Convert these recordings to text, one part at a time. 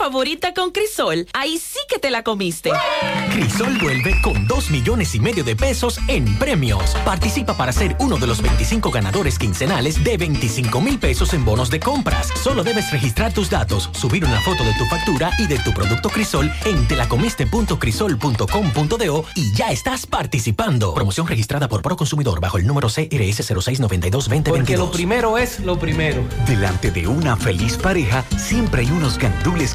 favorita con Crisol, ahí sí que te la comiste. Crisol vuelve con 2 millones y medio de pesos en premios. Participa para ser uno de los 25 ganadores quincenales de 25 mil pesos en bonos de compras. Solo debes registrar tus datos, subir una foto de tu factura y de tu producto Crisol en telacomiste.crisol.com.do y ya estás participando. Promoción registrada por Proconsumidor bajo el número CRS 0692 Porque lo primero es lo primero. Delante de una feliz pareja, siempre hay unos gandules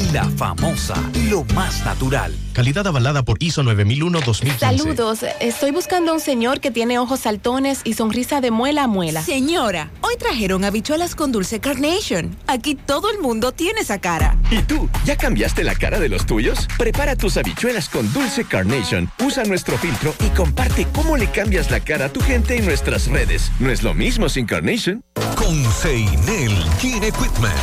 y la famosa, lo más natural. Calidad avalada por ISO 9001-2015. Saludos, estoy buscando a un señor que tiene ojos saltones y sonrisa de muela a muela. Señora, hoy trajeron habichuelas con dulce carnation. Aquí todo el mundo tiene esa cara. ¿Y tú, ya cambiaste la cara de los tuyos? Prepara tus habichuelas con dulce carnation. Usa nuestro filtro y comparte cómo le cambias la cara a tu gente en nuestras redes. No es lo mismo sin carnation. Con Seinel Gene Equipment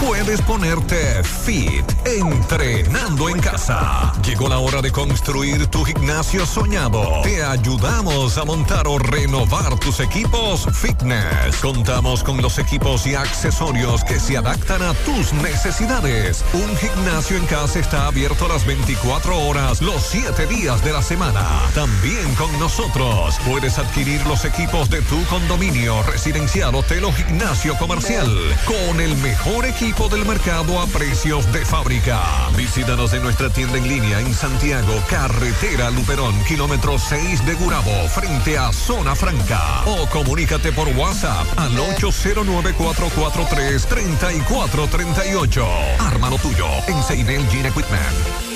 puedes ponerte fit entrenando en casa. Llegó la hora de construir tu gimnasio soñado. Te ayudamos a montar o renovar tus equipos fitness. Contamos con los equipos y accesorios que se adaptan a tus necesidades. Un gimnasio en casa está abierto las 24 horas, los 7 días de la semana. También con nosotros puedes adquirir los equipos de tu condominio, residencial, hotel o gimnasio comercial con el mejor equipo del mercado a precios de fábrica. Visítanos en nuestra tienda en línea en Santiago, carretera Luperón, kilómetro 6 de Gurabo, frente a Zona Franca. O comunícate por WhatsApp al 809-443-3438. Ármalo tuyo en Seinel Gene Equipment.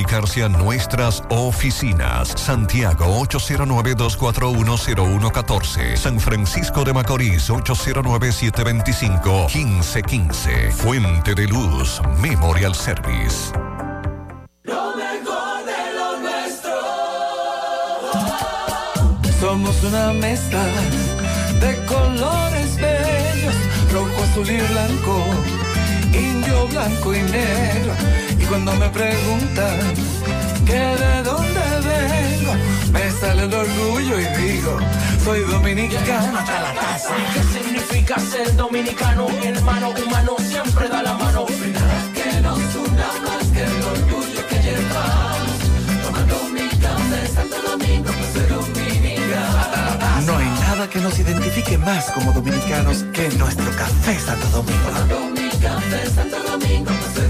comunicarse a nuestras oficinas. Santiago 809-241-0114. San Francisco de Macorís 809-725-1515. Fuente de Luz Memorial Service. Lo mejor de lo nuestro. Somos una mezcla de colores bellos, rojo, azul y blanco, indio, blanco y negro. Cuando me preguntan que de dónde vengo, me sale el orgullo y digo, soy dominicano hasta la casa. ¿Qué significa ser dominicano? Mi hermano humano siempre da la mano. Que nos una más que el orgullo que llevamos. Tomando mi café Santo Domingo, pues soy dominicano. No hay nada que nos identifique más como dominicanos que nuestro café Santo Domingo. Tomando mi café Santo Domingo, pues soy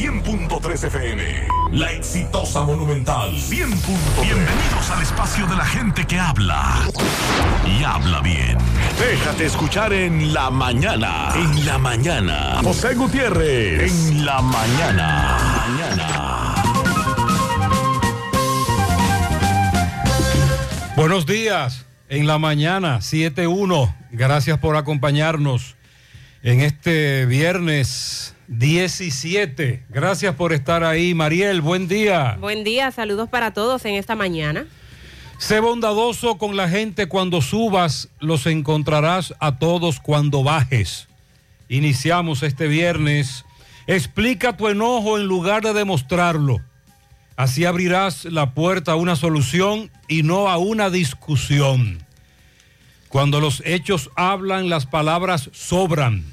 100.3 FM. La exitosa Monumental 100.3. Bienvenidos al espacio de la gente que habla y habla bien. Déjate escuchar en la mañana. En la mañana. José Gutiérrez. En la mañana. Mañana. Buenos días. En la mañana, 7.1. Gracias por acompañarnos en este viernes 17. Gracias por estar ahí. Mariel, buen día. Buen día, saludos para todos en esta mañana. Sé bondadoso con la gente cuando subas, los encontrarás a todos cuando bajes. Iniciamos este viernes. Explica tu enojo en lugar de demostrarlo. Así abrirás la puerta a una solución y no a una discusión. Cuando los hechos hablan, las palabras sobran.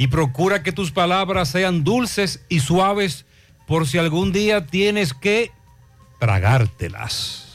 Y procura que tus palabras sean dulces y suaves por si algún día tienes que tragártelas.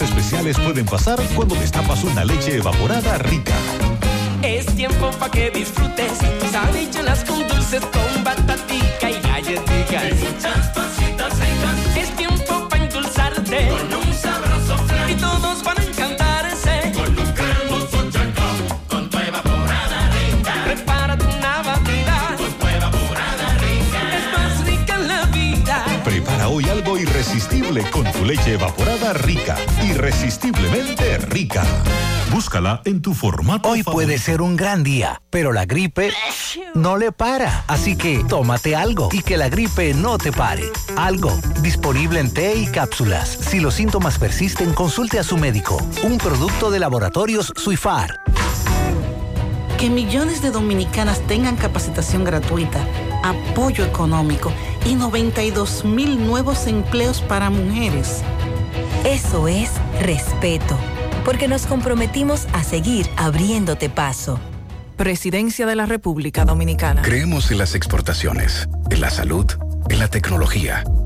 Especiales pueden pasar cuando destapas una leche evaporada rica. Es tiempo pa' que disfrutes tus con dulces con batatica con tu leche evaporada rica. Irresistiblemente rica. Búscala en tu formato Hoy puede ser un gran día, pero la gripe no le para. Así que tómate algo y que la gripe no te pare. Algo, disponible en té y cápsulas. Si los síntomas persisten, consulte a su médico. Un producto de laboratorios Suifar. Que millones de dominicanas tengan capacitación gratuita, apoyo económico y 92 mil nuevos empleos para mujeres. Eso es respeto, porque nos comprometimos a seguir abriéndote paso. Presidencia de la República Dominicana. Creemos en las exportaciones, en la salud, en la tecnología,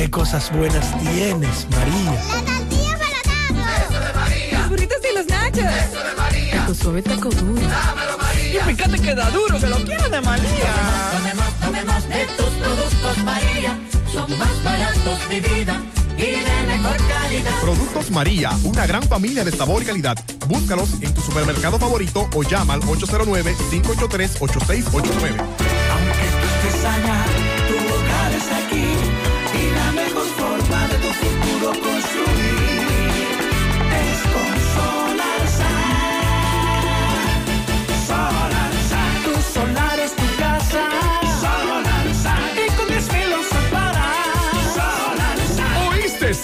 Qué cosas buenas tienes, María. La tortilla para Eso de María. Los burritos y los nachos. Eso de María. Tu suave taco duro. Dámelo, María. Y fíjate que da duro, que lo quiero de María. Tomemos, tomemos, de tus productos, María. Son más baratos, mi vida. Y de mejor calidad. Productos María, una gran familia de sabor y calidad. Búscalos en tu supermercado favorito o llama al 809-583-8689.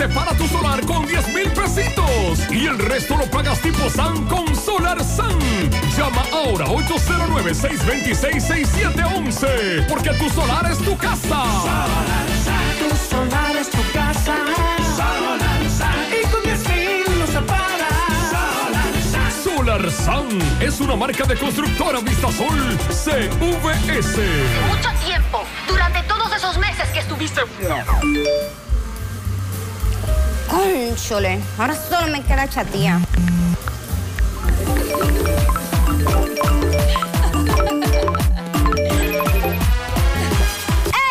Separa tu solar con 10 mil pesitos y el resto lo pagas tipo SAN con Solar SAN. Llama ahora 809-626-6711 porque tu solar es tu casa. Tu solar es tu casa. Solar Y con 10 mil lo separas. Solar SAN es una marca de constructora Vistasol CVS. Mucho tiempo, durante todos esos meses que estuviste. Cónchole, ahora solo me queda chatía.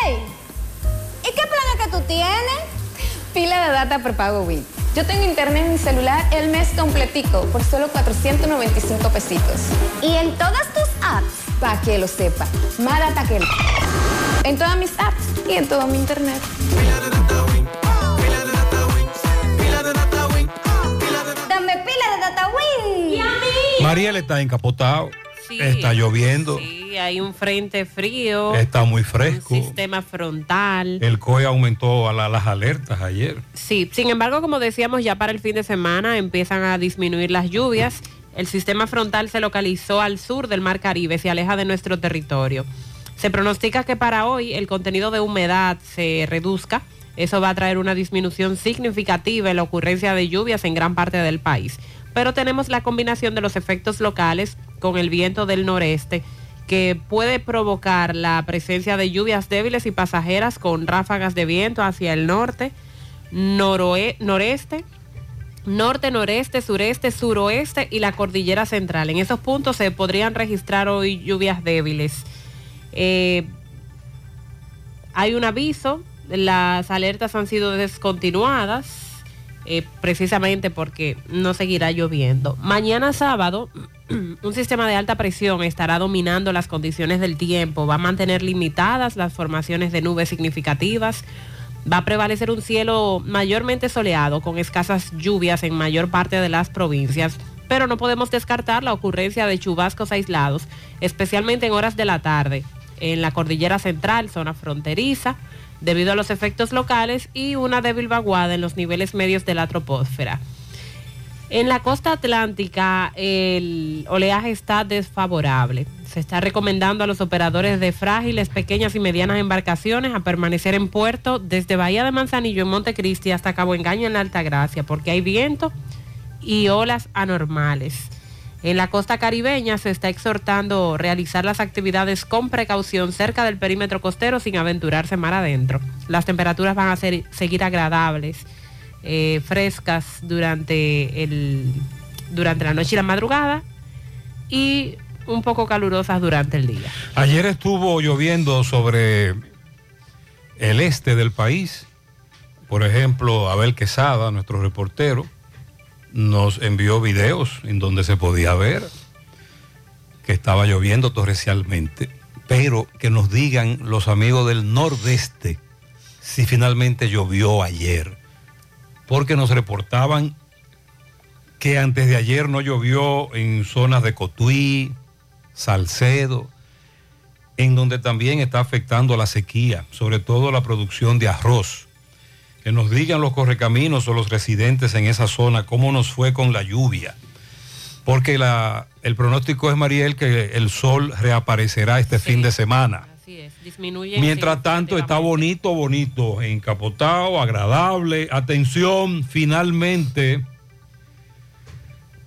¡Ey! pila de data prepago Win. Yo tengo internet en mi celular el mes completico por solo 495 pesitos. ¿Y en todas tus apps? Para que lo sepa. Más data que En todas mis apps y en todo mi internet. Mariel está encapotado. Sí. está lloviendo. Sí, hay un frente frío, Está muy fresco. sistema frontal. El COE aumentó a la- las alertas ayer. Sí, sin embargo, como decíamos, ya para el fin de semana empiezan a disminuir las lluvias. El sistema frontal se localizó al sur del Mar Caribe, se aleja de nuestro territorio. Se pronostica que para hoy el contenido de humedad se reduzca. Eso va a traer una disminución significativa en la ocurrencia de lluvias en gran parte del país. Pero tenemos la combinación de los efectos locales con el viento del noreste que puede provocar la presencia de lluvias débiles y pasajeras con ráfagas de viento hacia el norte, noroe- noreste, norte, noreste, sureste, suroeste y la cordillera central. En esos puntos se podrían registrar hoy lluvias débiles. Eh, hay un aviso, las alertas han sido descontinuadas. Eh, precisamente porque no seguirá lloviendo. Mañana sábado, un sistema de alta presión estará dominando las condiciones del tiempo, va a mantener limitadas las formaciones de nubes significativas, va a prevalecer un cielo mayormente soleado con escasas lluvias en mayor parte de las provincias, pero no podemos descartar la ocurrencia de chubascos aislados, especialmente en horas de la tarde, en la cordillera central, zona fronteriza, debido a los efectos locales y una débil vaguada en los niveles medios de la troposfera. En la costa atlántica el oleaje está desfavorable. Se está recomendando a los operadores de frágiles, pequeñas y medianas embarcaciones a permanecer en puerto desde Bahía de Manzanillo en Montecristi hasta Cabo Engaño en la Altagracia, porque hay viento y olas anormales. En la costa caribeña se está exhortando realizar las actividades con precaución cerca del perímetro costero sin aventurarse mar adentro. Las temperaturas van a ser- seguir agradables, eh, frescas durante, el, durante la noche y la madrugada y un poco calurosas durante el día. Ayer estuvo lloviendo sobre el este del país. Por ejemplo, Abel Quesada, nuestro reportero, nos envió videos en donde se podía ver que estaba lloviendo torrencialmente, pero que nos digan los amigos del nordeste si finalmente llovió ayer, porque nos reportaban que antes de ayer no llovió en zonas de Cotuí, Salcedo, en donde también está afectando la sequía, sobre todo la producción de arroz. Que nos digan los correcaminos o los residentes en esa zona cómo nos fue con la lluvia. Porque la- el pronóstico es, Mariel, que el sol reaparecerá este fin de semana. Así es, disminuye. Mientras tanto, está bonito, bonito, encapotado, agradable. Atención, finalmente,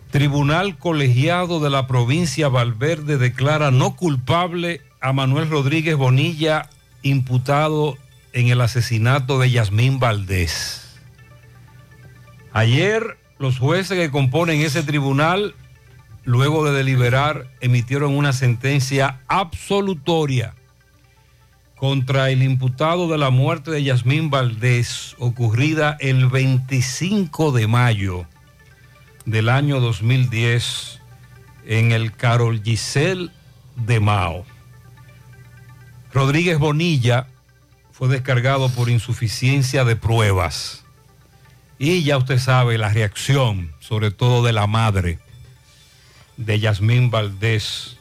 Tribunal Colegiado de la provincia Valverde declara no culpable a Manuel Rodríguez Bonilla, imputado en el asesinato de Yasmín Valdés. Ayer, los jueces que componen ese tribunal, luego de deliberar, emitieron una sentencia absolutoria contra el imputado de la muerte de Yasmín Valdés, ocurrida el 25 de mayo del año 2010 en el Carol Giselle de Mao. Rodríguez Bonilla fue descargado por insuficiencia de pruebas. Y ya usted sabe la reacción, sobre todo de la madre de Yasmín Valdés,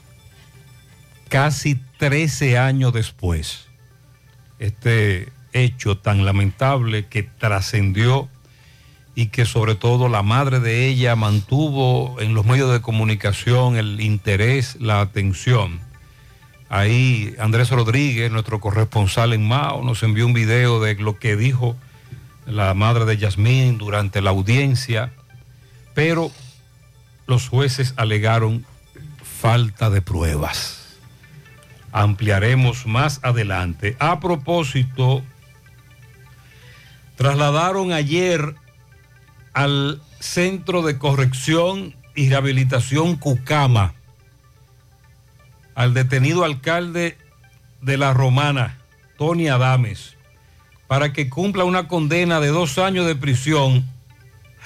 casi 13 años después. Este hecho tan lamentable que trascendió y que sobre todo la madre de ella mantuvo en los medios de comunicación el interés, la atención. Ahí Andrés Rodríguez, nuestro corresponsal en Mao, nos envió un video de lo que dijo la madre de Yasmín durante la audiencia, pero los jueces alegaron falta de pruebas. Ampliaremos más adelante. A propósito, trasladaron ayer al Centro de Corrección y Rehabilitación Cucama al detenido alcalde de La Romana, Tony Adames, para que cumpla una condena de dos años de prisión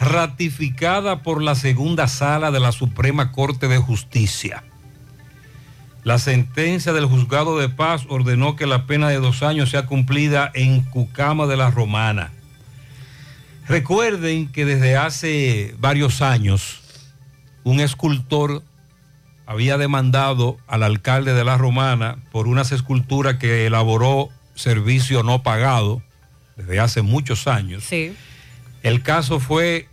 ratificada por la segunda sala de la Suprema Corte de Justicia. La sentencia del juzgado de paz ordenó que la pena de dos años sea cumplida en Cucama de la Romana. Recuerden que desde hace varios años un escultor había demandado al alcalde de la Romana por unas esculturas que elaboró servicio no pagado desde hace muchos años. Sí. El caso fue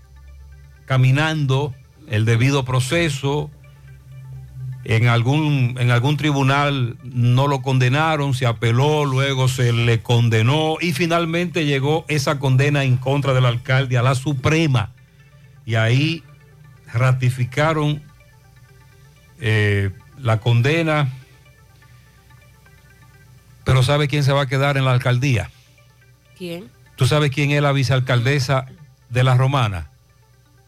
caminando el debido proceso. En algún, en algún tribunal no lo condenaron, se apeló, luego se le condenó y finalmente llegó esa condena en contra del alcalde a la Suprema. Y ahí ratificaron eh, la condena. Pero ¿sabe quién se va a quedar en la alcaldía? ¿Quién? ¿Tú sabes quién es la vicealcaldesa de la Romana?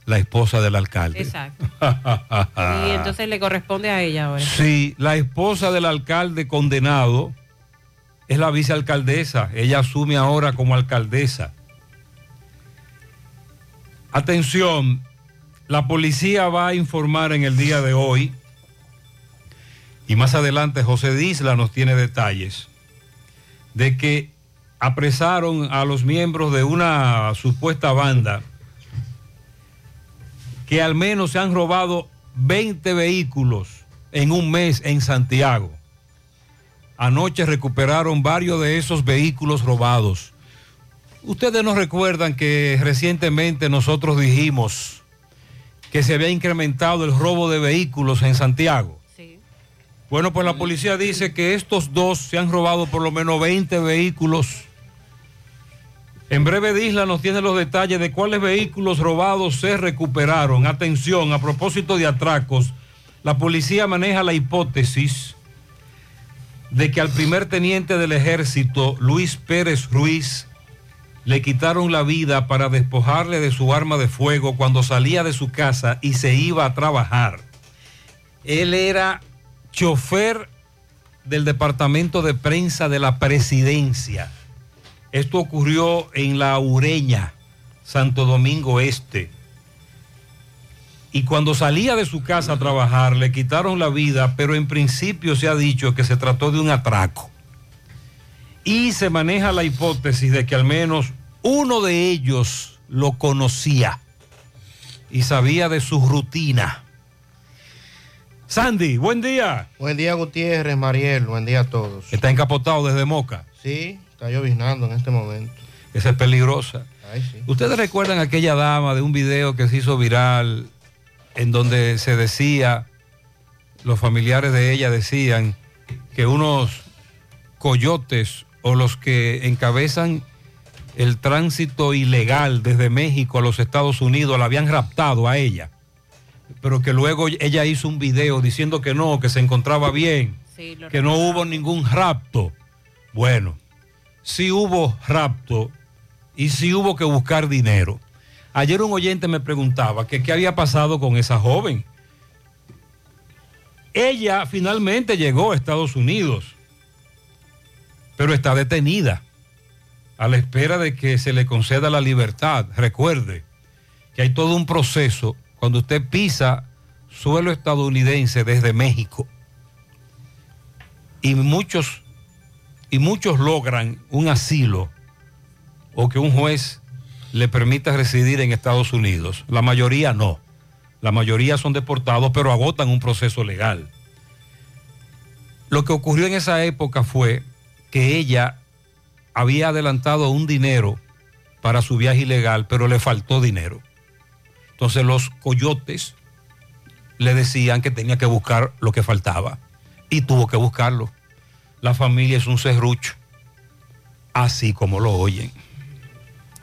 La esposa del alcalde. Exacto. y entonces le corresponde a ella ahora. Sí, la esposa del alcalde condenado es la vicealcaldesa. Ella asume ahora como alcaldesa. Atención, la policía va a informar en el día de hoy y más adelante José Disla nos tiene detalles de que apresaron a los miembros de una supuesta banda que al menos se han robado 20 vehículos en un mes en Santiago. Anoche recuperaron varios de esos vehículos robados. Ustedes nos recuerdan que recientemente nosotros dijimos que se había incrementado el robo de vehículos en Santiago. Bueno, pues la policía dice que estos dos se han robado por lo menos 20 vehículos. En breve Disla nos tiene los detalles de cuáles vehículos robados se recuperaron. Atención, a propósito de atracos, la policía maneja la hipótesis de que al primer teniente del ejército, Luis Pérez Ruiz, le quitaron la vida para despojarle de su arma de fuego cuando salía de su casa y se iba a trabajar. Él era chofer del departamento de prensa de la presidencia. Esto ocurrió en La Ureña, Santo Domingo Este. Y cuando salía de su casa a trabajar, le quitaron la vida, pero en principio se ha dicho que se trató de un atraco. Y se maneja la hipótesis de que al menos uno de ellos lo conocía y sabía de su rutina. Sandy, buen día. Buen día, Gutiérrez, Mariel, buen día a todos. Está encapotado desde Moca. Sí, está lloviznando en este momento. Esa es peligrosa. Ay, sí. ¿Ustedes recuerdan aquella dama de un video que se hizo viral en donde se decía, los familiares de ella decían que unos coyotes o los que encabezan el tránsito ilegal desde México a los Estados Unidos la habían raptado a ella? Pero que luego ella hizo un video diciendo que no, que se encontraba bien, Sí, que no hubo ningún rapto. Bueno, sí hubo rapto y sí hubo que buscar dinero. Ayer un oyente me preguntaba que qué había pasado con esa joven. Ella finalmente llegó a Estados Unidos, pero está detenida a la espera de que se le conceda la libertad. Recuerde que hay todo un proceso cuando usted pisa suelo estadounidense desde México y muchos y muchos logran un asilo o que un juez le permita residir en Estados Unidos. La mayoría no. La mayoría son deportados, pero agotan un proceso legal. Lo que ocurrió en esa época fue que ella había adelantado un dinero para su viaje ilegal, pero le faltó dinero. Entonces los coyotes le decían que tenía que buscar lo que faltaba y tuvo que buscarlo. La familia es un serrucho, así como lo oyen.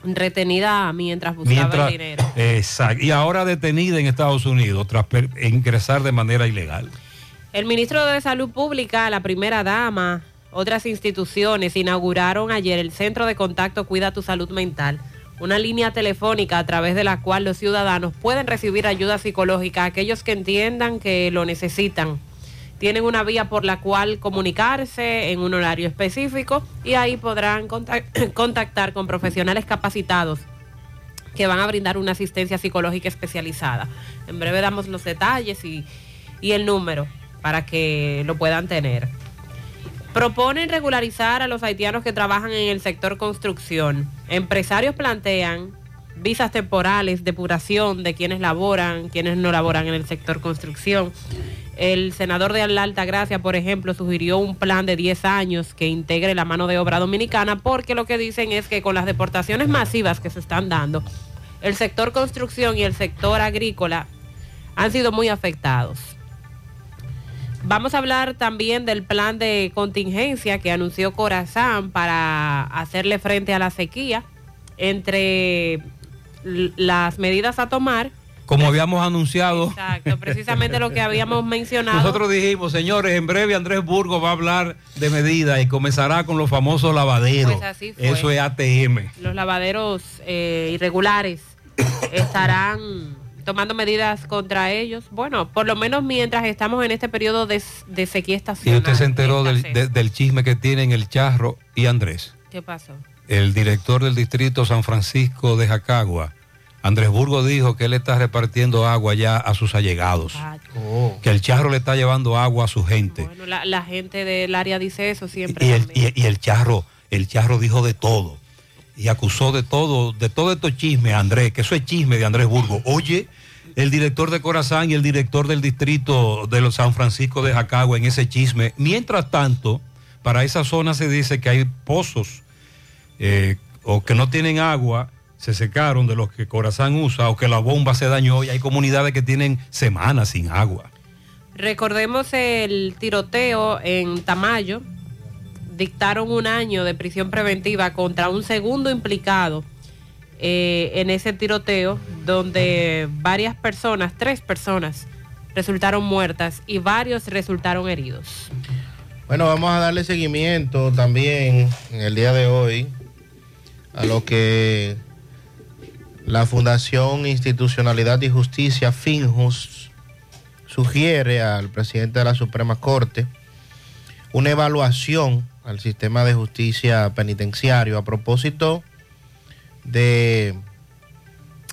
Retenida mientras buscaba Mientras, el dinero. exacto, y ahora detenida en Estados Unidos tras ingresar de manera ilegal. El ministro de Salud Pública, la primera dama, otras instituciones inauguraron ayer el Centro de Contacto Cuida tu Salud Mental, una línea telefónica a través de la cual los ciudadanos pueden recibir ayuda psicológica aquellos que entiendan que lo necesitan. Tienen una vía por la cual comunicarse en un horario específico y ahí podrán contac- contactar con profesionales capacitados que van a brindar una asistencia psicológica especializada. En breve damos los detalles y, y el número para que lo puedan tener. Proponen regularizar a los haitianos que trabajan en el sector construcción. Empresarios plantean visas temporales, depuración de quienes laboran, quienes no laboran en el sector construcción. El senador de la Alta Gracia, por ejemplo, sugirió un plan de 10 años que integre la mano de obra dominicana porque lo que dicen es que con las deportaciones masivas que se están dando, el sector construcción y el sector agrícola han sido muy afectados. Vamos a hablar también del plan de contingencia que anunció Corazán para hacerle frente a la sequía. Entre las medidas a tomar, Como habíamos anunciado. exacto, precisamente lo que habíamos mencionado. Nosotros dijimos, señores, en breve Andrés Burgo va a hablar de medidas y comenzará con los famosos lavaderos. Pues así fue. Eso es ATM. los lavaderos eh, irregulares estarán tomando medidas contra ellos. Bueno, por lo menos mientras estamos en este periodo de, de sequía Y estacional. usted se enteró del, de- del chisme que tienen el Charro y Andrés, ¿Qué pasó? el director del distrito San Francisco de Jacagua. Andrés Burgo dijo que él está repartiendo agua ya a sus allegados. Que el Charro le está llevando agua a su gente. Bueno, la, la gente del área dice eso siempre. y, el, y- y el charro, el charro dijo de todo. Y acusó de todo, de todo estos chismes, Andrés, que eso es chisme de Andrés Burgo. Oye, el director de Corazán y el director del distrito de los San Francisco de Jacagua en ese chisme. Mientras tanto, para esa zona se dice que hay pozos eh, o que no tienen agua, se secaron de los que Corazán usa o que la bomba se dañó y hay comunidades que tienen semanas sin agua. Recordemos el tiroteo en Tamayo. Dictaron un año de prisión preventiva contra un segundo implicado eh, en ese tiroteo, donde varias personas, tres personas, resultaron muertas y varios resultaron heridos. Bueno, vamos a darle seguimiento también en el día de hoy a lo que la Fundación Institucionalidad y Justicia, FINJUS, sugiere al presidente de la Suprema Corte una evaluación al sistema de justicia penitenciario a propósito de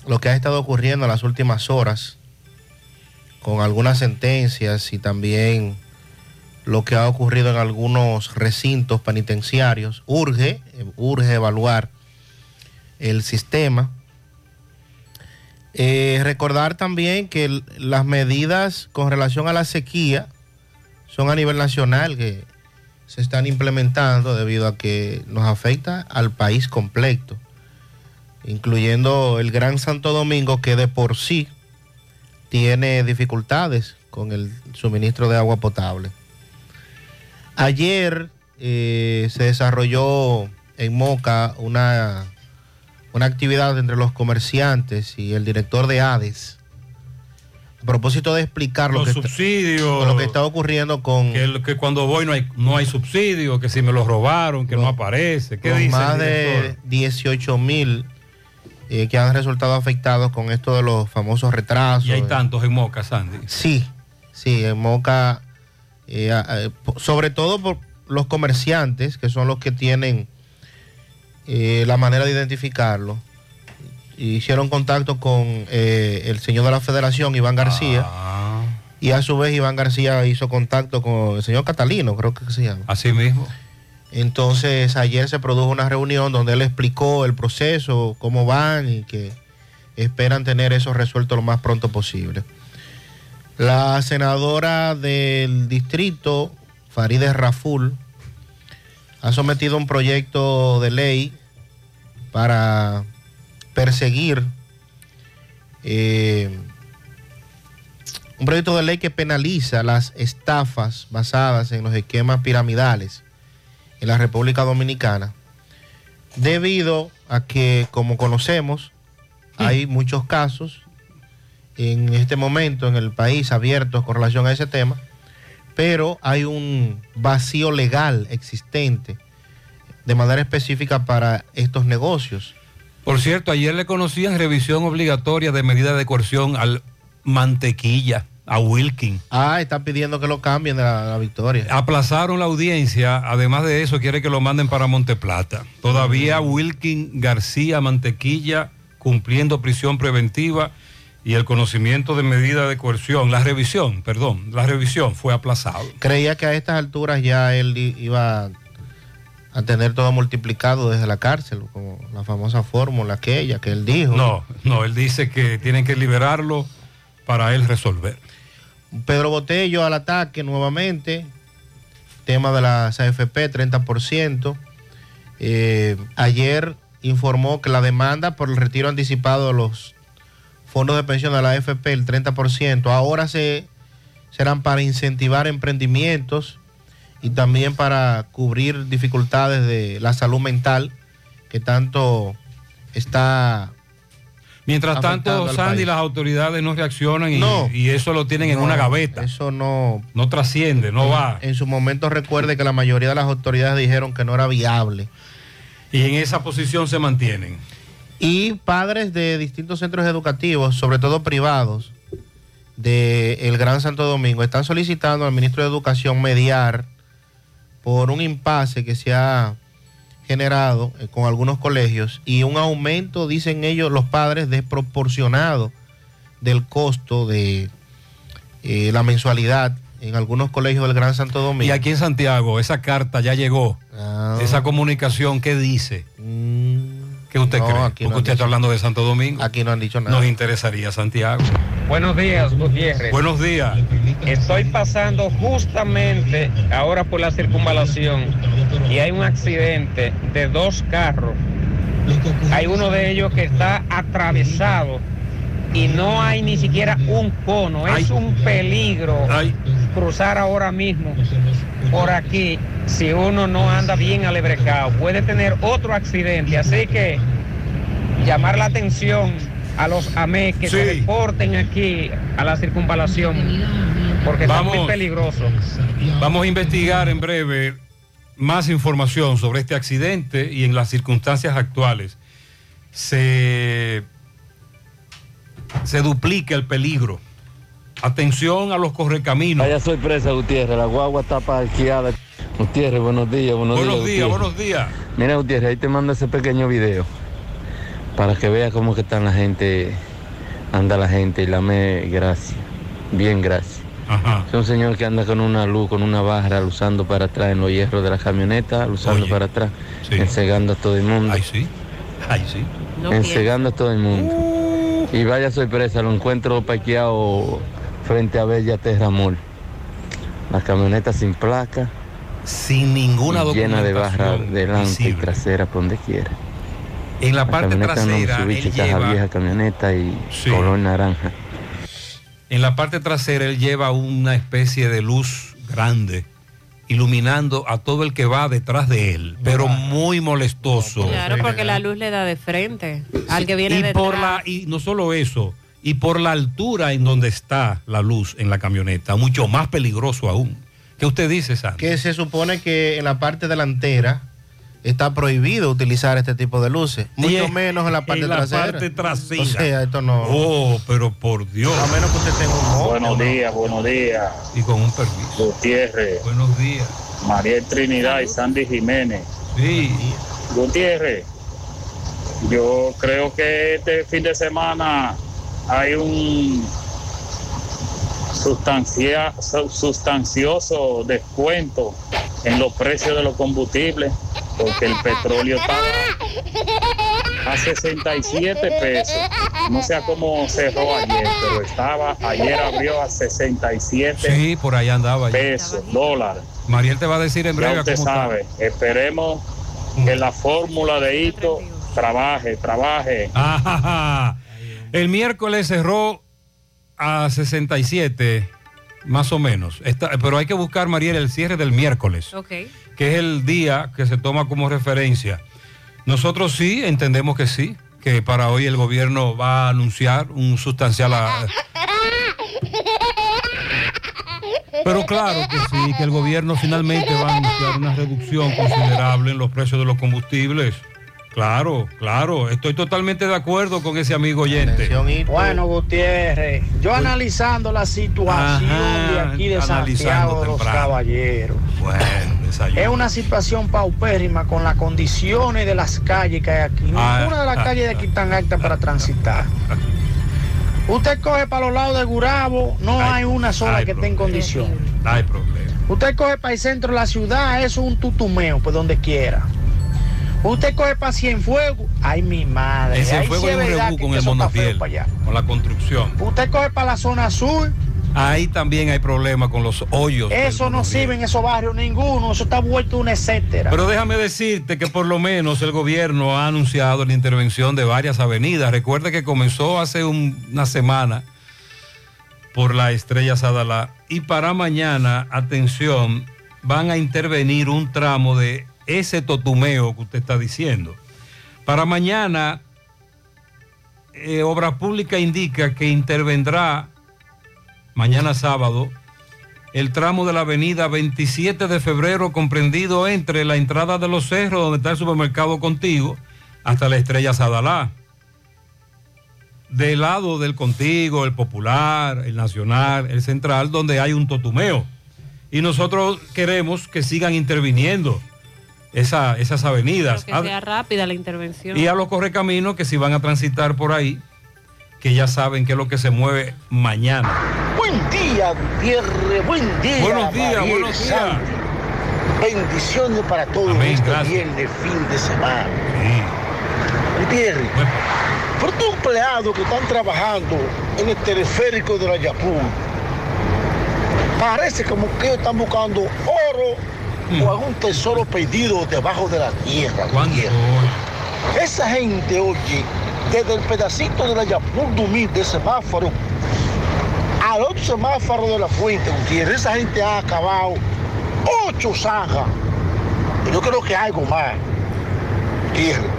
lo que ha estado ocurriendo en las últimas horas con algunas sentencias y también lo que ha ocurrido en algunos recintos penitenciarios. Urge, urge evaluar el sistema. Eh, recordar también que las medidas con relación a la sequía son a nivel nacional que se están implementando debido a que nos afecta al país completo, incluyendo el Gran Santo Domingo que de por sí tiene dificultades con el suministro de agua potable. Ayer eh, se desarrolló en Moca una, una actividad entre los comerciantes y el director de ADES a propósito de explicar lo, Los que, está, subsidios. lo que está ocurriendo con Que, el- que cuando voy no hay, no hay subsidio, que si me lo robaron, que no aparece. ¿Qué los dice? más de director? 18 mil eh, que han resultado afectados con esto de los famosos retrasos. Y hay tantos en Moca, Sandy. Sí, sí, en Moca, eh, po- sobre todo por los comerciantes, que son los que tienen eh, la manera de identificarlo. Hicieron contacto con eh, el señor de la federación, Iván García, y a su vez Iván García hizo contacto con el señor Catalino, creo que se llama. Así mismo. Entonces ayer se produjo una reunión donde él explicó el proceso, cómo van y que esperan tener eso resuelto lo más pronto posible. La senadora del distrito, Farideh Raful, ha sometido un proyecto de ley para perseguir eh, un proyecto de ley que penaliza las estafas basadas en los esquemas piramidales en la República Dominicana, debido a que, como conocemos, hay muchos casos en este momento en el país abiertos con relación a ese tema, pero hay un vacío legal existente de manera específica para estos negocios. Por cierto, ayer le conocían revisión obligatoria de medidas de coerción al mantequilla. A Wilkin. Ah, está pidiendo que lo cambien de la, la victoria. Aplazaron la audiencia, además de eso quiere que lo manden para Monteplata. Todavía Wilkin García Mantequilla cumpliendo prisión preventiva y el conocimiento de medida de coerción, la revisión, perdón, la revisión fue aplazado. Creía que a estas alturas ya él iba a tener todo multiplicado desde la cárcel, como la famosa fórmula aquella que él dijo. No, no, él dice que tienen que liberarlo para él resolver. Pedro Botello al ataque nuevamente. Tema de las AFP, 30%. Eh, ayer informó que la demanda por el retiro anticipado de los fondos de pensión de la AFP, el 30%, ahora se, serán para incentivar emprendimientos y también para cubrir dificultades de la salud mental que tanto está Mientras tanto, Sandy, país. las autoridades no reaccionan y, No. y eso lo tienen en una gaveta. Eso no. No trasciende, no va. En su momento recuerde que la mayoría de las autoridades dijeron que no era viable. Y en esa posición se mantienen. Y padres de distintos centros educativos, sobre todo privados, de el Gran Santo Domingo, están solicitando al ministro de Educación mediar por un impasse que se ha generado eh, con algunos colegios y un aumento, dicen ellos, los padres, desproporcionado del costo de eh, la mensualidad en algunos colegios del Gran Santo Domingo. Y aquí en Santiago, esa carta ya llegó. Ah. Esa comunicación, ¿qué dice? ¿Qué usted no, cree? aquí Porque no usted está hablando de Santo Domingo. Aquí no han dicho nada. Nos interesaría Santiago. Buenos días, Gutiérrez. Buenos días. Estoy pasando justamente ahora por la circunvalación y hay un accidente de dos carros. Hay uno de ellos que está atravesado y no hay ni siquiera un cono. Es un peligro cruzar ahora mismo por aquí si uno no anda bien alebrecado. Puede tener otro accidente. Así que llamar la atención a los AME que se reporten aquí a la circunvalación porque está muy Vamos. peligroso. Vamos a investigar en breve más información sobre este accidente y en las circunstancias actuales. Se, se duplica el peligro. Atención a los correcaminos. Vaya sorpresa, Gutiérrez. La guagua está parqueada. Gutiérrez, buenos días, buenos, Buenos días, buenos días. Mira, Gutiérrez, ahí te mando ese pequeño video para que veas cómo que están la gente, anda la gente y la me, gracias. Bien, gracias. Es un señor que anda con una luz, con una barra, usando para atrás en los hierros de la camioneta, usando para atrás, ensegando a todo el mundo. Ay, sí. Ay, sí. ensegando a todo el mundo. Y vaya sorpresa, lo encuentro parqueado frente a Bella Terra Mall. La camioneta sin placa. Sin ninguna y llena de barra documentación delante y trasera por donde quiera. En la parte camioneta no, trasera, Mitsubishi, él caja lleva- vieja camioneta y Sí. color naranja. En la parte trasera él lleva una especie de luz grande iluminando a todo el que va detrás de él, pero muy molestoso. Claro, porque la luz le da de frente al que viene y detrás. por la y no solo eso, y por la altura en donde está la luz en la camioneta, mucho más peligroso aún. ¿Qué usted dice, Sandy? que se supone que en la parte delantera está prohibido utilizar este tipo de luces, mucho en- menos en la parte en la trasera. parte trasera. O sea, esto no. Oh, pero por Dios. A menos que usted tenga un moño, Buenos ¿no? días, buenos días. Y con un permiso. Gutiérrez. Buenos días. María Trinidad y Sandy Jiménez. Sí. Gutiérrez, yo creo que este fin de semana hay un sustancia, su- sustancioso descuento en los precios de los combustibles, porque el petróleo estaba a 67 pesos. No sé cómo cerró ayer, pero estaba, ayer abrió a 67 Sí, por ahí andaba. ya. pesos, dólares. Mariel te va a decir en Ya breve usted cómo está. sabe, esperemos que la fórmula de Hito trabaje, trabaje. Ah, el miércoles cerró a 67, más o menos. Está- pero hay que buscar, Mariel, el cierre del miércoles, que es el día que se toma como referencia. Nosotros sí entendemos que sí, que para hoy el gobierno va a anunciar un sustancial... a- pero claro que sí, que el gobierno finalmente va a anunciar una reducción considerable en los precios de los combustibles. Claro, claro, estoy totalmente de acuerdo con ese amigo oyente. Bueno, Gutiérrez, yo Uy. analizando la situación Ajá, de aquí de Santiago de los temprano. Caballeros. Bueno, desayuno. Es una situación paupérrima con las condiciones de las calles que hay aquí. Ah, Ninguna de las ah, calles de aquí están aptas para transitar. Usted coge para los lados de Gurabo, no hay, una sola que esté en condición. No hay problema. Usted coge para el centro de la ciudad, eso es un tutumeo, por donde quiera. Usted coge para Cienfuegos, ay mi madre. En Cienfuegos hay es un rebú con el allá. con la construcción. Usted coge para la zona sur, Ahí también hay problemas con los hoyos. eso no sirve en esos barrios ninguno, eso está vuelto un etcétera. Pero déjame decirte que por lo menos el gobierno ha anunciado la intervención de varias avenidas. Recuerda que comenzó hace un- una semana por la estrella Sadalá y para mañana, atención, van a intervenir un tramo de ese totumeo que usted está diciendo. Para mañana, eh, Obra Pública indica que intervendrá mañana sábado el tramo de la avenida 27 de febrero comprendido entre la entrada de los cerros donde está el supermercado contigo hasta la estrella Sadalá. Del lado del contigo, el popular, el nacional, el central, donde hay un totumeo. Y nosotros queremos que sigan interviniendo esa- esas avenidas. Que sea rápida la intervención. Y a los correcaminos que si van a transitar por ahí, que ya saben qué es lo que se mueve mañana. Buen día, Gutiérrez, buen día. Buenos días, Mariel buenos días. Santos. Bendiciones para todos Amén, este gracias. viernes, fin de semana. Gutiérrez, por tus empleados que están trabajando en el teleférico de la Yapur, parece como que ellos están buscando oro o algún tesoro perdido debajo de la tierra. Esa gente, oye, desde el pedacito de la Yapur Dumil, de semáforo, al otro semáforo de la fuente, Gutiérrez, esa gente ha acabado ocho zanjas. Yo creo que algo más. Gutiérrez.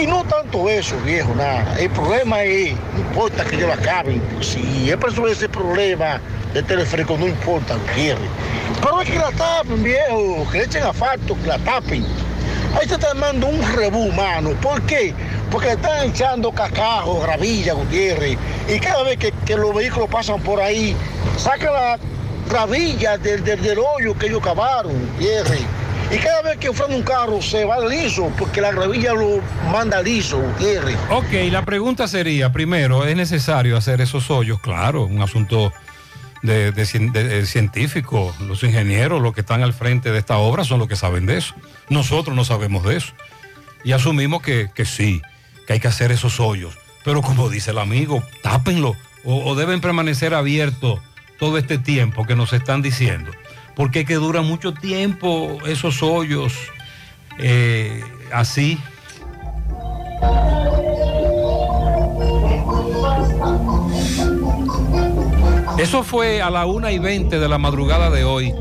Y no tanto eso, viejo, nada. El problema es, no importa que ellos la acaben. Si es por ese problema de teleférico, no importa, Gutiérrez. Pero es que la tapen, viejo, que le echen asfalto, que la tapen. Ahí se está armando un rebú, mano. ¿Por qué? Porque le están echando cacajo, gravilla, Gutiérrez. Y cada vez que, que los vehículos pasan por ahí, sacan la gravilla del, del, del hoyo que ellos cavaron, Gutiérrez. Y cada vez que frena un carro se va liso, porque la gravilla lo manda liso, Gutiérrez. Ok, la pregunta sería, primero, ¿es necesario hacer esos hoyos? Claro, un asunto de, de cien- de- de científico. Los ingenieros, los que están al frente de esta obra, son los que saben de eso. Nosotros no sabemos de eso. Y asumimos que, que sí, que hay que hacer esos hoyos. Pero como dice el amigo, tápenlo o, o deben permanecer abiertos todo este tiempo que nos están diciendo. Porque es que dura mucho tiempo esos hoyos eh, así. Eso fue a la 1 y 20 de la madrugada de hoy,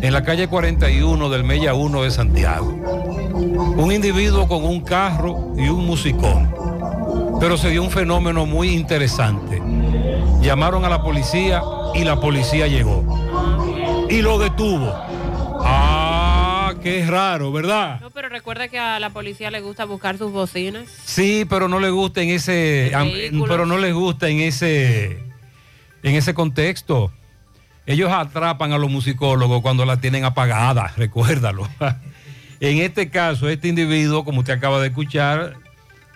en la calle 41 del Mella 1 de Santiago. Un individuo con un carro y un musicón. Pero se dio un fenómeno muy interesante. Llamaron a la policía y la policía llegó. Y lo detuvo. Ah, qué raro, ¿verdad? No, pero recuerda que a la policía le gusta buscar sus bocinas. Sí, pero no le gusta en ese, am- pero no les gusta en ese, en ese contexto. Ellos atrapan a los musicólogos cuando la tienen apagada, recuérdalo. en este caso, este individuo, como usted acaba de escuchar,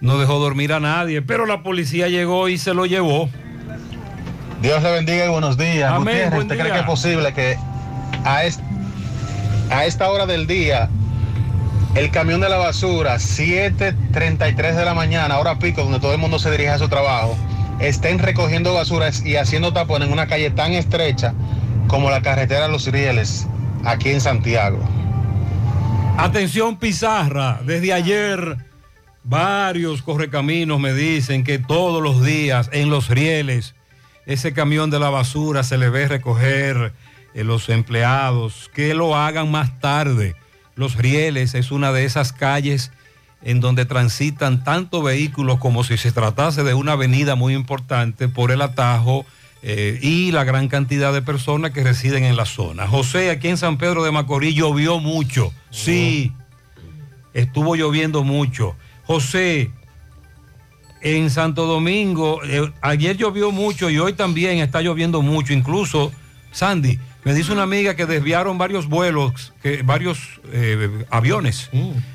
no dejó dormir a nadie, pero la policía llegó y se lo llevó. Dios le bendiga y buenos días. Amén, buen ¿usted cree que es posible que a, a esta hora del día el camión de la basura, 7.33 de la mañana, hora pico, donde todo el mundo se dirige a su trabajo, estén recogiendo basuras y haciendo tapón en una calle tan estrecha como la carretera Los Rieles, aquí en Santiago? Atención Pizarra, desde ayer varios correcaminos me dicen que todos los días en los rieles ese camión de la basura se le ve recoger eh, los empleados, que lo hagan más tarde. Los rieles es una de esas calles en donde transitan tanto vehículos como si se tratase de una avenida muy importante por el atajo eh, y la gran cantidad de personas que residen en la zona. José, aquí en San Pedro de Macorís llovió mucho, sí, estuvo lloviendo mucho. José, en Santo Domingo, eh, ayer llovió mucho y hoy también está lloviendo mucho. Incluso, Sandy, me dice una amiga que desviaron varios vuelos, que, varios eh, aviones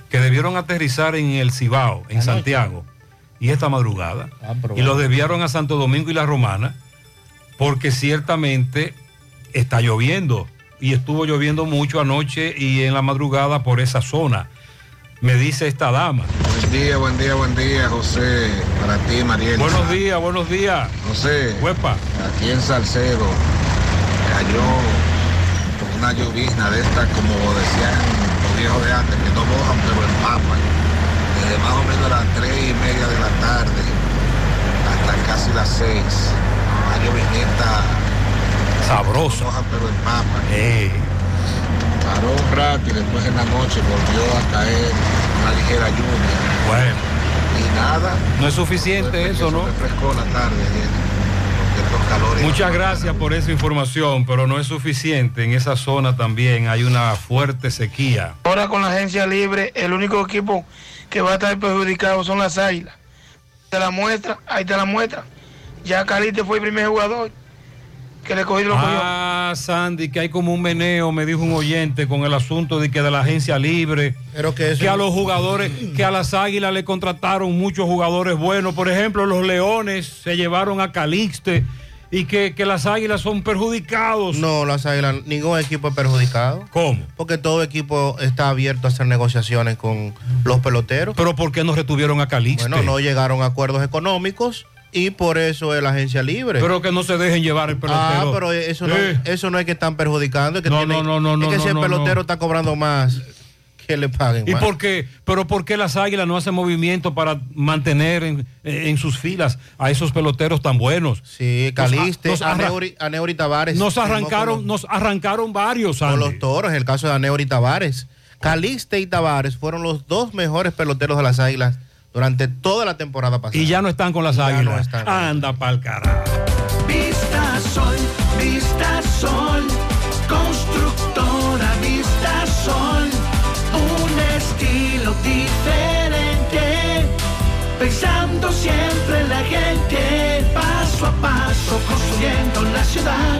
que debieron aterrizar en el Cibao, en Anoche. Santiago, y esta madrugada. pero y los desviaron a Santo Domingo y La Romana, porque ciertamente está lloviendo. Y estuvo lloviendo mucho anoche y en la madrugada por esa zona. Me dice esta dama. Buen día, buen día, buen día, José. Para ti, Mariel. Buenos días, buenos días. José. Huepa. Aquí en Salcedo cayó una llovizna de estas, como decían los viejos de antes, que no mojan pero empapan. Desde más o menos las tres y media de la tarde hasta casi las seis. Una lloviznita sabrosa. No mojan pero empapan. Eh. Paró un rato y después en la noche volvió a caer una ligera lluvia. Bueno. Y nada. No es suficiente eso, ¿no? refrescó la tarde ayer, Muchas gracias por esa información, pero no es suficiente. En esa zona también hay una fuerte sequía. Ahora con la agencia libre, el único equipo que va a estar perjudicado son las águilas. Te la muestra, ahí te la muestra. Ya Calite fue el primer jugador que le cogió lo cogió. Ah, Sandy, que hay como un meneo, me dijo un oyente, con el asunto de que de la agencia libre, Pero que eso- a los jugadores, que a las águilas le contrataron muchos jugadores buenos. Por ejemplo, los leones se llevaron a Calixte y que, que las águilas son perjudicados. No, las águilas, ningún equipo es perjudicado. ¿Cómo? Porque todo equipo está abierto a hacer negociaciones con los peloteros. Pero ¿por qué no retuvieron a Calixte? Bueno, no llegaron a acuerdos económicos y por eso es la agencia libre. Pero que no se dejen llevar el pelotero. Ah, pero eso no, Sí. eso no es que están perjudicando, es que, No, tienen- no, no, no, es que no, si el pelotero no. está cobrando más, que le paguen ¿Y más. por qué? ¿Pero por qué las águilas no hacen movimiento para mantener en, en sus filas a esos peloteros tan buenos? Sí, Caliste, Nos, Aneuri, Aneuri Tavares. nos arrancaron, con nos arrancaron varios, los, con los toros, el caso de Aneuri Tavares. Caliste y Tavares fueron los dos mejores peloteros de las águilas durante toda la temporada pasada. Y ya no están con las Ya no águilas. están. Anda pa'l carajo. Vista Sol, Vista Sol, constructora Vista Sol, un estilo diferente, pensando siempre en la gente, paso a paso construyendo la ciudad,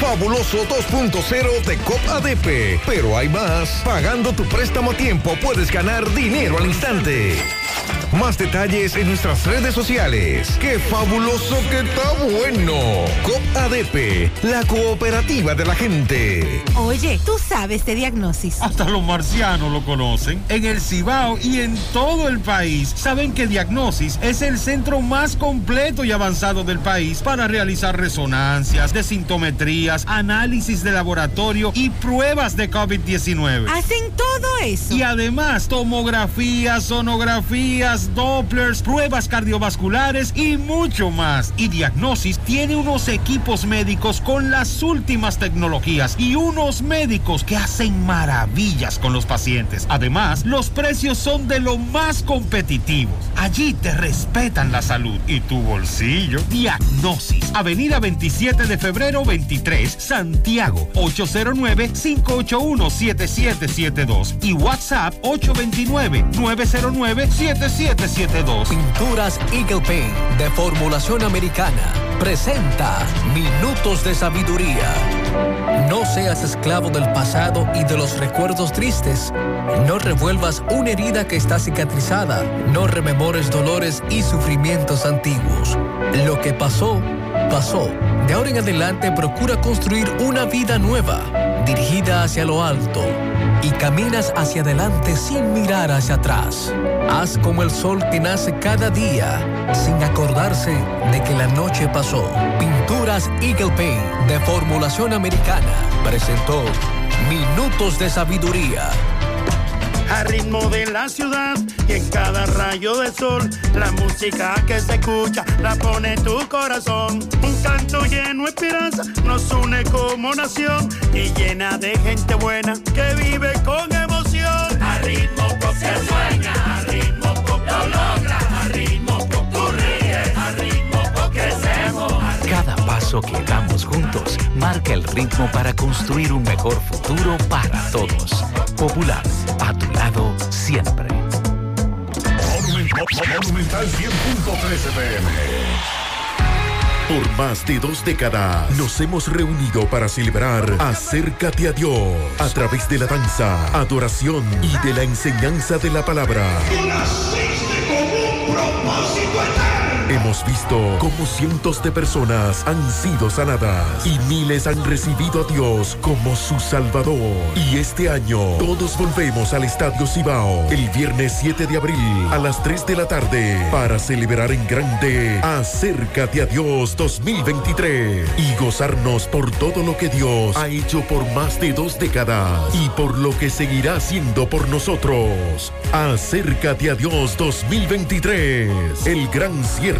Fabuloso 2.0 de COP ADP. Pero hay más. Pagando tu préstamo a tiempo puedes ganar dinero al instante. Más detalles en nuestras redes sociales. ¡Qué fabuloso que está bueno! COP ADP, la cooperativa de la gente. Oye, tú sabes de diagnosis. Hasta los marcianos lo conocen. En el Cibao y en todo el país saben que Diagnosis es el centro más completo y avanzado del país para realizar resonancias, análisis de laboratorio y pruebas de COVID-19. Hacen todo eso. Y además, tomografías, sonografías, sonografías, Dopplers, pruebas cardiovasculares y mucho más. Y Diagnosis tiene unos equipos médicos con las últimas tecnologías y unos médicos que hacen maravillas con los pacientes. Además, los precios son de lo más competitivos. Allí te respetan la salud y tu bolsillo. Diagnosis, Avenida 27 de febrero 23, Santiago, 809-581-7772 y WhatsApp 829-909-7772. Pinturas Eagle Paint de formulación americana presenta Minutos de Sabiduría. No seas esclavo del pasado y de los recuerdos tristes. No revuelvas una herida que está cicatrizada. No rememores dolores y sufrimientos antiguos. Lo que pasó, pasó. De ahora en adelante procura construir una vida nueva, dirigida hacia lo alto. Y caminas hacia adelante sin mirar hacia atrás. Haz como el sol que nace cada día, sin acordarse de que la noche pasó. Pinturas Eagle Paint de formulación americana presentó Minutos de Sabiduría. A ritmo de la ciudad y en cada rayo del sol la música que se escucha la pone en tu corazón. Un canto lleno de esperanza nos une como nación y llena de gente buena que vive con emoción. A ritmo pop se sueña a ritmo pop lo logra a ritmo pop tú ríes a ritmo pop crecemos. Cada paso que damos juntos marca el ritmo para construir un mejor futuro para todos. Popular, a tu lado siempre. Monumental 100.13 pm. Por más de dos décadas nos hemos reunido para celebrar Acércate a Dios a través de la danza, adoración y de la enseñanza de la palabra. Hemos visto cómo cientos de personas han sido sanadas y miles han recibido a Dios como su Salvador. Y este año todos volvemos al Estadio Cibao el viernes 7 de abril a las 3 de la tarde para celebrar en grande Acércate a Dios 2023 y gozarnos por todo lo que Dios ha hecho por más de dos décadas y por lo que seguirá haciendo por nosotros. Acércate a Dios 2023, el gran cierre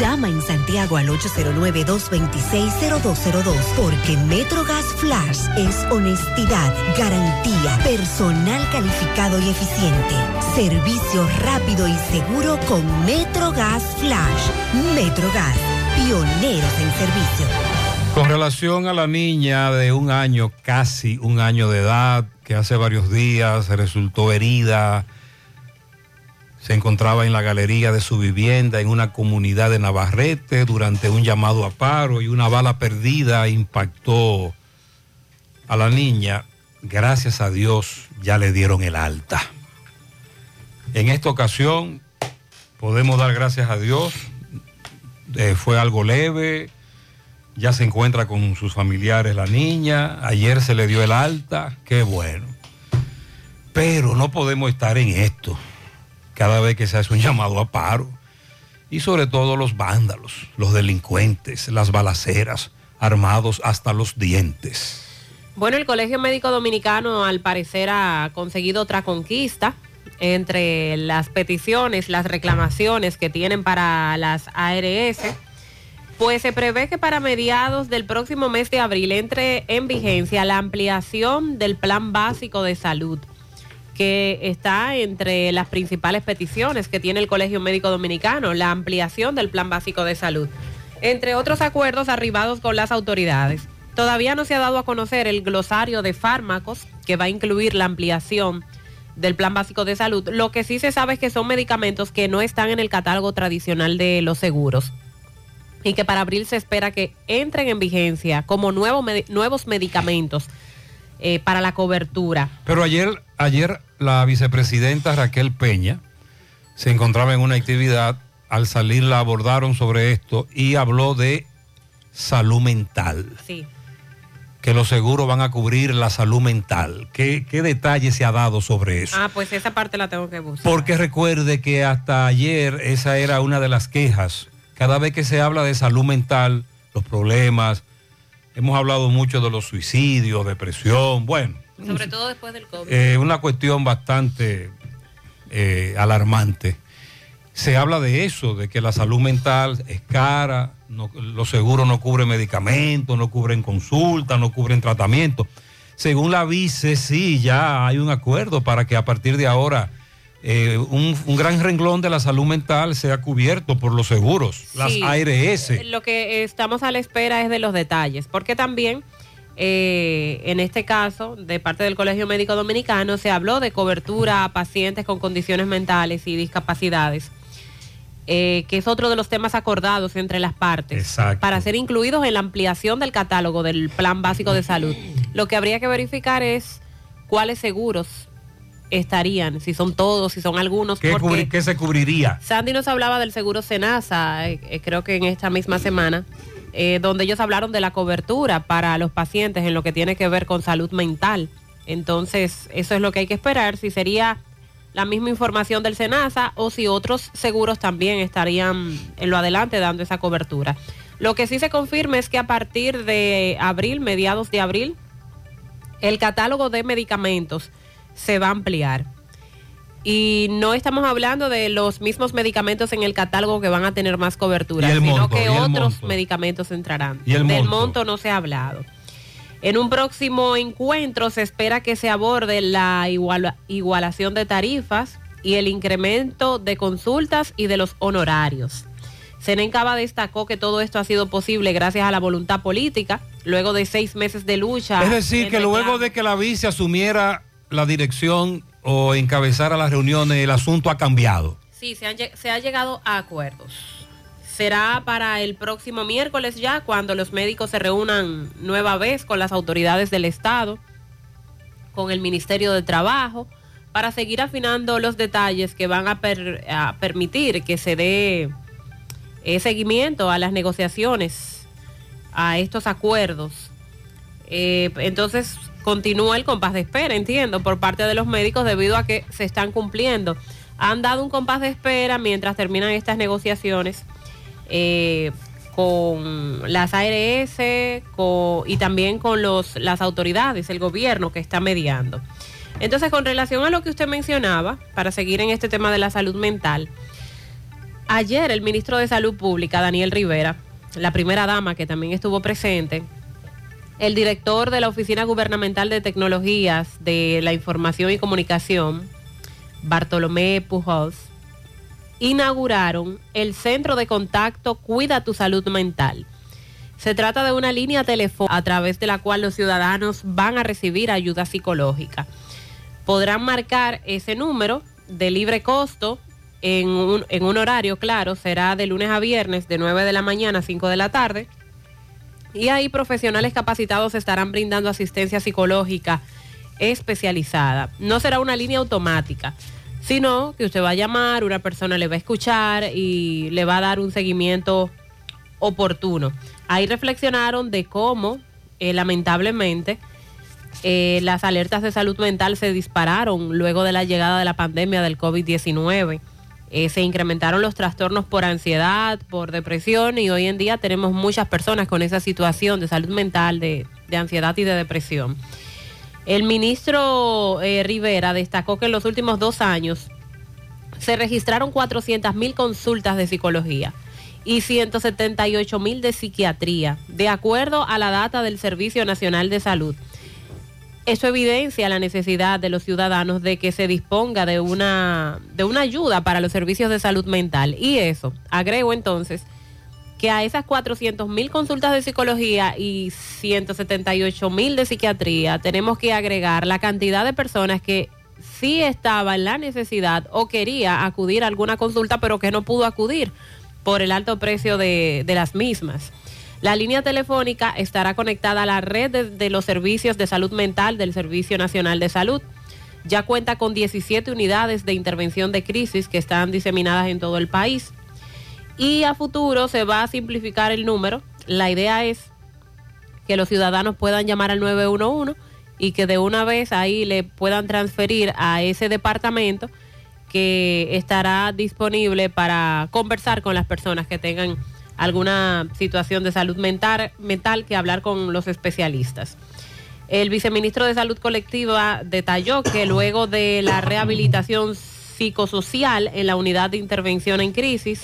Llama en Santiago al 809-226-0202 porque MetroGas Flash es honestidad, garantía, personal calificado y eficiente, servicio rápido y seguro con MetroGas Flash. MetroGas, pioneros en servicio. Con relación a la niña de un año, casi un año de edad, que hace varios días resultó herida, se encontraba en la galería de su vivienda en una comunidad de Navarrete durante un llamado a paro y una bala perdida impactó a la niña. Gracias a Dios ya le dieron el alta. En esta ocasión podemos dar gracias a Dios. Eh, fue algo leve, ya se encuentra con sus familiares la niña, ayer se le dio el alta, qué bueno. Pero no podemos estar en esto. Cada vez que se hace un llamado a paro. Y sobre todo los vándalos, los delincuentes, las balaceras, armados hasta los dientes. Bueno, el Colegio Médico Dominicano al parecer ha conseguido otra conquista entre las peticiones, las reclamaciones que tienen para las ARS. Pues se prevé que para mediados del próximo mes de abril entre en vigencia la ampliación del plan básico de salud, que está entre las principales peticiones que tiene el Colegio Médico Dominicano, la ampliación del plan básico de salud, entre otros acuerdos arribados con las autoridades. Todavía no se ha dado a conocer el glosario de fármacos que va a incluir la ampliación del plan básico de salud. Lo que sí se sabe es que son medicamentos que no están en el catálogo tradicional de los seguros y que para abril se espera que entren en vigencia como nuevo, nuevos medicamentos eh, para la cobertura. Pero ayer, ayer la vicepresidenta Raquel Peña se encontraba en una actividad, al salir la abordaron sobre esto y habló de salud mental. Sí. Que los seguros van a cubrir la salud mental. ¿Qué, ¿Qué detalle se ha dado sobre eso? Ah, pues esa parte la tengo que buscar. Porque recuerde que hasta ayer esa era una de las quejas cada vez que se habla de salud mental, los problemas, hemos hablado mucho de los suicidios, depresión, bueno. Sobre todo después del COVID. Eh, una cuestión bastante eh, alarmante. Se habla de eso, de que la salud mental es cara, los seguros no cubren medicamentos, no cubren consultas, no cubren tratamiento. Según la vice, sí, ya hay un acuerdo para que a partir de ahora eh, un, gran renglón de la salud mental sea cubierto por los seguros, las ARS. Eh, lo que estamos a la espera es de los detalles, porque también eh, en este caso, de parte del Colegio Médico Dominicano, se habló de cobertura a pacientes con condiciones mentales y discapacidades. que es otro de los temas acordados entre las partes para ser incluidos en la ampliación del catálogo del Plan Básico de Salud. Lo que habría que verificar es cuáles seguros estarían, si son todos, si son algunos. ¿Qué, se cubriría? Sandy nos hablaba del seguro Senasa, eh, eh, creo que en esta misma semana, eh, donde ellos hablaron de la cobertura para los pacientes en lo que tiene que ver con salud mental. Entonces, eso es lo que hay que esperar, si sería la misma información del Senasa o si otros seguros también estarían en lo adelante dando esa cobertura. Lo que sí se confirma es que a partir de abril, mediados de abril, el catálogo de medicamentos se va a ampliar. Y no estamos hablando de los mismos medicamentos en el catálogo que van a tener más cobertura, sino que otros medicamentos entrarán. ¿Y el Del monto? monto no se ha hablado. En un próximo encuentro se espera que se aborde la igualación de tarifas y el incremento de consultas y de los honorarios. Senencaba destacó que todo esto ha sido posible gracias a la voluntad política, luego de seis meses de lucha. Es decir, que luego de que la vice asumiera la dirección o encabezar a las reuniones, el asunto ha cambiado. Sí, se, se ha llegado a acuerdos. Será para el próximo miércoles ya, cuando los médicos se reúnan nueva vez con las autoridades del Estado, con el Ministerio de Trabajo, para seguir afinando los detalles que van a, permitir que se dé eh, seguimiento a las negociaciones, a estos acuerdos. Eh, entonces, continúa el compás de espera, entiendo, por parte de los médicos debido a que se están cumpliendo. Han dado un compás de espera mientras terminan estas negociaciones eh, con las ARS y también con los, las autoridades, el gobierno que está mediando. Entonces, con relación a lo que usted mencionaba, para seguir en este tema de la salud mental, ayer el ministro de Salud Pública, Daniel Rivera, la primera dama que también estuvo presente, el director de la Oficina Gubernamental de Tecnologías de la Información y Comunicación, Bartolomé Pujols, inauguraron el Centro de Contacto Cuida tu Salud Mental. Se trata de una línea telefónica a través de la cual los ciudadanos van a recibir ayuda psicológica. Podrán marcar ese número de libre costo en un, en un horario, claro, será de lunes a viernes de 9 de la mañana a 5 de la tarde y ahí profesionales capacitados estarán brindando asistencia psicológica especializada. No será una línea automática, sino que usted va a llamar, una persona le va a escuchar y le va a dar un seguimiento oportuno. Ahí reflexionaron de cómo, eh, lamentablemente, Eh, las alertas de salud mental se dispararon luego de la llegada de la pandemia del COVID-19. Eh, se incrementaron los trastornos por ansiedad, por depresión y hoy en día tenemos muchas personas con esa situación de salud mental, de, de ansiedad y de depresión. El ministro eh, Rivera destacó que en los últimos dos años se registraron 400 mil consultas de psicología y 178 mil de psiquiatría, de acuerdo a la data del Servicio Nacional de Salud. Eso evidencia la necesidad de los ciudadanos de que se disponga de una, de una ayuda para los servicios de salud mental. Y eso, agrego entonces, que a esas 400 mil consultas de psicología y 178 mil de psiquiatría tenemos que agregar la cantidad de personas que sí estaba en la necesidad o quería acudir a alguna consulta, pero que no pudo acudir por el alto precio de, de las mismas. La línea telefónica estará conectada a la red de, los servicios de salud mental del Servicio Nacional de Salud. Ya cuenta con 17 unidades de intervención de crisis que están diseminadas en todo el país. Y a futuro se va a simplificar el número. La idea es que los ciudadanos puedan llamar al 911 y que de una vez ahí le puedan transferir a ese departamento que estará disponible para conversar con las personas que tengan alguna situación de salud mental, mental que hablar con los especialistas. El viceministro de Salud Colectiva detalló que luego de la rehabilitación psicosocial en la unidad de intervención en crisis,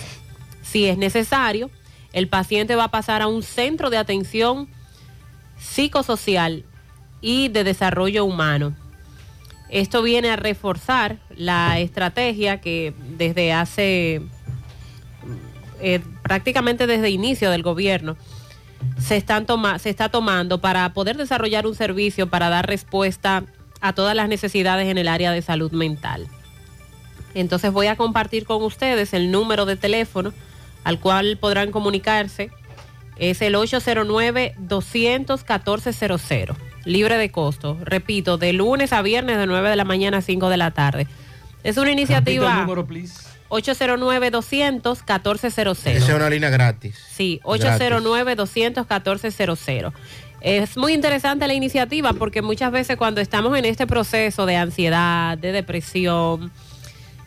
si es necesario, el paciente va a pasar a un centro de atención psicosocial y de desarrollo humano. Esto viene a reforzar la estrategia que desde hace eh, prácticamente desde inicio del gobierno se, están toma se está tomando para poder desarrollar un servicio para dar respuesta a todas las necesidades en el área de salud mental. Entonces voy a compartir con ustedes el número de teléfono al cual podrán comunicarse. Es el 809-214-00, libre de costo. Repito, de lunes a viernes de 9 de la mañana a 5 de la tarde. Es una iniciativa... El número, please. 809-200-1400. Esa es una línea gratis. Sí, 809-200-1400. Es muy interesante la iniciativa porque muchas veces cuando estamos en este proceso de ansiedad, de depresión,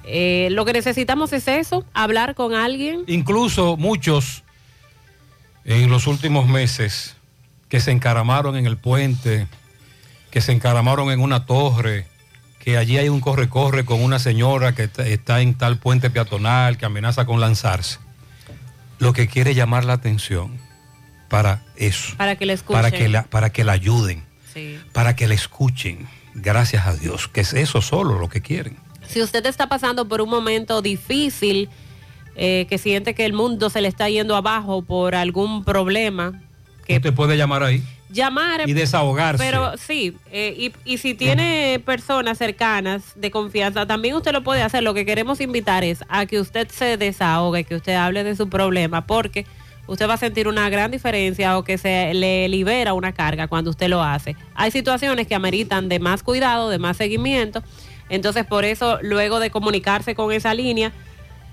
eh, lo que necesitamos es eso, hablar con alguien. Incluso muchos en los últimos meses que se encaramaron en el puente, que se encaramaron en una torre, que allí hay un corre-corre con una señora que está en tal puente peatonal, que amenaza con lanzarse. Lo que quiere llamar la atención para eso. Para que la escuchen. Para que la, para que la ayuden. Sí. Para que la escuchen. Gracias a Dios. Que es eso solo lo que quieren. Si usted está pasando por un momento difícil, eh, que siente que el mundo se le está yendo abajo por algún problema. Que usted puede llamar ahí. Llamar. Y desahogarse. Pero sí, eh, y, y, si tiene personas cercanas de confianza, también usted lo puede hacer. Lo que queremos invitar es a que usted se desahogue, que usted hable de su problema, porque usted va a sentir una gran diferencia o que se le libera una carga cuando usted lo hace. Hay situaciones que ameritan de más cuidado, de más seguimiento. Entonces, por eso, luego de comunicarse con esa línea,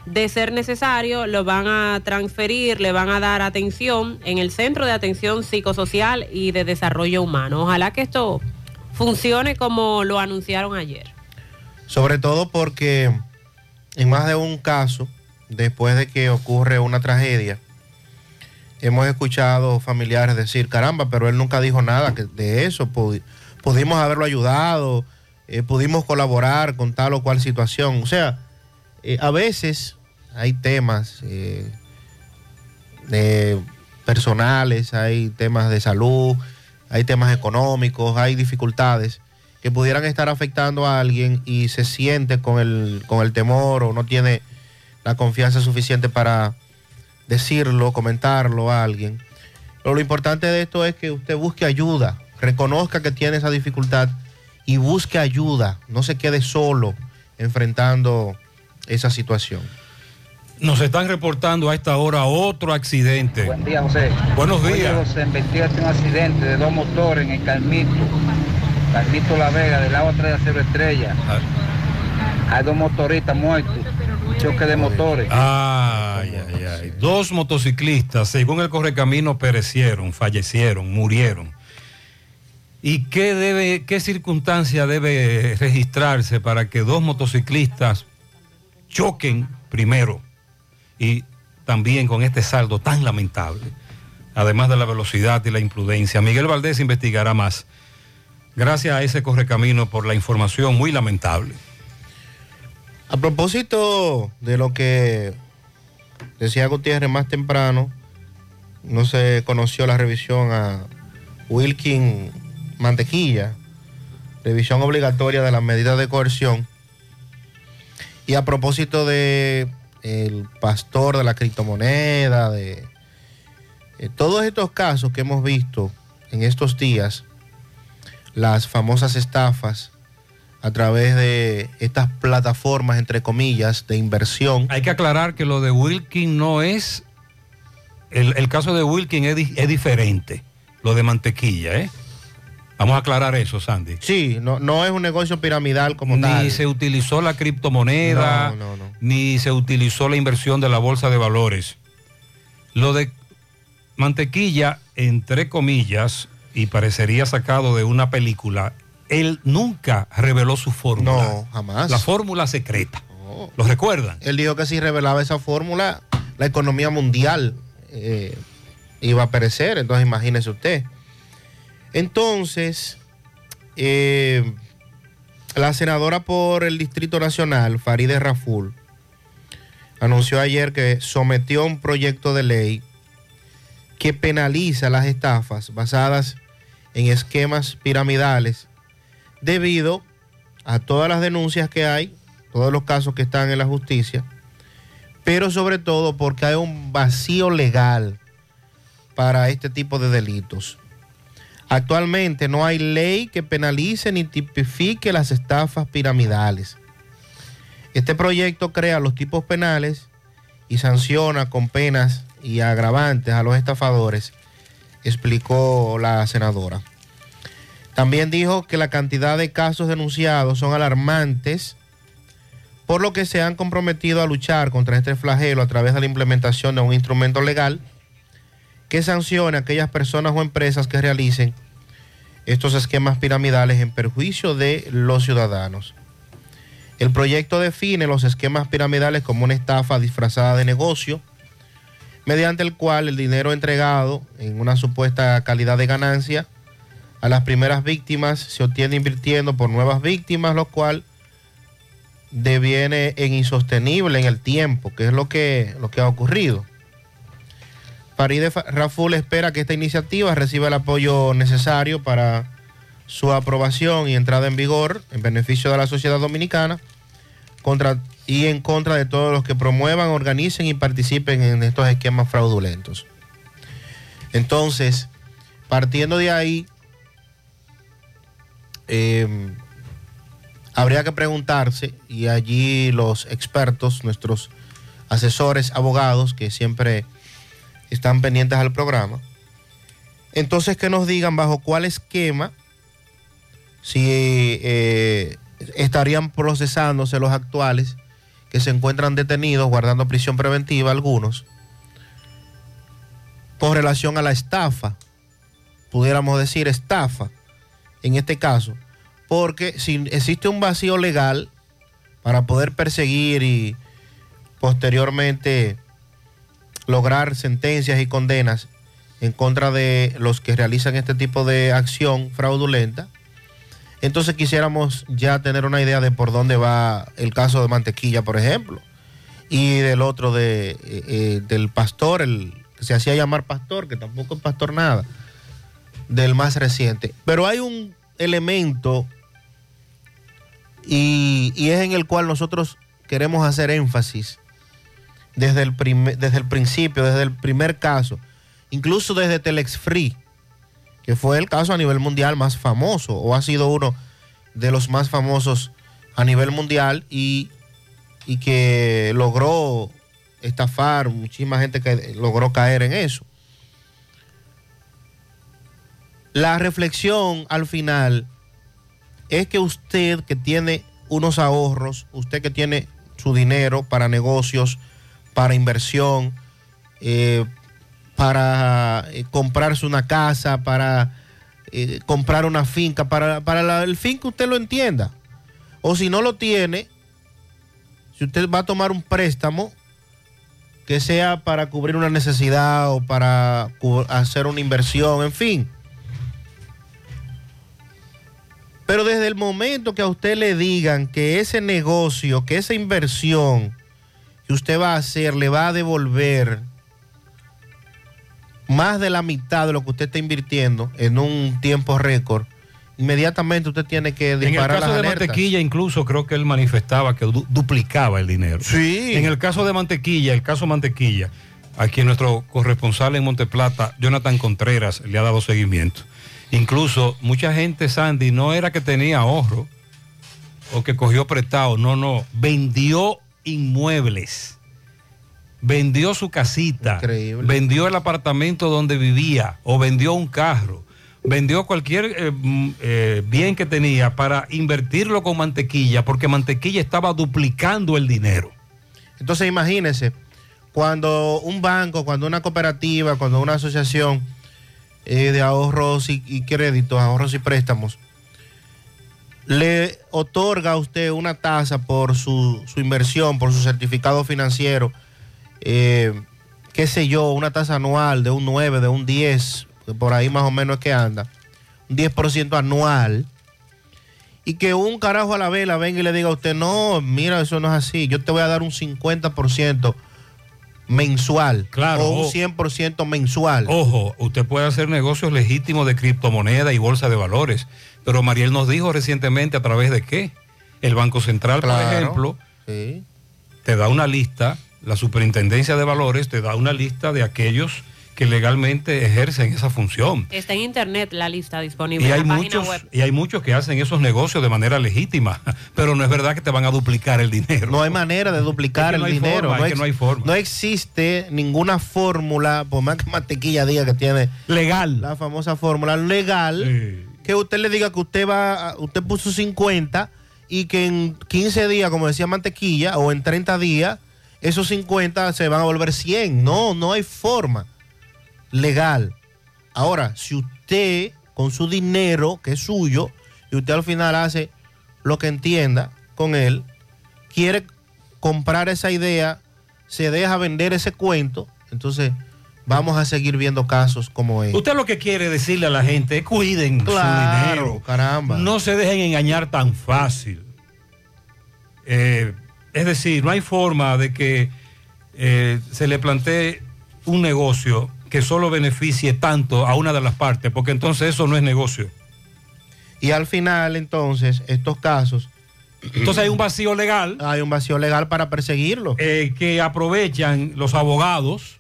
de ser necesario, lo van a transferir, le van a dar atención en el Centro de Atención Psicosocial y de Desarrollo Humano. Ojalá que esto funcione como lo anunciaron ayer. Sobre todo porque en más de un caso, después de que ocurre una tragedia, hemos escuchado familiares decir, caramba, pero él nunca dijo nada de eso, pudimos haberlo ayudado, eh, pudimos colaborar con tal o cual situación. O sea, eh, a veces hay temas eh, personales, hay temas de salud, hay temas económicos, hay dificultades que pudieran estar afectando a alguien y se siente con el, con el temor o no tiene la confianza suficiente para decirlo, comentarlo a alguien. Pero lo importante de esto es que usted busque ayuda, reconozca que tiene esa dificultad y busque ayuda, no se quede solo enfrentando esa situación. Nos están reportando a esta hora otro accidente. Buen día, José. Buenos días. Oye, José, investigaste un accidente de dos motores en el Carmito. Carmito La Vega, del agua 3 a 0 Estrella. Ah. Hay dos motoristas muertos. Choque de motores. Ay, ay, ay. Dos motociclistas, según el correcamino, perecieron, fallecieron, murieron. ¿Y qué, debe, qué circunstancia debe registrarse para que dos motociclistas choquen primero y también con este saldo tan lamentable? Además de la velocidad y la imprudencia. Miguel Valdés investigará más. Gracias a ese correcamino por la información muy lamentable. A propósito de lo que decía Gutiérrez más temprano, no se conoció la revisión a Wilkin Mantequilla, revisión obligatoria de las medidas de coerción. Y a propósito de el pastor de la criptomoneda, de eh, todos estos casos que hemos visto en estos días, las famosas estafas a través de estas plataformas, entre comillas, de inversión. Hay que aclarar que lo de Wilkin no es, el, caso de Wilkin es, es diferente, lo de mantequilla, ¿eh? Vamos a aclarar eso, Sandy. Sí, no, no es un negocio piramidal como ni tal. se utilizó la criptomoneda, No, no, no. ni se utilizó la inversión de la bolsa de valores. Lo de mantequilla, entre comillas, y parecería sacado de una película, él nunca reveló su fórmula. No, jamás. La fórmula secreta. ¿Lo recuerdan? Él dijo que si revelaba esa fórmula, la economía mundial eh, iba a perecer. Entonces, imagínese usted. Entonces, eh, la senadora por el Distrito Nacional, Farideh Raful, anunció ayer que sometió un proyecto de ley que penaliza las estafas basadas en esquemas piramidales debido a todas las denuncias que hay, todos los casos que están en la justicia, pero sobre todo porque hay un vacío legal para este tipo de delitos. Actualmente no hay ley que penalice ni tipifique las estafas piramidales. Este proyecto crea los tipos penales y sanciona con penas y agravantes a los estafadores, explicó la senadora. También dijo que la cantidad de casos denunciados son alarmantes, por lo que se han comprometido a luchar contra este flagelo a través de la implementación de un instrumento legal que sancione a aquellas personas o empresas que realicen estos esquemas piramidales en perjuicio de los ciudadanos. El proyecto define los esquemas piramidales como una estafa disfrazada de negocio, mediante el cual el dinero entregado en una supuesta calidad de ganancia a las primeras víctimas se obtiene invirtiendo por nuevas víctimas, lo cual deviene en insostenible en el tiempo, que es lo que, lo que ha ocurrido. Faride Fa- Raful espera que esta iniciativa reciba el apoyo necesario para su aprobación y entrada en vigor en beneficio de la sociedad dominicana y en contra de todos los que promuevan, organicen y participen en estos esquemas fraudulentos. Entonces, partiendo de ahí, eh, habría que preguntarse, y allí los expertos, nuestros asesores, abogados, que siempre están pendientes al programa, entonces que nos digan bajo cuál esquema, si eh, estarían procesándose los actuales que se encuentran detenidos, guardando prisión preventiva algunos, con relación a la estafa, pudiéramos decir estafa, en este caso, porque si existe un vacío legal para poder perseguir y posteriormente lograr sentencias y condenas en contra de los que realizan este tipo de acción fraudulenta, entonces quisiéramos ya tener una idea de por dónde va el caso de Mantequilla, por ejemplo, y del otro de, eh, eh, del pastor, el que se hacía llamar pastor, que tampoco es pastor nada, del más reciente. Pero hay un elemento y, y es en el cual nosotros queremos hacer énfasis desde el, desde el principio, desde el primer caso, incluso desde Telex Free, que fue el caso a nivel mundial más famoso o ha sido uno de los más famosos a nivel mundial y, y que logró estafar, muchísima gente que logró caer en eso. La reflexión al final es que usted que tiene unos ahorros, usted que tiene su dinero para negocios, para inversión, eh, para eh, comprarse una casa, para eh, comprar una finca, para, para el fin que usted lo entienda. O si no lo tiene, si usted va a tomar un préstamo que sea para cubrir una necesidad o para hacer una inversión, en fin. Pero desde el momento que a usted le digan que ese negocio, que esa inversión que usted va a hacer le va a devolver más de la mitad de lo que usted está invirtiendo en un tiempo récord, inmediatamente usted tiene que En el disparar caso las de. Mantequilla, incluso creo que él manifestaba que du- duplicaba el dinero. Sí. En el caso de Mantequilla, el caso Mantequilla, a quien nuestro corresponsal en Monteplata, Jonathan Contreras, le ha dado seguimiento. Incluso mucha gente, Sandy, no era que tenía ahorro o que cogió prestado, no, no, vendió inmuebles. Vendió su casita, vendió el apartamento donde vivía o vendió un carro, vendió cualquier eh, mm, eh, bien que tenía para invertirlo con mantequilla, porque mantequilla estaba duplicando el dinero. Entonces imagínese, cuando un banco, cuando una cooperativa, cuando una asociación eh, de ahorros y, y créditos, ahorros y préstamos, le otorga a usted una tasa por su, su inversión, por su certificado financiero, eh, qué sé yo, una tasa anual de un 9, de un 10, que por ahí más o menos es que anda, un 10% anual, y que un carajo a la vela venga y le diga a usted, no, mira, eso no es así, yo te voy a dar un 50% mensual Claro, o un o- 100% mensual. Ojo, usted puede hacer negocios legítimos de criptomoneda y bolsa de valores, pero Mariel nos dijo recientemente a través de qué. El Banco Central, por ejemplo, sí. te da una lista, la Superintendencia de Valores te da una lista de aquellos que legalmente ejercen esa función. Está en internet la lista disponible Y en hay, la muchos, web. y hay muchos que hacen esos negocios de manera legítima, pero no es verdad que te van a duplicar el dinero. No hay manera de duplicar Es que no el dinero. forma, es ex- que no hay forma. no existe ninguna fórmula, por más que Mantequilla diga que tiene legal. La famosa fórmula legal, que usted le diga que usted va, usted puso 50 y que en 15 días, como decía Mantequilla, o en 30 días, esos 50 se van a volver 100. No, no hay forma legal. Ahora, si usted con su dinero, que es suyo, y usted al final hace lo que entienda con él, quiere comprar esa idea, se deja vender ese cuento, entonces vamos a seguir viendo casos como este. Usted lo que quiere decirle a la gente es cuiden su Claro, dinero. caramba. No se dejen engañar tan fácil. Eh, es decir, no hay forma de que eh, se le plantee un negocio que solo beneficie tanto a una de las partes, porque entonces eso no es negocio. Y al final, entonces, estos casos... Entonces hay un vacío legal. Hay un vacío legal para perseguirlo. eh, que aprovechan los abogados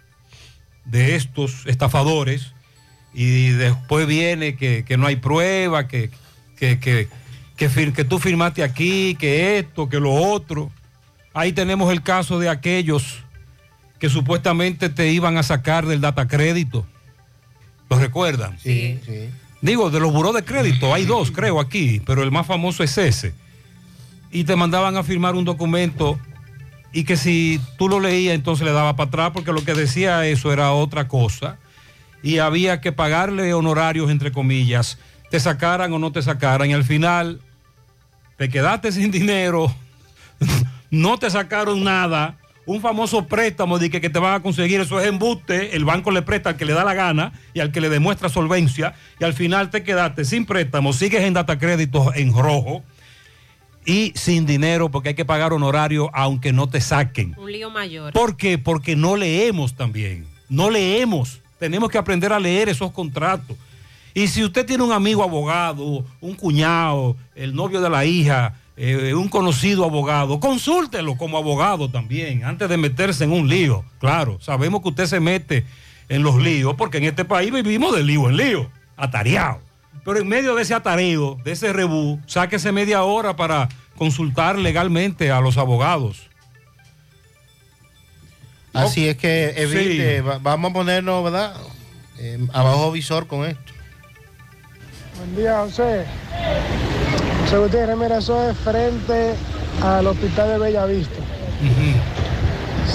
de estos estafadores y después viene que, que no hay prueba, que, que, que, que fir- que tú firmaste aquí, que esto, que lo otro. Ahí tenemos el caso de aquellos que supuestamente te iban a sacar del data crédito. ¿Lo recuerdan? Sí, sí. Digo, de los buró de crédito, hay dos, creo, aquí, pero el más famoso es ese. Y te mandaban a firmar un documento y que si tú lo leías, entonces le daba para atrás, porque lo que decía eso era otra cosa. Y había que pagarle honorarios, entre comillas, te sacaran o no te sacaran. Y al final te quedaste sin dinero, no te sacaron nada. Un famoso préstamo de que, que te van a conseguir, eso es embuste, el banco le presta al que le da la gana y al que le demuestra solvencia, y al final te quedaste sin préstamo, sigues en data créditos en rojo y sin dinero porque hay que pagar honorario aunque no te saquen. Un lío mayor. ¿Por qué? Porque no leemos también. No leemos. Tenemos que aprender a leer esos contratos. Y si usted tiene un amigo abogado, un cuñado, el novio de la hija, eh, un conocido abogado, consúltelo como abogado también, antes de meterse en un lío. Claro, sabemos que usted se mete en los líos, porque en este país vivimos de lío en lío, atareado. Pero en medio de ese atareo, de ese rebú, sáquese media hora para consultar legalmente a los abogados. Así es que evite, Sí. va- vamos a ponernos, ¿verdad? Eh, abajo visor con esto. Buen día, José. José Gutiérrez, mira, eso es frente al hospital de Bellavista.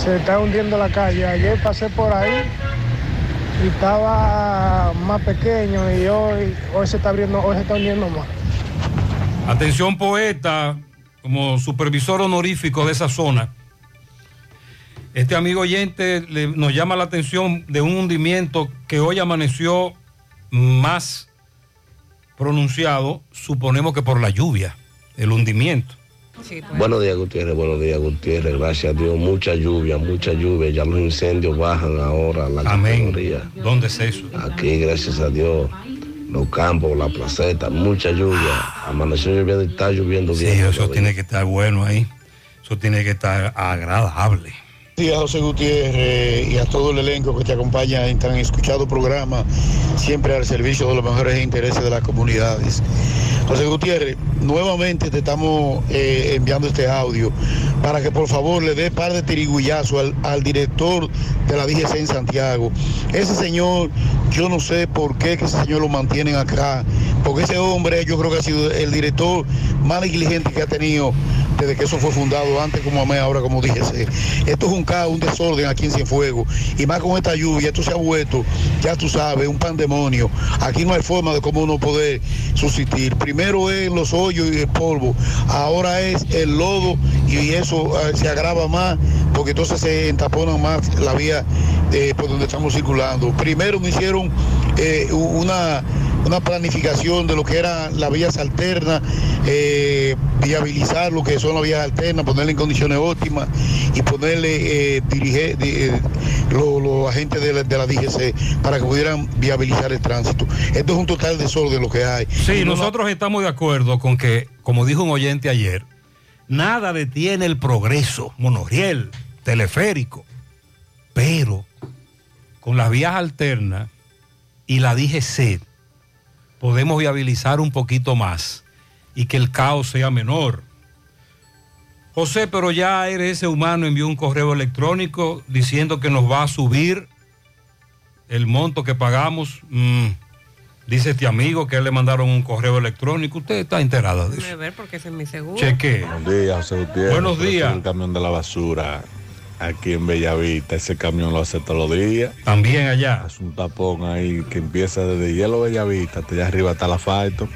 Se está hundiendo la calle. Ayer pasé por ahí estaba más pequeño y hoy, hoy se está abriendo, hoy se está más. Atención poeta, como supervisor honorífico de esa zona. Este amigo oyente nos llama la atención de un hundimiento que hoy amaneció más pronunciado, suponemos que por la lluvia, el hundimiento. Buenos días, Gutiérrez. Buenos días, Gutiérrez. Gracias a Dios. Mucha lluvia, mucha lluvia. Ya los incendios bajan ahora la Amén. categoría. ¿Dónde es eso? Aquí, gracias a Dios. Los campos, la placeta, mucha lluvia. Amaneció lloviendo y está lloviendo Sí, bien. eso tiene que estar bueno ahí. Eso tiene que estar agradable. días, José Gutiérrez, y a todo el elenco que te acompaña en tan escuchado programa, siempre al servicio de los mejores intereses de las comunidades. José Gutiérrez, nuevamente te estamos eh, enviando este audio para que por favor le dé par de tirigullazo al, al director de la DGC en Santiago. Ese señor, yo no sé por qué que ese señor lo mantienen acá, porque ese hombre yo creo que ha sido el director más negligente que ha tenido desde que eso fue fundado, antes como AME, ahora como DGC. Esto es un caos, un desorden aquí en Cienfuegos. Y más con esta lluvia, esto se ha vuelto, ya tú sabes, un pandemonio. Aquí no hay forma de cómo uno poder subsistir. Primero es los hoyos y el polvo, ahora es el lodo y eso eh, se agrava más porque entonces se entaponan más la vía eh, por donde estamos circulando. Primero me hicieron eh, una, una planificación de lo que eran las vías alternas, eh, viabilizar lo que son las vías alternas, ponerle en condiciones óptimas y ponerle eh, dirige- eh, lo- los agentes de la, de la DGC para que pudieran viabilizar el tránsito. Esto es un total desorden lo que hay. Sí, Y no- nosotros estamos de acuerdo con que, como dijo un oyente ayer, nada detiene el progreso, monorriel, teleférico, pero con las vías alternas y la DGC podemos viabilizar un poquito más y que el caos sea menor. José, pero ya ese humano envió un correo electrónico diciendo que nos va a subir el monto que pagamos. Mm, Dice este amigo que a él le mandaron un correo electrónico. Usted está enterada de eso. Déjame ver porque ese es mi seguro. Cheque. Buenos días, José Gutiérrez. Buenos días. El camión de la basura aquí en Bellavista, ese camión lo hace todos los días. También allá. Es un tapón ahí que empieza desde Hielo Bellavista hasta allá arriba hasta la asfalto.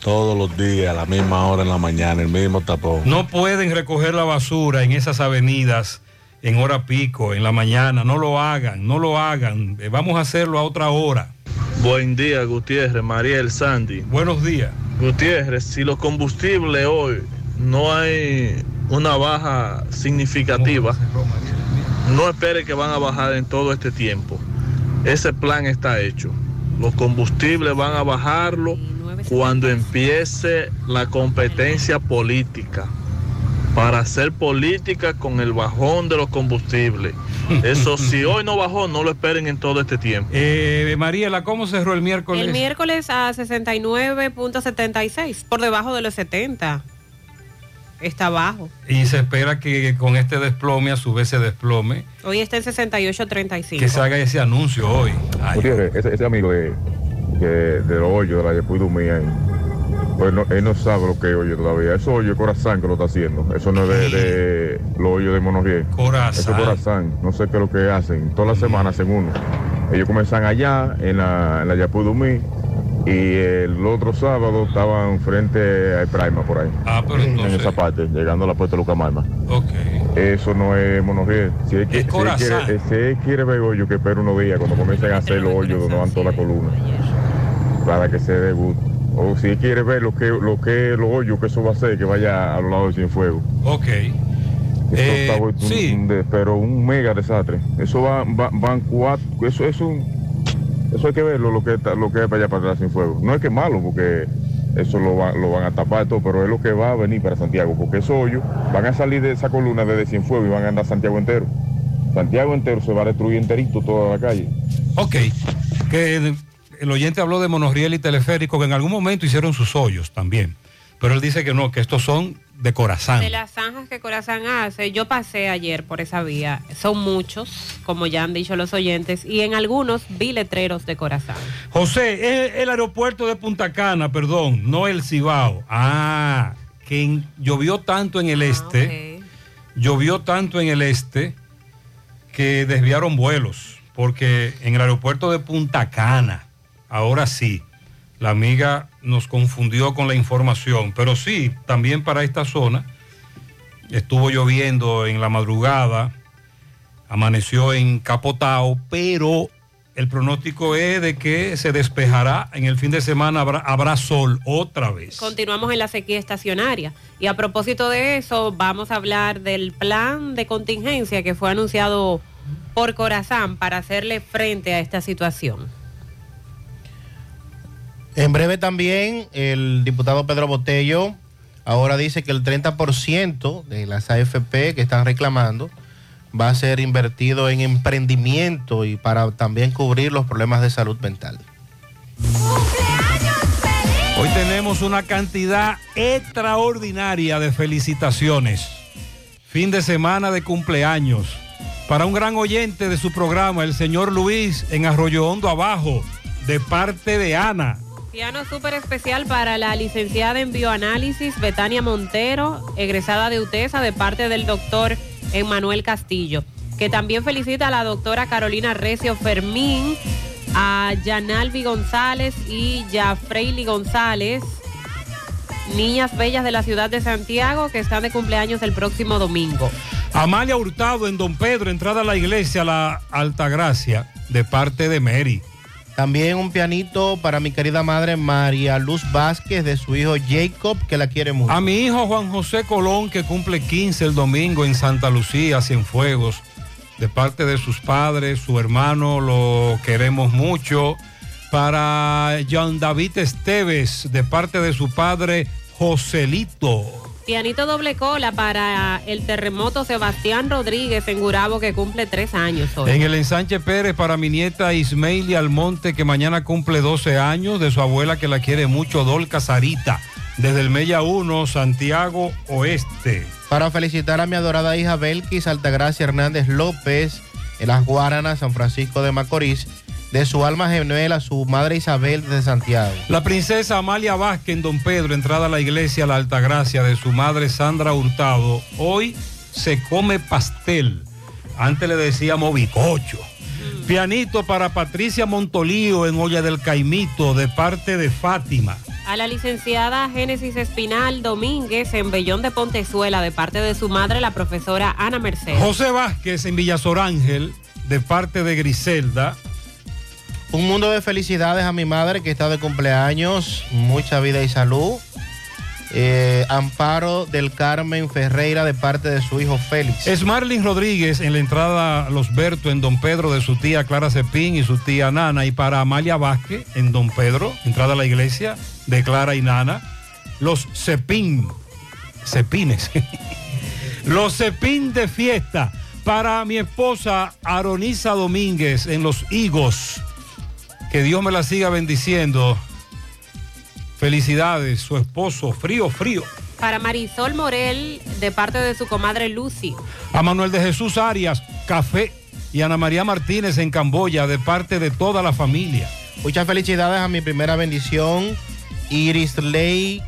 Todos los días, a la misma hora en la mañana, el mismo tapón. No pueden recoger la basura en esas avenidas en hora pico, en la mañana. No lo hagan, no lo hagan. Eh, Vamos a hacerlo a otra hora. Buen día, Gutiérrez, Mariel, Sandy. Buenos días. Gutiérrez, si los combustibles hoy no hay una baja significativa, no espere que van a bajar en todo este tiempo. Ese plan está hecho. Los combustibles van a bajarlo cuando empiece la competencia política. Para hacer política con el bajón de los combustibles. Eso, si hoy no bajó, no lo esperen en todo este tiempo. Eh, Mariela, ¿cómo cerró el miércoles? El miércoles a 69.76, por debajo de los 70. Está bajo. Y se espera que con este desplome, a su vez se desplome, Hoy está en 68.35. que se haga ese anuncio hoy. Ay, ese, ese amigo de, que, del hoyo, de la ahí, pues no, él no sabe lo que es hoyo todavía. Eso hoyo es corazón que lo está haciendo. Eso no es de, de los hoyos de Monorriel. Corazán. Eso es corazón. No sé qué es lo que hacen. Todas las semanas hacen uno. Ellos comienzan allá, en la, en la Yapudumí, y el otro sábado estaban frente al Prima por ahí. Ah, pero En entonces- esa parte, llegando a la puerta de Lucas Marma. Ok. Eso no es monorriel. Si él, qui- si él Corazán. quiere, si él quiere ver hoyo, que espera unos días cuando comiencen a hacer los hoyos donde van toda la columna. Para que se dé gusto. O si él quiere ver lo que lo que los hoyos que eso va a hacer, que vaya a los lados de Cienfuegos. Ok. Eso Eh, está vuelto un- sí. un pero un mega desastre. Eso va, va- van cuatro, eso es un eso hay que verlo lo que está- lo que es para allá para atrás sin fuego. No es que malo porque eso lo, va- lo van a tapar todo, pero es lo que va a venir para Santiago, porque esos hoyos van a salir de esa columna desde Cienfuegos y van a andar Santiago entero. Santiago entero se va a destruir enterito toda la calle. Ok. Que el oyente habló de monorriel y teleférico, que en algún momento hicieron sus hoyos también. Pero él dice que no, que estos son de corazón. De las zanjas que Corazán hace, yo pasé ayer por esa vía. Son muchos, como ya han dicho los oyentes, y en algunos vi letreros de Corazán. José, el, el aeropuerto de Punta Cana, perdón, no el Cibao. Ah, que en- llovió tanto en el este, llovió tanto en el este que desviaron vuelos. porque en el aeropuerto de Punta Cana, ahora sí, la amiga nos confundió con la información, pero sí, también para esta zona estuvo lloviendo en la madrugada, amaneció encapotado, pero el pronóstico es de que se despejará en el fin de semana, habrá, habrá sol otra vez. Continuamos en la sequía estacionaria. Y a propósito de eso, vamos a hablar del plan de contingencia que fue anunciado por Corazán para hacerle frente a esta situación. En breve también el diputado Pedro Botello ahora dice que el 30% de las AFP que están reclamando va a ser invertido en emprendimiento y para también cubrir los problemas de salud mental. Hoy tenemos una cantidad extraordinaria de felicitaciones. Fin de semana de cumpleaños. Para un gran oyente de su programa, el señor Luis en Arroyo Hondo Abajo, de parte de Ana. Piano súper especial para la licenciada en bioanálisis Betania Montero, egresada de UTESA de parte del doctor Emanuel Castillo, que también felicita a la doctora Carolina Recio Fermín, a Yanalvi González y Jafreili González, niñas bellas de la ciudad de Santiago que están de cumpleaños el próximo domingo. Amalia Hurtado en Don Pedro, entrada a la iglesia La Altagracia, de parte de Mary. También un pianito para mi querida madre María Luz Vázquez de su hijo Jacob, que la quiere mucho. A mi hijo Juan José Colón, que cumple 15 el domingo en Santa Lucía, Cienfuegos, de parte de sus padres, su hermano, lo queremos mucho. Para John David Esteves, de parte de su padre Joselito. Pianito doble cola para el terremoto Sebastián Rodríguez en Gurabo que cumple tres años hoy. En el ensanche Pérez para mi nieta Ismaili Almonte que mañana cumple 12 años, de su abuela que la quiere mucho, Dolca Sarita, desde el Mella 1, Santiago Oeste. Para felicitar a mi adorada hija Belkis Altagracia Hernández López en las Guaranas, San Francisco de Macorís, de su alma gemela, su madre Isabel de Santiago. La princesa Amalia Vázquez en Don Pedro, entrada a la iglesia La Altagracia de su madre Sandra Hurtado. Hoy se come pastel. Antes le decíamos bicocho. Pianito para Patricia Montolío en Olla del Caimito de parte de Fátima. A la licenciada Génesis Espinal Domínguez en Bellón de Pontezuela de parte de su madre, la profesora Ana Mercedes. José Vázquez en Villasorángel de parte de Griselda. Un mundo de felicidades a mi madre que está de cumpleaños, mucha vida y salud. Eh, Amparo del Carmen Ferreira de parte de su hijo Félix. Es Marlin Rodríguez en la entrada Los Berto en Don Pedro de su tía Clara Cepín y su tía Nana. Y para Amalia Vázquez en Don Pedro, entrada a la iglesia de Clara y Nana. Los Cepín, Cepines. Los Cepín de fiesta. Para mi esposa Aronisa Domínguez en Los Higos. Que Dios me la siga bendiciendo. Felicidades, su esposo, frío, frío. Para Marisol Morel de parte de su comadre Lucy. A Manuel de Jesús Arias, café. Y Ana María Martínez en Camboya de parte de toda la familia. Muchas felicidades a mi primera bendición, Iris Ley,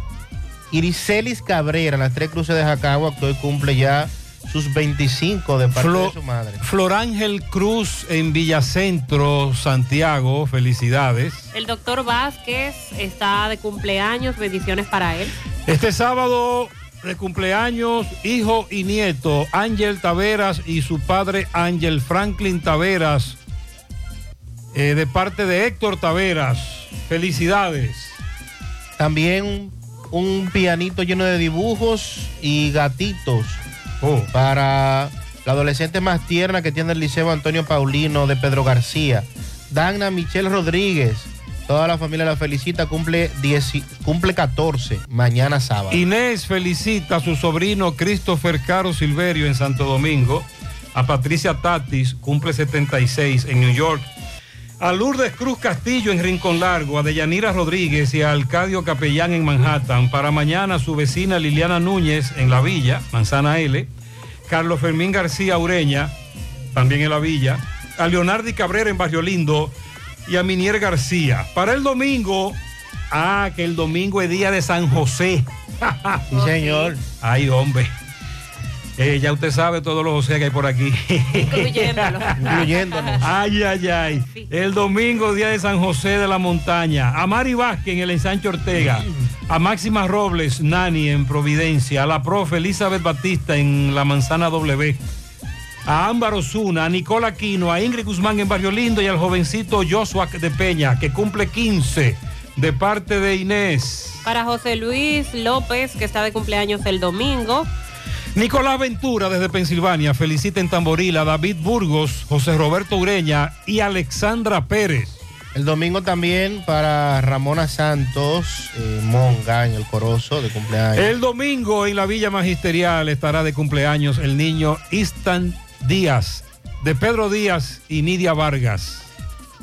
Iriselis Cabrera, las tres cruces de Jacagua, que hoy cumple ya sus 25 de parte Flo- de su madre. Flor Ángel Cruz en Villacentro, Santiago, felicidades. El doctor Vázquez está de cumpleaños, bendiciones para él. Este sábado de cumpleaños, hijo y nieto, Ángel Taveras y su padre Ángel Franklin Taveras, eh, de parte de Héctor Taveras. Felicidades. También un pianito lleno de dibujos y gatitos para la adolescente más tierna que tiene el Liceo Antonio Paulino de Pedro García. Dana Michelle Rodríguez, toda la familia la felicita, cumple, 10 cumple 14 mañana sábado. Inés felicita a su sobrino Christopher Caro Silverio en Santo Domingo. A Patricia Tatis, cumple 76 en New York. A Lourdes Cruz Castillo en Rincón Largo, a Deyanira Rodríguez y a Alcadio Capellán en Manhattan. Para mañana su vecina Liliana Núñez en La Villa, Manzana L. Carlos Fermín García Ureña, también en La Villa. A Leonardi Cabrera en Barrio Lindo y a Minier García. Para el domingo, ah, que el domingo es día de San José. Sí, señor. Ay, hombre. Eh, ya usted sabe todos los José que hay por aquí. Incluyéndolo. Incluyéndonos. Ay, ay, ay. El domingo, día de San José de la Montaña. A Mari Vázquez en el ensanche Ortega. A Máxima Robles, Nani en Providencia. A la profe Elizabeth Batista en la Manzana W. A Ámbar Osuna, a Nicola Aquino, a Ingrid Guzmán en Barrio Lindo y al jovencito Joshua de Peña, que cumple 15 de parte de Inés. Para José Luis López, que está de cumpleaños el domingo. Nicolás Ventura desde Pensilvania felicita en Tamboril a David Burgos, José Roberto Ureña y Alexandra Pérez. El domingo también para Ramona Santos, eh, Monga en el Corozo de cumpleaños. El domingo en la Villa Magisterial estará de cumpleaños el niño Istan Díaz, de Pedro Díaz y Nidia Vargas.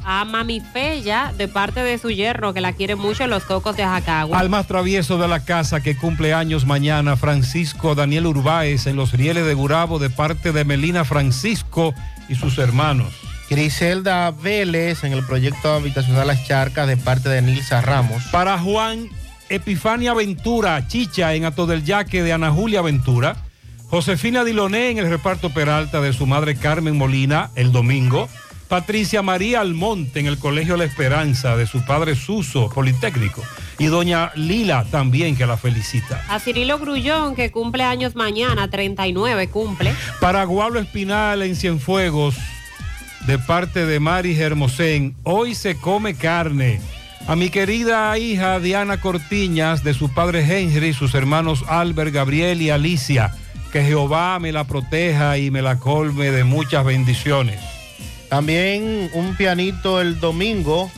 A Mami Fella, de parte de su yerno, que la quiere mucho en los cocos de Jacagua. Al más travieso de la casa que cumple años mañana, Francisco Daniel Urbáez en los rieles de Gurabo, de parte de Melina Francisco y sus hermanos. Griselda Vélez en el proyecto habitacional Las Charcas de parte de Nilsa Ramos. Para Juan Epifania Ventura, Chicha en Ato del Yaque de Ana Julia Ventura. Josefina Diloné en el reparto Peralta de su madre Carmen Molina el domingo. Patricia María Almonte en el Colegio La Esperanza de su padre Suso Politécnico. Y doña Lila también que la felicita. A Cirilo Grullón, que cumple años mañana, 39 cumple. Para Gualo Espinal en Cienfuegos, de parte de Mari Hermosén, hoy se come carne. A mi querida hija Diana Cortiñas, de su padre Henry, sus hermanos Albert, Gabriel y Alicia, que Jehová me la proteja y me la colme de muchas bendiciones. También un pianito el domingo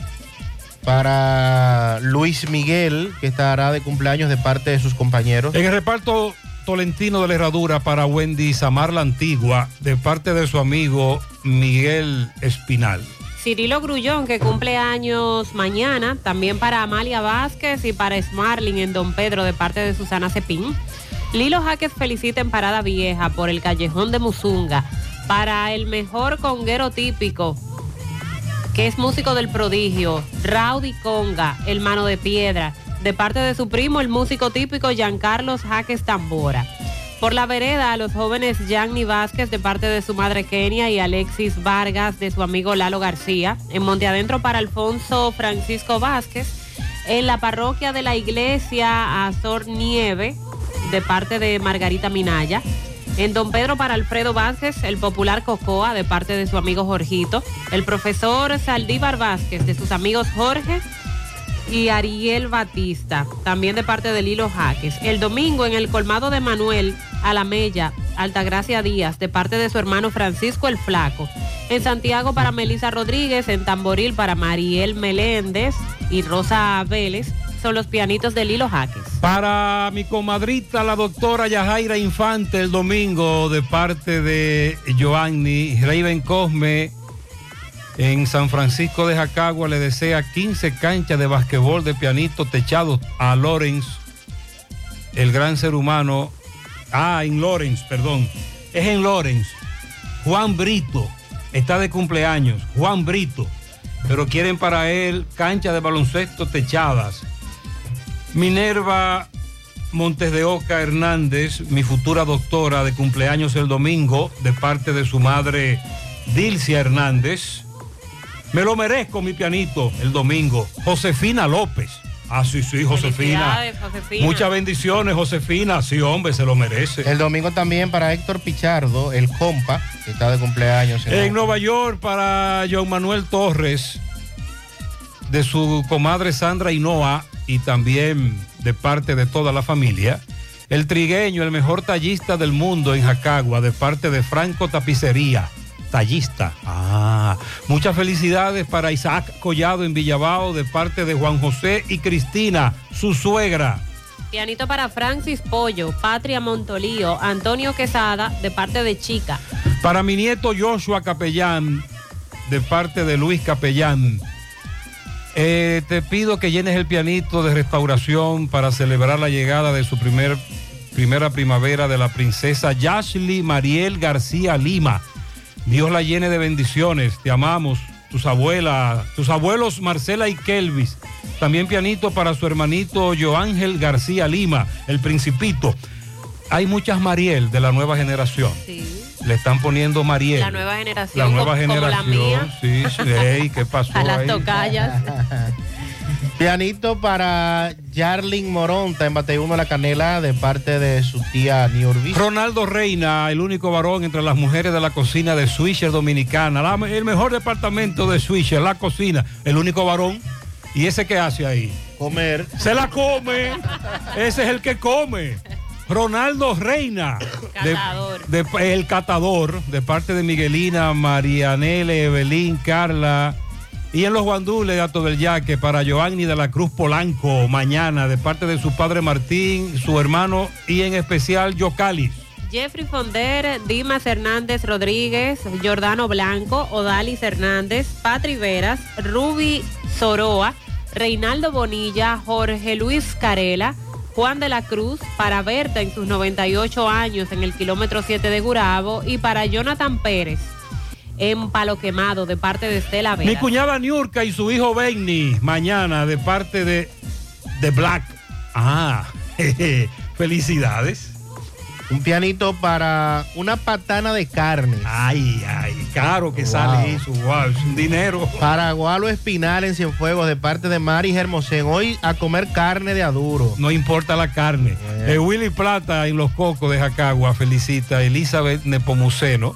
para Luis Miguel, que estará de cumpleaños de parte de sus compañeros. En el reparto Tolentino de la Herradura para Wendy Samar la Antigua, de parte de su amigo Miguel Espinal. Cirilo Grullón, que cumple años mañana, también para Amalia Vázquez y para Smarling en Don Pedro, de parte de Susana Cepín. Lilo Jaques felicita en Parada Vieja por el Callejón de Musunga, para el mejor conguero típico, que es músico del prodigio, Raudy Conga, el mano de piedra, de parte de su primo, el músico típico Giancarlos Jaques Tambora. Por la vereda, a los jóvenes Gianni Vázquez, de parte de su madre Kenia, y Alexis Vargas, de su amigo Lalo García. En Monte Adentro, para Alfonso Francisco Vázquez. En la parroquia de la iglesia Azor Nieve, de parte de Margarita Minaya. En Don Pedro para Alfredo Vázquez, el popular Cocoa, de parte de su amigo Jorgito. El profesor Saldívar Vázquez, de sus amigos Jorge y Ariel Batista, también de parte de Lilo Jaques. El domingo en el colmado de Manuel Alamella, Altagracia Díaz, de parte de su hermano Francisco el Flaco. En Santiago para Melisa Rodríguez, en Tamboril para Mariel Meléndez y Rosa Vélez, son los pianitos de Lilo Jaques. Para mi comadrita, la doctora Yajaira Infante, el domingo, de parte de Joanny Raven Cosme, en San Francisco de Jacagua, le desea 15 canchas de basquetbol de pianito techados a Lorenz, el gran ser humano. Ah, en Lorenz, perdón. Es en Lorenz. Juan Brito está de cumpleaños. Juan Brito. Pero quieren para él canchas de baloncesto techadas. Minerva Montes de Oca Hernández, mi futura doctora de cumpleaños el domingo, de parte de su madre Dilcia Hernández. Me lo merezco, mi pianito, el domingo. Josefina López. Ah, sí, sí, Josefina. Josefina. Muchas bendiciones, Josefina. Sí, hombre, se lo merece. El domingo también para Héctor Pichardo, el compa, que está de cumpleaños. En Nueva York para John Manuel Torres, de su comadre Sandra Hinoa y también de parte de toda la familia. El trigueño, el mejor tallista del mundo en Jacagua, de parte de Franco Tapicería. Tallista. Ah, muchas felicidades para Isaac Collado en Villabao, de parte de Juan José y Cristina, su suegra. Pianito para Francis Pollo, Patria Montolío, Antonio Quesada, de parte de Chica. Para mi nieto Joshua Capellán, de parte de Luis Capellán. Eh, te pido que llenes el pianito de restauración para celebrar la llegada de su primer, primera primavera de la princesa Yashli Mariel García Lima. Dios la llene de bendiciones. Te amamos. Tus abuelas, tus abuelos Marcela y Kelvis. También pianito para su hermanito Joángel García Lima, el principito. hay muchas Mariel de la nueva generación. Le están poniendo Mariel. La nueva generación. La nueva como- como la generación. mía. Sí, sí. Ey, ¿qué pasó A las ahí? tocallas. Pianito para Jarlin Moronta en Bate 1 La Canela de parte de su tía Niurbi. Ronaldo Reina, el único varón entre las mujeres de la cocina de Swisher Dominicana. La- el mejor departamento de Swisher, la cocina. El único varón. ¿Y ese qué hace ahí? Comer. Se la come. Ese es el que come. Ronaldo Reina. de- Catador. de- el catador, de parte de Miguelina, Marianele, Evelyn, Carla. Y en los guandules de Ato del Yaque para Giovanni de la Cruz Polanco mañana, de parte de su padre Martín, su hermano y en especial Yocali. Jeffrey Fonder, Dimas Hernández Rodríguez, Jordano Blanco, Odalis Hernández, Patri Veras, Ruby Soroa, Reinaldo Bonilla, Jorge Luis Carela, Juan de la Cruz, para Berta en sus 98 años en el kilómetro 7 de Gurabo y para Jonathan Pérez en Palo Quemado de parte de Estela Mi Veras. cuñada Niurka y su hijo Benny mañana de parte de, de Black. Ah, jeje, felicidades. Un pianito para una patana de carne. Ay, ay, caro que sale eso. Wow, es un dinero. Para Gualo Espinal en Cienfuegos de parte de Mari Hermosén. Hoy a comer carne de aduro. No importa la carne. Eh, Willy Plata en Los Cocos de Jacagua felicita a Elizabeth Nepomuceno.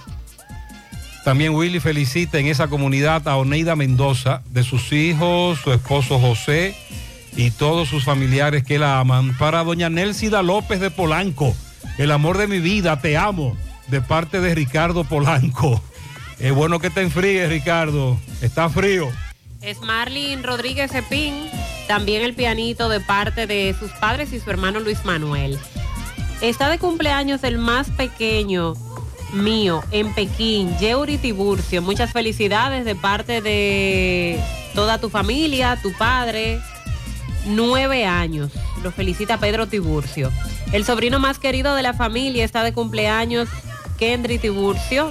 También Willy felicita en esa comunidad a Oneida Mendoza, de sus hijos, su esposo José y todos sus familiares que la aman. Para doña Nelsida López de Polanco, el amor de mi vida, te amo, de parte de Ricardo Polanco. Es bueno que te enfríes, Ricardo. Está frío. Es Marlin Rodríguez Cepín, también el pianito de parte de sus padres y su hermano Luis Manuel. Está de cumpleaños el más pequeño mío en Pekín, Yeuri Tiburcio. Muchas felicidades de parte de toda tu familia, tu padre. Nueve años. Lo felicita Pedro Tiburcio. El sobrino más querido de la familia está de cumpleaños, Kendry Tiburcio.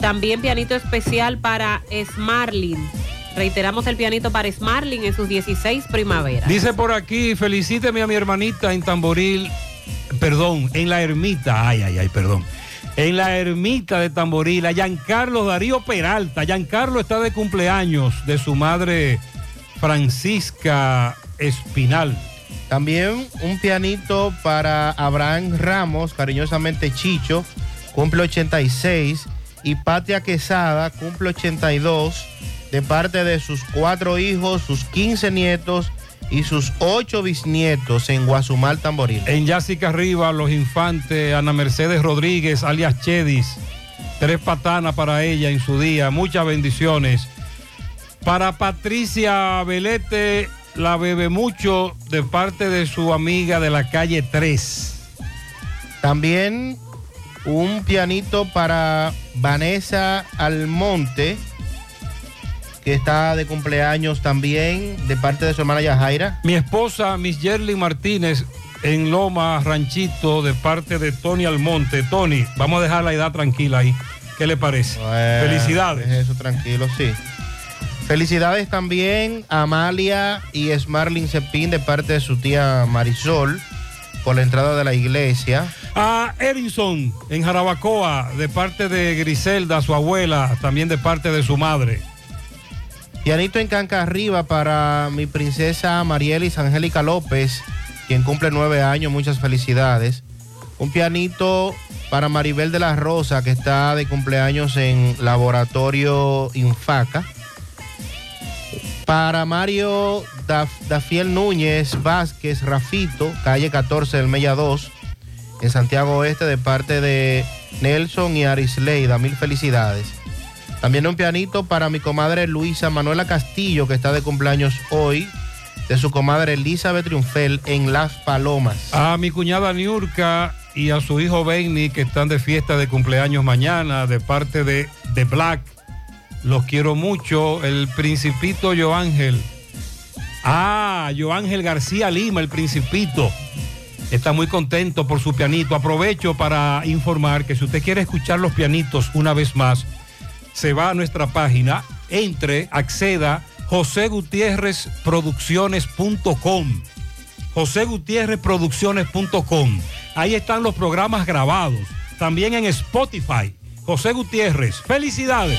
También pianito especial para Smarlin. Reiteramos el pianito para Smarlin en sus 16 primaveras. Dice por aquí, felicíteme a mi hermanita en Tamboril, perdón, en la ermita, ay, ay, ay, perdón. En la ermita de Tamboril, a Giancarlo Darío Peralta. Giancarlo está de cumpleaños de su madre Francisca Espinal. También un pianito para Abraham Ramos, cariñosamente Chicho, cumple 86. Y Patia Quesada cumple 82 de parte de sus cuatro hijos, sus 15 nietos y sus ocho bisnietos en Guasumal Tamboril. En Yásica Arriba, Los Infantes, Ana Mercedes Rodríguez, alias Chedis. Tres patanas para ella en su día. Muchas bendiciones. Para Patricia Velete, la bebe mucho de parte de su amiga de la calle 3. También un pianito para Vanessa Almonte, que está de cumpleaños también, de parte de su hermana Yajaira. Mi esposa, Miss Yerly Martínez, en Loma Ranchito, de parte de Tony Almonte. Tony, vamos a dejar la edad tranquila ahí. ¿Qué le parece? Felicidades. Eso tranquilo, sí. Felicidades también a Amalia y Smarlin Cepín de parte de su tía Marisol por la entrada de la iglesia. A Erinson en Jarabacoa, de parte de Griselda, su abuela, también de parte de su madre. Pianito en Canca Arriba para mi princesa Marielis Angélica López, quien cumple nueve años, muchas felicidades. Un pianito para Maribel de la Rosa, que está de cumpleaños en Laboratorio Infaca. Para Mario Daf- Dafiel Núñez Vázquez Rafito, calle 14 del Mella 2, en Santiago Oeste, de parte de Nelson y Arisleida. Mil felicidades. También un pianito para mi comadre Luisa Manuela Castillo, que está de cumpleaños hoy, de su comadre Elizabeth Triunfel en Las Palomas. A mi cuñada Niurka y a su hijo Benny, que están de fiesta de cumpleaños mañana, de parte de The Black. Los quiero mucho. El Principito Joángel. Ah, Joángel García Lima, el Principito. Está muy contento por su pianito. Aprovecho para informar que si usted quiere escuchar los pianitos una vez más, se va a nuestra página, entre, acceda, josegutierrezproducciones.com. josegutierrezproducciones.com. Ahí están los programas grabados. También en Spotify. José Gutiérrez, felicidades.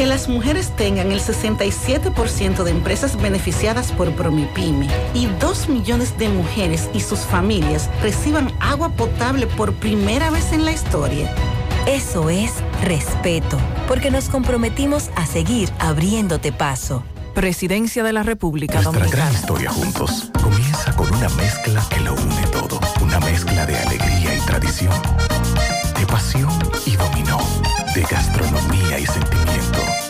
Que las mujeres tengan el 67% de empresas beneficiadas por Promipyme y 2 millones de mujeres y sus familias reciban agua potable por primera vez en la historia. Eso es respeto, porque nos comprometimos a seguir abriéndote paso. Presidencia de la República Nuestra gran historia juntos comienza con una mezcla que lo une todo. Una mezcla de alegría y tradición, de pasión y dominó, de gastronomía y sentimiento.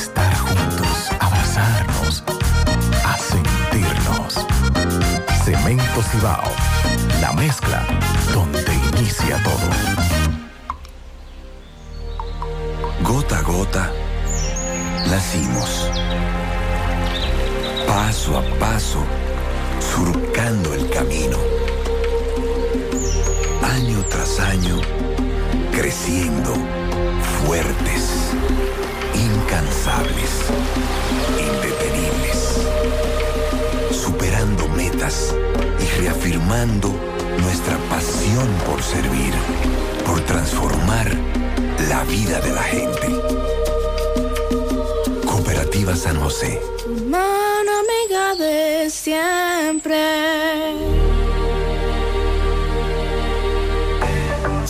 estar juntos, abrazarnos, a sentirnos. Cemento Cibao, la mezcla donde inicia todo. Gota a gota, nacimos. Paso a paso, surcando el camino. Año tras año, creciendo, fuertes, incansables, indetenibles. Superando metas y reafirmando nuestra pasión por servir, por transformar la vida de la gente. Cooperativa San José. Mano amiga de siempre.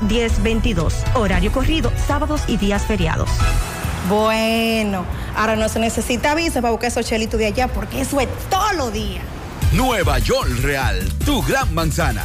1-210-22. Horario corrido, sábados y días feriados. Bueno, ahora no se necesita visa para buscar esos chelitos de allá porque eso es todo lo día. Nueva York Real, tu gran manzana.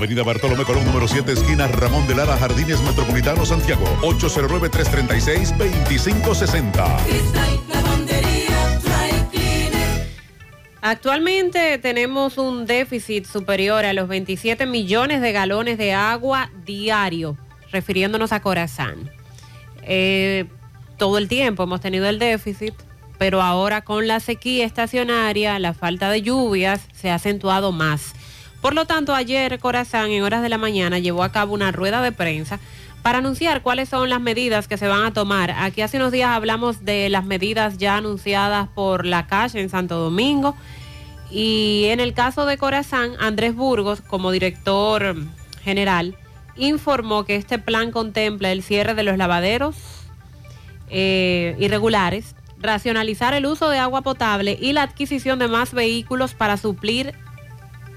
Avenida Bartolomé Colón, número 7, esquina Ramón de Lara, Jardines Metropolitano, Santiago. 809-336-2560. Cristal, lavandería, dry cleaner. Actualmente tenemos un déficit superior a los 27 millones de galones de agua diario, refiriéndonos a Corazán. Eh, todo el tiempo hemos tenido el déficit, pero ahora con la sequía estacionaria, la falta de lluvias, se ha acentuado más. Por lo tanto, ayer Corazán, en horas de la mañana, llevó a cabo una rueda de prensa para anunciar cuáles son las medidas que se van a tomar. Aquí hace unos días hablamos de las medidas ya anunciadas por la calle en Santo Domingo. Y en el caso de Corazán, Andrés Burgos, como director general, informó que este plan contempla el cierre de los lavaderos eh, irregulares, racionalizar el uso de agua potable y la adquisición de más vehículos para suplir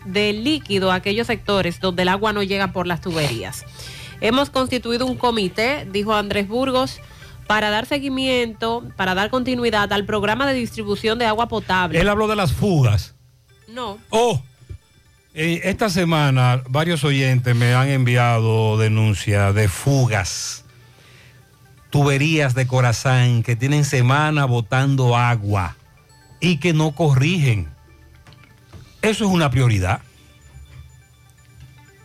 de líquido a aquellos sectores donde el agua no llega por las tuberías. Hemos constituido un comité, dijo Andrés Burgos, para dar seguimiento, para dar continuidad al programa de distribución de agua potable. Él habló de las fugas. No. Oh, eh, esta semana varios oyentes me han enviado denuncias de fugas, tuberías de Corazán que tienen semana botando agua y que no corrigen. Eso es una prioridad.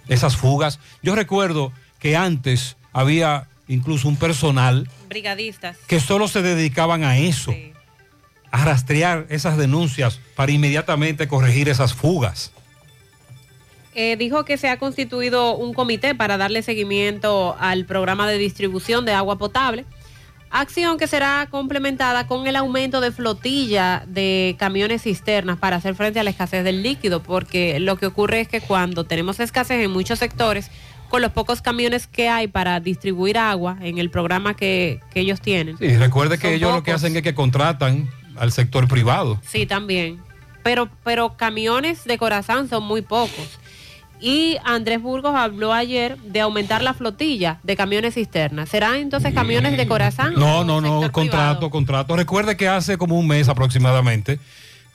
Esas fugas. Yo recuerdo que antes había incluso un personal Brigadistas. que solo se dedicaban a eso, a rastrear esas denuncias para inmediatamente corregir esas fugas. Eh, dijo que se ha constituido un comité para darle seguimiento al programa de distribución de agua potable, acción que será complementada con el aumento de flotilla de camiones cisternas para hacer frente a la escasez del líquido, porque lo que ocurre es que cuando tenemos escasez en muchos sectores, con los pocos camiones que hay para distribuir agua en el programa que, que ellos tienen. Sí, recuerde que ellos lo que hacen es que contratan al sector privado. Sí, también. Pero, pero camiones de corazón son muy pocos. Y Andrés Burgos habló ayer de aumentar la flotilla de camiones cisternas. ¿Serán entonces camiones de corazón? No, no, no, contrato, contrato. Recuerde que hace como un mes aproximadamente,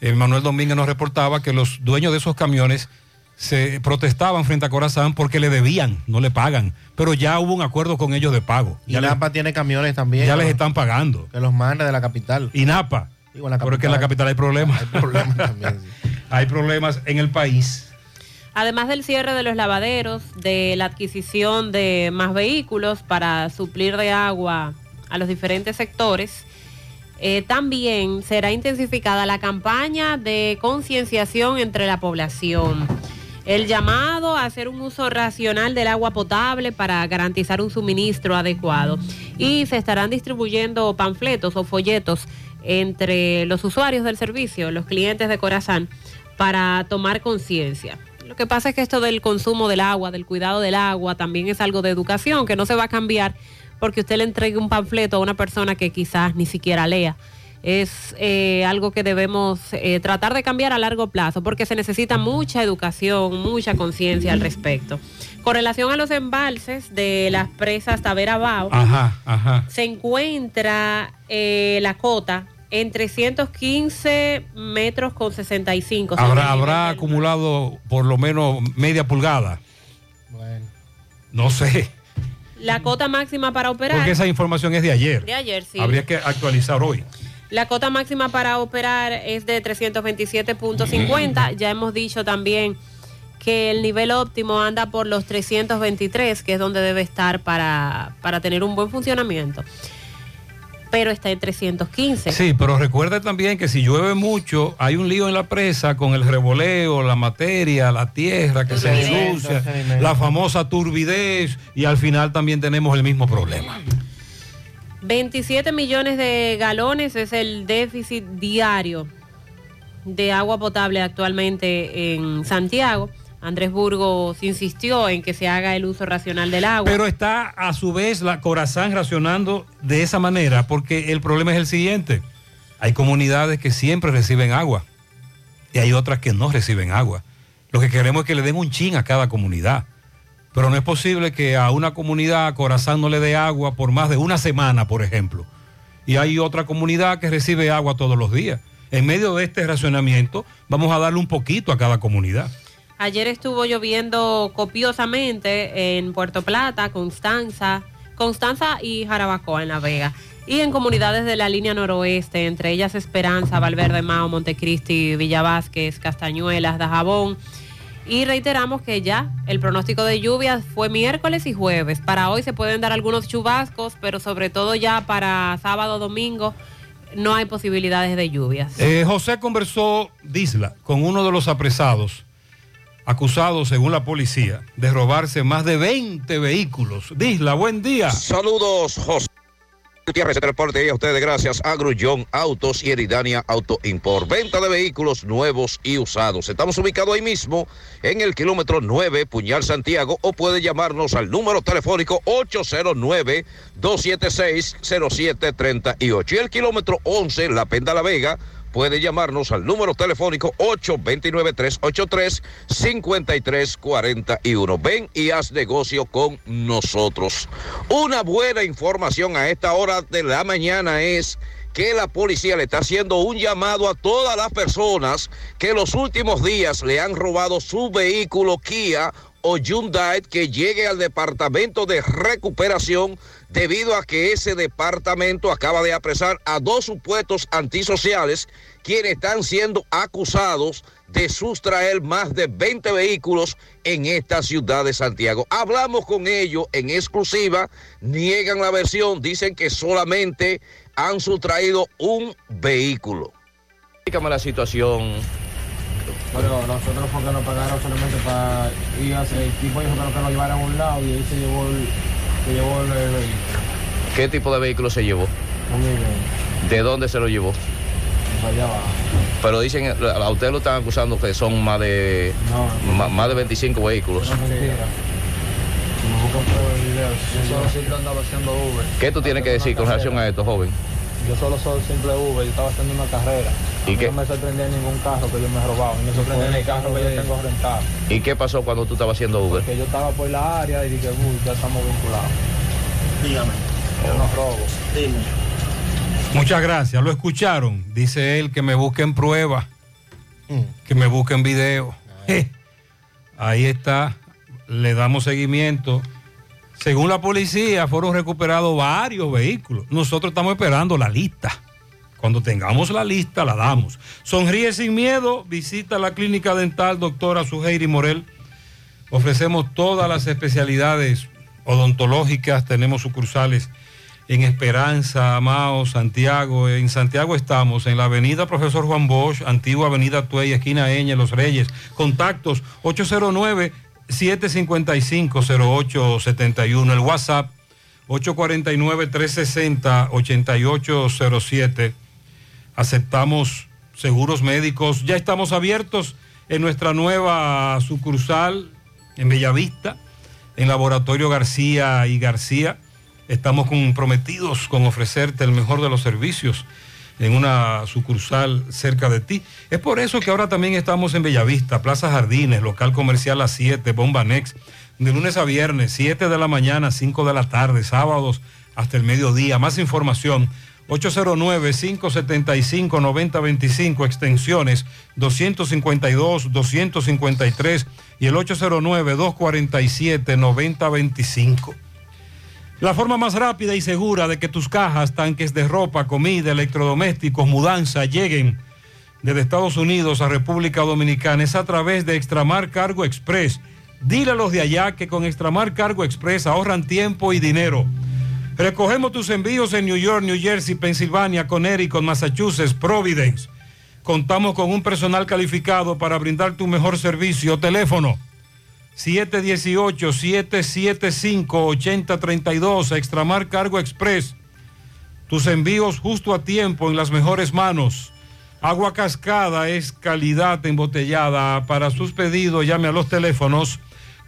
eh, Manuel Domínguez nos reportaba que los dueños de esos camiones se protestaban frente a Corazán porque le debían, no le pagan. Pero ya hubo un acuerdo con ellos de pago. Y Ya, les- Napa tiene camiones también. ya ¿no? les están pagando. Que los manda de la capital. Y Napa. Digo, en la Pero es que en la capital hay problemas. Hay problemas también. hay problemas en el país. Además del cierre de los lavaderos, de la adquisición de más vehículos para suplir de agua a los diferentes sectores, eh, también será intensificada la campaña de concienciación entre la población. El llamado a hacer un uso racional del agua potable para garantizar un suministro adecuado. Y se estarán distribuyendo panfletos o folletos entre los usuarios del servicio, los clientes de Corazán, para tomar conciencia. Lo que pasa es que esto del consumo del agua, del cuidado del agua, también es algo de educación que no se va a cambiar porque usted le entregue un panfleto a una persona que quizás ni siquiera lea. Es eh, algo que debemos eh, tratar de cambiar a largo plazo porque se necesita mucha educación, mucha conciencia al respecto. Con relación a los embalses de las presas Tavera Bao, Ajá, ajá. se encuentra eh, la cota en 315 metros con 65. sobre Habrá, habrá acumulado por lo menos media pulgada. No sé, La cota máxima para operar. porque esa información es de ayer. De ayer, sí. Habría que actualizar hoy. La cota máxima para operar es de 327.50. Ya hemos dicho también que el nivel óptimo anda por los 323, que es donde debe estar para, para tener un buen funcionamiento. Pero está en 315. Sí, pero recuerde también que si llueve mucho, hay un lío en la presa con el revoleo, la materia, la tierra que se ensucia, la famosa turbidez y al final también tenemos el mismo problema. 27 millones de galones es el déficit diario de agua potable actualmente en Santiago. Andrés Burgos insistió en que se haga el uso racional del agua. Pero está a su vez la Corazán racionando de esa manera, porque el problema es el siguiente. Hay comunidades que siempre reciben agua y hay otras que no reciben agua. Lo que queremos es que le den un chin a cada comunidad. Pero no es posible que a una comunidad Corazán no le dé agua por más de una semana, por ejemplo. Y hay otra comunidad que recibe agua todos los días. En medio de este racionamiento, vamos a darle un poquito a cada comunidad. Ayer estuvo lloviendo copiosamente en Puerto Plata, Constanza, Constanza y Jarabacoa en La Vega. Y en comunidades de la línea noroeste, entre ellas Esperanza, Valverde Mao, Montecristi, Villa Vázquez, Castañuelas, Dajabón. Y reiteramos que ya el pronóstico de lluvias fue miércoles y jueves. Para hoy se pueden dar algunos chubascos, pero sobre todo ya para sábado, domingo, no hay posibilidades de lluvias. Eh, José conversó, Disla, con uno de los apresados, acusados, según la policía, de robarse más de 20 vehículos. Disla, buen día. Saludos, José. Gutiérrez, el reporte y a ustedes gracias a Grullón Autos y Eridania Auto Import. Venta de vehículos nuevos y usados. Estamos ubicados ahí mismo en el kilómetro 9, Puñal Santiago, o puede llamarnos al número telefónico 809-276-0738. Y el kilómetro 11, La Penda La Vega, puede llamarnos al número telefónico 829-383-5341. Ven y haz negocio con nosotros. Una buena información a esta hora de la mañana es que la policía le está haciendo un llamado a todas las personas que los últimos días le han robado su vehículo Kia o Hyundai que llegue al departamento de recuperación debido a que ese departamento acaba de apresar a dos supuestos antisociales quienes están siendo acusados de sustraer más de 20 vehículos en esta ciudad de Santiago. Hablamos con ellos en exclusiva, niegan la versión, dicen que solamente han sustraído un vehículo. Explícame la situación. Bueno, nosotros porque nos pagaron solamente para ir a hacer, el tipo dijo que no- que nos llevaran a un lado y ahí se llevó el, se llevó el, el vehículo. ¿Qué tipo de vehículo se llevó? Un ¿De dónde se lo llevó? para allá abajo. Pero dicen, a usted lo están acusando que son más de, ma- más de 25 vehículos. No mentira. ¿Qué tú tienes que decir con relación a esto, joven? Yo solo soy simple Uber, yo estaba haciendo una carrera. ¿Y A mí qué? No me sorprendía ningún carro que yo me he robado. Y me sorprendía ni el carro que yo tengo rentado. ¿Y qué pasó cuando tú estabas haciendo Uber? Que yo estaba por la área y dije, uy, ya estamos vinculados. Dígame. Yo no robo. Dime. Muchas gracias, lo escucharon. Dice él que me busquen pruebas, que me busquen video. Je. Ahí está, le damos seguimiento. Según la policía, fueron recuperados varios vehículos. Nosotros estamos esperando la lista. Cuando tengamos la lista, la damos. Sonríe sin miedo, visita la clínica dental doctora Suheiri Morel. Ofrecemos todas las especialidades odontológicas, tenemos sucursales en Esperanza, Mao, Santiago. En Santiago estamos en la avenida Profesor Juan Bosch, antigua avenida Tuey, esquina Eñe, Los Reyes. Contactos 809-755-0871. El WhatsApp 849-360-8807. Aceptamos seguros médicos. Ya estamos abiertos en nuestra nueva sucursal en Bellavista, en Laboratorio García y García. Estamos comprometidos con ofrecerte el mejor de los servicios en una sucursal cerca de ti. Es por eso que ahora también estamos en Bellavista, Plaza Jardines, local comercial a 7, Bomba Next, de lunes a viernes, 7 de la mañana, 5 de la tarde, sábados hasta el mediodía. Más información, 809-575-9025, extensiones 252, 253 y el 809-247-9025. La forma más rápida y segura de que tus cajas, tanques de ropa, comida, electrodomésticos, mudanza lleguen desde Estados Unidos a República Dominicana es a través de Extramar Cargo Express. Dile a los de allá que con Extramar Cargo Express ahorran tiempo y dinero. Recogemos tus envíos en New York, New Jersey, Pensilvania, Connecticut, Massachusetts, Providence. Contamos con un personal calificado para brindar tu mejor servicio. Teléfono 718-775-8032, Extramar Cargo Express. Tus envíos justo a tiempo en las mejores manos. Agua cascada es calidad embotellada. Para sus pedidos llame a los teléfonos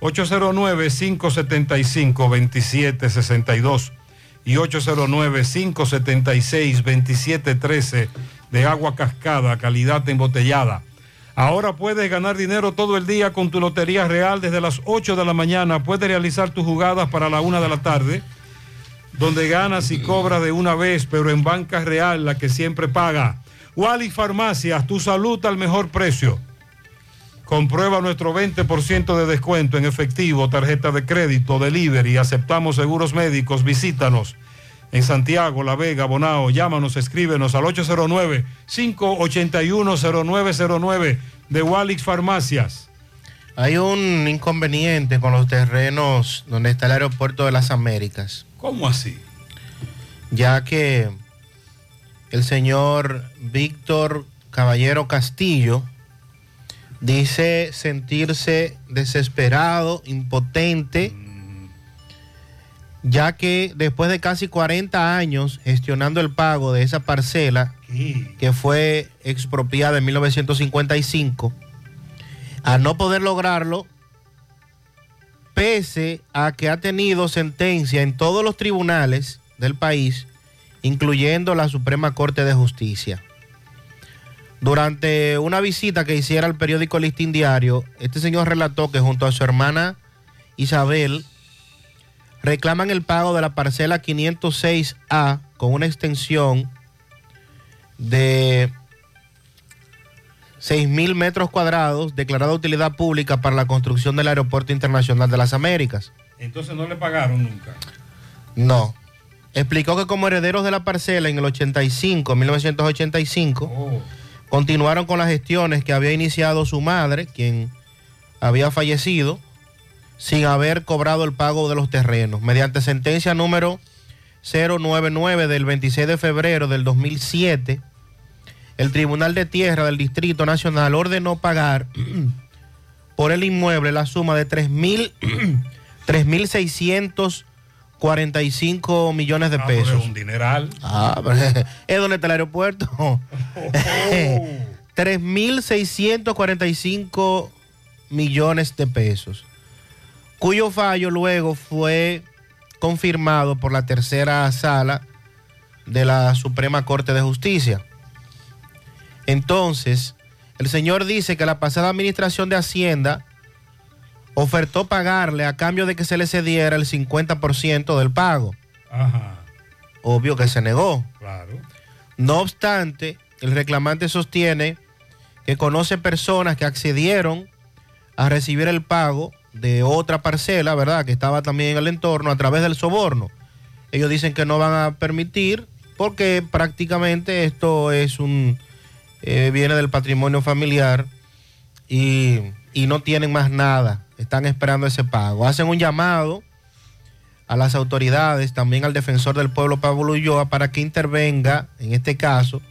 809-575-2762 y 809-576-2713 de agua cascada, calidad embotellada. Ahora puedes ganar dinero todo el día con tu Lotería Real desde las 8 de la mañana. Puedes realizar tus jugadas para la 1 de la tarde, donde ganas y cobras de una vez, pero en Banca Real, la que siempre paga. Wally Farmacias, tu salud al mejor precio. Comprueba nuestro 20% de descuento en efectivo, tarjeta de crédito, delivery, aceptamos seguros médicos, visítanos en Santiago, La Vega, Bonao, llámanos, escríbenos al 809-581-0909 de Walix Farmacias. Hay un inconveniente con los terrenos donde está el aeropuerto de las Américas. ¿Cómo así? Ya que el señor Víctor Caballero Castillo dice sentirse desesperado, impotente, ya que después de casi 40 años gestionando el pago de esa parcela que fue expropiada en 1955, a no poder lograrlo, pese a que ha tenido sentencia en todos los tribunales del país, incluyendo la Suprema Corte de Justicia. Durante una visita que hiciera al periódico Listín Diario, este señor relató que junto a su hermana Isabel reclaman el pago de la parcela 506A con una extensión de 6 mil metros cuadrados declarada de utilidad pública para la construcción del Aeropuerto Internacional de las Américas. Entonces no le pagaron nunca. No. Explicó que como herederos de la parcela en el 85, 1985, continuaron con las gestiones que había iniciado su madre, quien había fallecido, sin haber cobrado el pago de los terrenos. Mediante sentencia número 099 del 26 de febrero del 2007, el Tribunal de Tierra del Distrito Nacional ordenó pagar por el inmueble la suma de 3.000 3.645 millones de Ah, pesos. es un dineral. Ah, pero es donde está el aeropuerto. 3.645 millones de pesos, cuyo fallo luego fue confirmado por la tercera sala de la Suprema Corte de Justicia. Entonces, el señor dice que la pasada administración de Hacienda ofertó pagarle a cambio de que se le cediera el 50% del pago. Ajá, Obvio que se negó. claro. No obstante, el reclamante sostiene que conoce personas que accedieron a recibir el pago de otra parcela, ¿verdad? Que estaba también en el entorno a través del soborno. Ellos dicen que no van a permitir porque prácticamente esto es un eh, viene del patrimonio familiar y, y no tienen más nada. Están esperando ese pago. Hacen un llamado a las autoridades, también al defensor del pueblo Pablo Ulloa, para que intervenga en este caso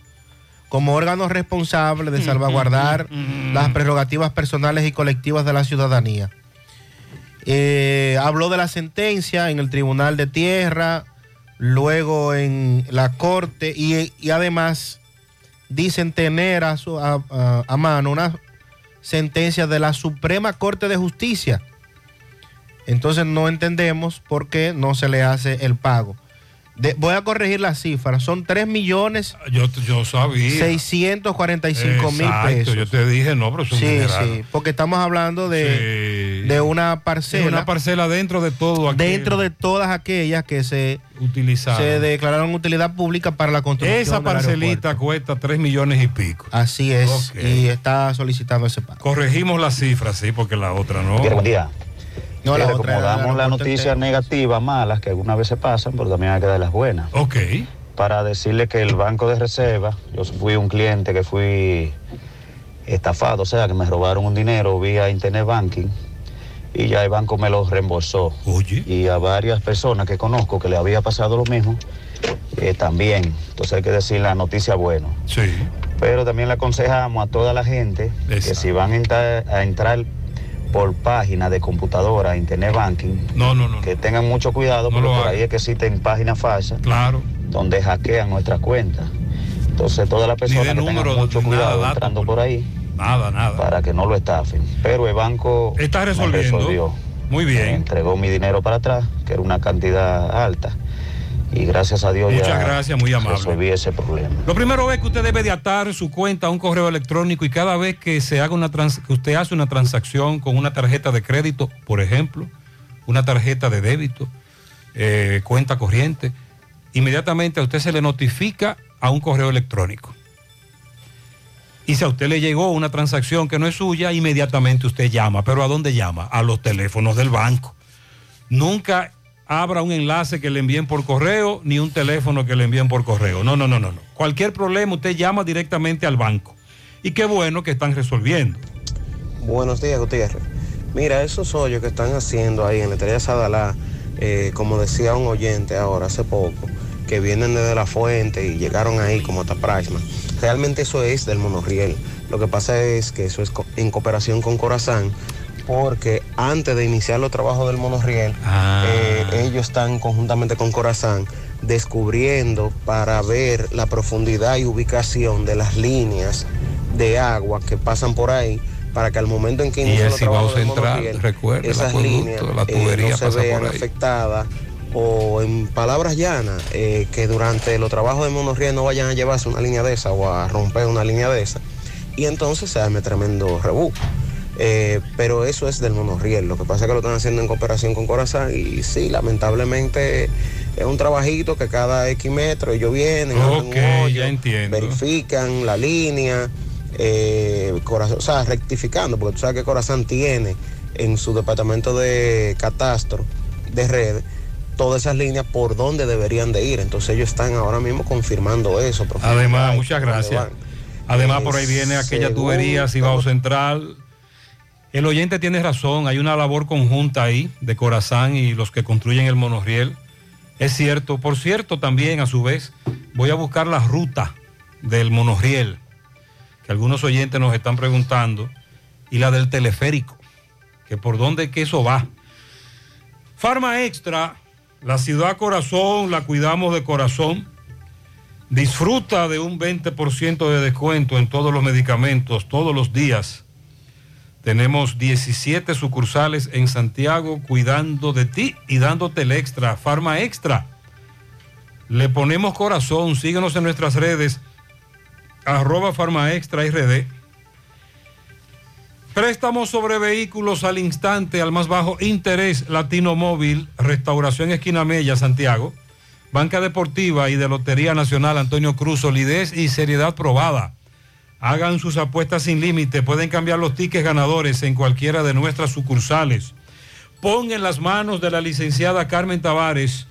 como órgano responsable de salvaguardar las prerrogativas personales y colectivas de la ciudadanía. Eh, habló de la sentencia en el Tribunal de Tierra, luego en la Corte y, además dicen tener a mano una sentencia de la Suprema Corte de Justicia. Entonces no entendemos por qué no se le hace el pago. De- voy a corregir las cifras. Son 3 millones Yo, yo sabía. 645 mil pesos. Yo te dije, no, pero es un Sí, dineral. sí, porque estamos hablando de, de una parcela. Es una parcela dentro de todo aquello. dentro de todas aquellas que se, Utilizadas. se declararon utilidad pública para la construcción. Esa del parcelita cuesta 3 millones y pico. Así es, y está solicitando ese pago. Corregimos las cifras, sí, porque la otra no. Mira, buen día. No, la como damos las noticias negativas, malas, que algunas veces pasan, pero también hay que dar las buenas. Ok. Para decirle que el Banco de Reserva, yo fui un cliente que fui estafado, o sea, que me robaron un dinero vía Internet Banking y ya el banco me lo reembolsó. Y a varias personas que conozco que le había pasado lo mismo, eh, también. Entonces hay que decir la noticia buena. Sí. Pero también le aconsejamos a toda la gente que si van a entrar, a entrar por página de computadora, internet banking, no, no, no, que tengan mucho cuidado porque por ahí es que existen páginas falsas claro. donde hackean nuestras cuentas. Entonces todas las personas que tengan mucho cuidado entrando por ahí Nada, nada. para que no lo estafen. Pero el banco Está me resolviendo. resolvió. Muy bien. Me entregó mi dinero para atrás, que era una cantidad alta. Y gracias a Dios Muchas ya gracias, muy amable. resolví ese problema. Lo primero es que usted debe de atar su cuenta a un correo electrónico y cada vez que se haga una trans- que usted hace una transacción con una tarjeta de crédito, por ejemplo, una tarjeta de débito, eh, cuenta corriente, inmediatamente a usted se le notifica a un correo electrónico. Y si a usted le llegó una transacción que no es suya, inmediatamente usted llama. ¿Pero a dónde llama? A los teléfonos del banco. Nunca abra un enlace que le envíen por correo ni un teléfono que le envíen por correo. No, no, no, no, no. Cualquier problema usted llama directamente al banco. Y qué bueno que están resolviendo. Buenos días, Gutiérrez. Mira, esos hoyos que están haciendo ahí en la estrella Sadalá, eh, como decía un oyente ahora hace poco, que vienen desde la fuente y llegaron ahí como hasta Prasma. Realmente eso es del monorriel. Lo que pasa es que eso es en cooperación con Corazán, porque antes de iniciar los trabajos del monorriel, eh, ellos están conjuntamente con Corazán descubriendo para ver la profundidad y ubicación de las líneas de agua que pasan por ahí para que al momento en que inician los trabajos del monorriel, recuerde, esas líneas la eh, no se vean afectadas o en palabras llanas, eh, que durante los trabajos de monorriel no vayan a llevarse una línea de esa o a romper una línea de esa. Y entonces se arme tremendo rebú. Eh, pero eso es del monorriel. Lo que pasa es que lo están haciendo en cooperación con Corazán y sí, lamentablemente es un trabajito que cada X metro ellos vienen, hoyo, ya entiendo. verifican la línea, eh, Corazán, o sea, rectificando, porque tú sabes que Corazán tiene en su departamento de catastro de red todas esas líneas por donde deberían de ir. Entonces ellos están ahora mismo confirmando eso. Además, muchas dónde gracias. Además, Eh, por ahí viene aquella tubería Cibao Central. El oyente tiene razón, hay una labor conjunta ahí de Corazán y los que construyen el monorriel. Es cierto, por cierto, también a su vez voy a buscar la ruta del monorriel, que algunos oyentes nos están preguntando, y la del teleférico, que por dónde que eso va. Farma Extra, la ciudad corazón, la cuidamos de corazón. Disfruta de un 20% de descuento en todos los medicamentos todos los días. Tenemos 17 sucursales en Santiago cuidando de ti y dándote el extra, Farma Extra. Le ponemos corazón, síguenos en nuestras redes, arroba Farma Extra RD. Préstamos sobre vehículos al instante, al más bajo interés, Latino Móvil, Restauración Esquina Mella, Santiago. Banca Deportiva y de Lotería Nacional Antonio Cruz, solidez y seriedad probada. Hagan sus apuestas sin límite, pueden cambiar los tickets ganadores en cualquiera de nuestras sucursales. Pon en las manos de la licenciada Carmen Tavares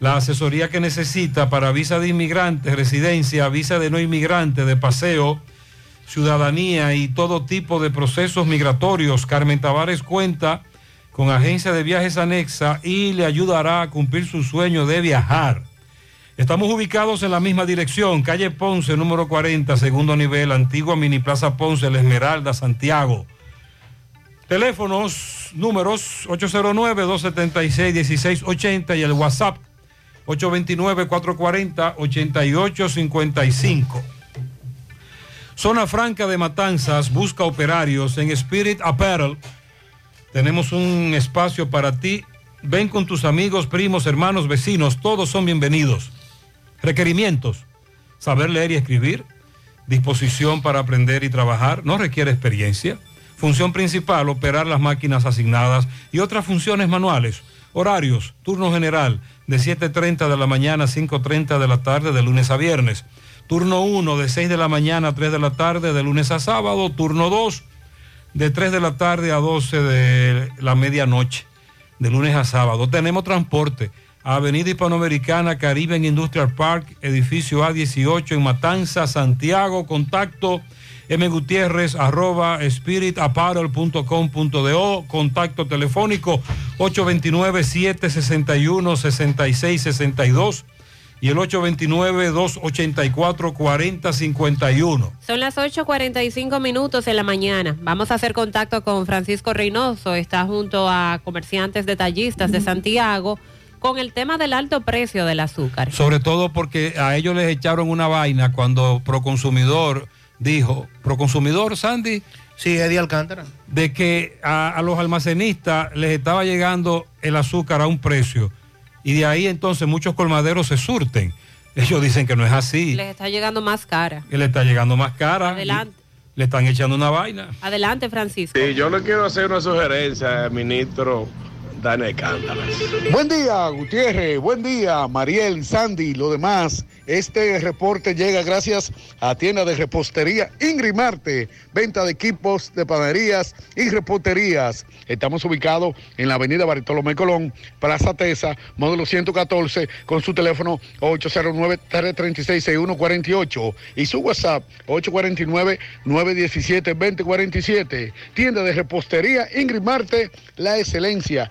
la asesoría que necesita para visa de inmigrante, residencia, visa de no inmigrante, de paseo, ciudadanía y todo tipo de procesos migratorios. Carmen Tavares cuenta con agencia de viajes anexa y le ayudará a cumplir su sueño de viajar. Estamos ubicados en la misma dirección, calle Ponce, número 40, segundo nivel, antigua Mini Plaza Ponce, La Esmeralda, Santiago. Teléfonos, números 809-276-1680 y el WhatsApp 829-440-8855. Zona Franca de Matanzas busca operarios en Spirit Apparel. Tenemos un espacio para ti. Ven con tus amigos, primos, hermanos, vecinos. Todos son bienvenidos. Requerimientos. Saber leer y escribir. Disposición para aprender y trabajar. No requiere experiencia. Función principal, operar las máquinas asignadas y otras funciones manuales. Horarios, turno general, de 7.30 de la mañana a 5.30 de la tarde, de lunes a viernes. Turno 1, de 6 de la mañana a 3 de la tarde, de lunes a sábado. Turno 2, de 3 de la tarde a 12 de la medianoche, de lunes a sábado. Tenemos transporte. Avenida Hispanoamericana, Caribe en Industrial Park, edificio A18 en Matanza, Santiago. Contacto M. Gutiérrez, arroba spiritapparel.com.do. Contacto telefónico 829-761-6662 y el 829-284-4051. Son las 8.45 minutos de la mañana. Vamos a hacer contacto con Francisco Reynoso. Está junto a comerciantes detallistas de Santiago con el tema del alto precio del azúcar. Sobre todo porque a ellos les echaron una vaina cuando Proconsumidor dijo, Proconsumidor, Sandy. Sí, Eddie Alcántara. De que a, a los almacenistas les estaba llegando el azúcar a un precio y de ahí entonces muchos colmaderos se surten. Ellos dicen que no es así, Les está llegando más cara. que le está llegando más cara. Adelante. Le están echando una vaina. Adelante, Francisco. Sí, yo le quiero hacer una sugerencia ministro Daniel Cántara. Buen día, Gutiérrez. Buen día, Mariel, Sandy, lo demás. Este reporte llega gracias a tienda de repostería Ingrid Marte, venta de equipos de panaderías y reposterías. Estamos ubicados en la avenida Bartolomé Colón, Plaza Tesa, módulo 114, con su teléfono 809-336-6148 y su WhatsApp 849-917-2047. Tienda de repostería Ingrid Marte, la excelencia.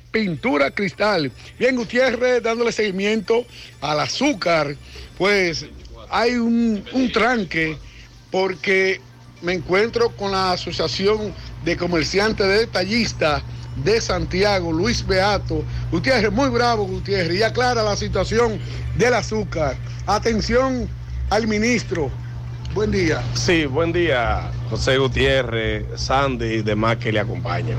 Pintura Cristal. Bien, Gutiérrez, dándole seguimiento al azúcar, pues hay un, un tranque porque me encuentro con la Asociación de Comerciantes de Detallistas de Santiago, Luis Beato. Gutiérrez, muy bravo, Gutiérrez, y aclara la situación del azúcar. Atención al ministro. Buen día. Sí, buen día, José Gutiérrez, Sandy y demás que le acompañan.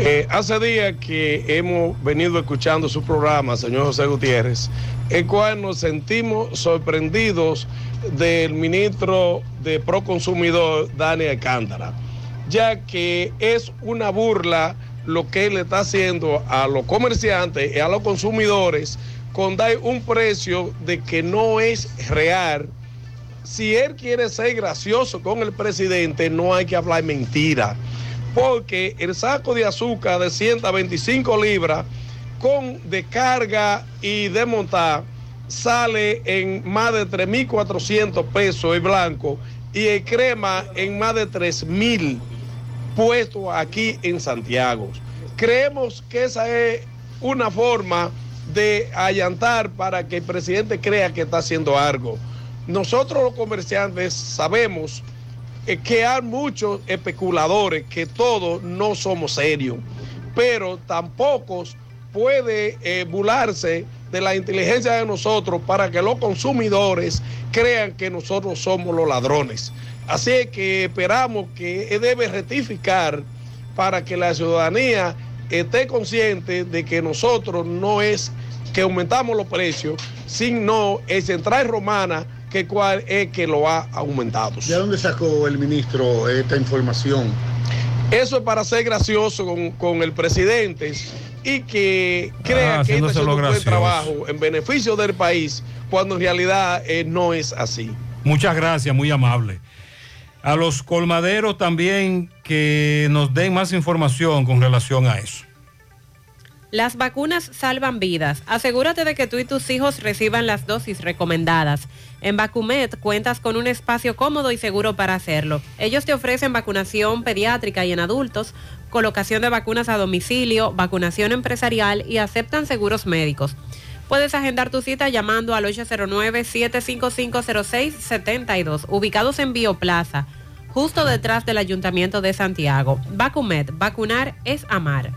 Eh, hace días que hemos venido escuchando su programa, señor José Gutiérrez, el cual nos sentimos sorprendidos del ministro de Proconsumidor, Daniel Alcántara, ya que es una burla lo que él está haciendo a los comerciantes y a los consumidores con dar un precio de que no es real. Si él quiere ser gracioso con el presidente, no hay que hablar mentira porque el saco de azúcar de 125 libras con de carga y de montar sale en más de 3.400 pesos el blanco y el crema en más de 3.000 puesto aquí en Santiago. Creemos que esa es una forma de allantar para que el presidente crea que está haciendo algo. Nosotros los comerciantes sabemos que hay muchos especuladores, que todos no somos serios, pero tampoco puede eh, burlarse de la inteligencia de nosotros para que los consumidores crean que nosotros somos los ladrones. Así es que esperamos que debe rectificar para que la ciudadanía esté consciente de que nosotros no es que aumentamos los precios, sino el Central Romana que cuál es que lo ha aumentado. ¿De dónde sacó el ministro esta información? Eso es para ser gracioso con, con el presidente y que crea Ah, que está haciendo un buen trabajo en beneficio del país, cuando en realidad eh, no es así. Muchas gracias, muy amable. A los colmaderos también que nos den más información con relación a eso. Las vacunas salvan vidas. Asegúrate de que tú y tus hijos reciban las dosis recomendadas. En Vacumet cuentas con un espacio cómodo y seguro para hacerlo. Ellos te ofrecen vacunación pediátrica y en adultos, colocación de vacunas a domicilio, vacunación empresarial y aceptan seguros médicos. Puedes agendar tu cita llamando al 809-755-0672, ubicados en Bioplaza, justo detrás del Ayuntamiento de Santiago. Vacumet, vacunar es amar.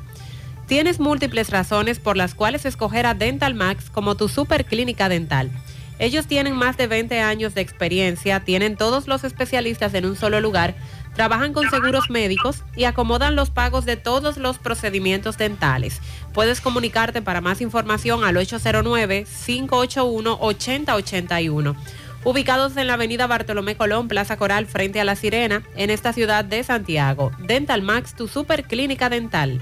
Tienes múltiples razones por las cuales escoger a Dental Max como tu superclínica dental. Ellos tienen más de 20 años de experiencia, tienen todos los especialistas en un solo lugar, trabajan con seguros médicos y acomodan los pagos de todos los procedimientos dentales. Puedes comunicarte para más información al 809-581-8081. Ubicados en la avenida Bartolomé Colón, Plaza Coral, frente a La Sirena, en esta ciudad de Santiago. Dental Max, tu superclínica dental.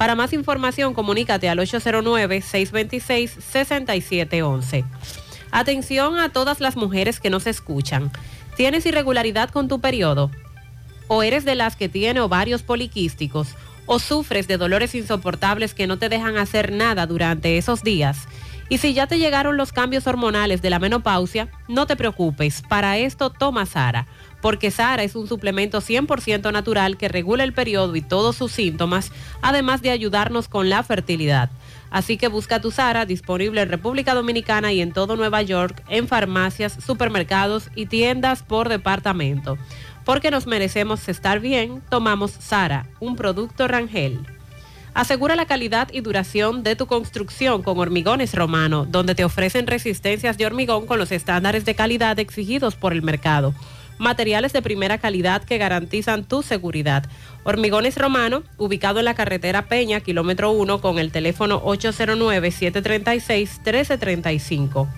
Para más información, comunícate al 809-626-6711. Atención a todas las mujeres que nos escuchan. ¿Tienes irregularidad con tu periodo? ¿O eres de las que tiene ovarios poliquísticos? ¿O sufres de dolores insoportables que no te dejan hacer nada durante esos días? Y si ya te llegaron los cambios hormonales de la menopausia, no te preocupes, para esto toma Sara, porque Sara es un suplemento 100% natural que regula el periodo y todos sus síntomas, además de ayudarnos con la fertilidad. Así que busca tu Sara disponible en República Dominicana y en todo Nueva York, en farmacias, supermercados y tiendas por departamento. Porque nos merecemos estar bien, tomamos Sara, un producto Rangel. Asegura la calidad y duración de tu construcción con Hormigones Romano, donde te ofrecen resistencias de hormigón con los estándares de calidad exigidos por el mercado. Materiales de primera calidad que garantizan tu seguridad. Hormigones Romano, ubicado en la carretera Peña, kilómetro 1, con el teléfono 809-736-1335.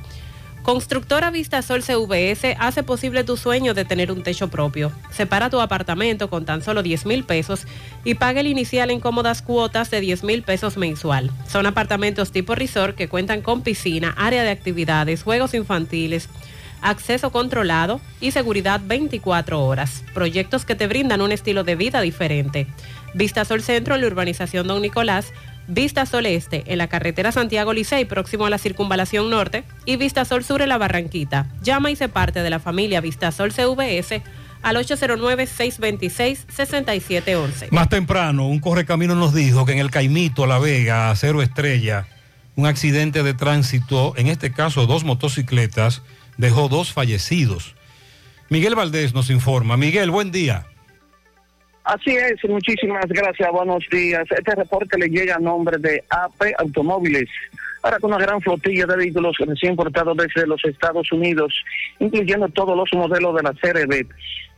Constructora Vistasol CVS hace posible tu sueño de tener un techo propio. Separa tu apartamento con tan solo 10 mil pesos y paga el inicial en cómodas cuotas de 10 mil pesos mensual. Son apartamentos tipo resort que cuentan con piscina, área de actividades, juegos infantiles, acceso controlado y seguridad 24 horas. Proyectos que te brindan un estilo de vida diferente. Vistasol Centro en la urbanización Don Nicolás Vista Sol Este en la carretera Santiago Licey próximo a la circunvalación norte y Vista Sol Sur en la Barranquita. Llama y se parte de la familia Vista Sol CVS al 809-626-6711. Más temprano, un correcamino nos dijo que en el Caimito, La Vega, a Cero Estrella, un accidente de tránsito, en este caso dos motocicletas, dejó dos fallecidos. Miguel Valdés nos informa. Miguel, buen día. Así es, muchísimas gracias, buenos días. Este reporte le llega a nombre de AP Automóviles. Ahora con una gran flotilla de vehículos recién importados desde los Estados Unidos, incluyendo todos los modelos de la serie B.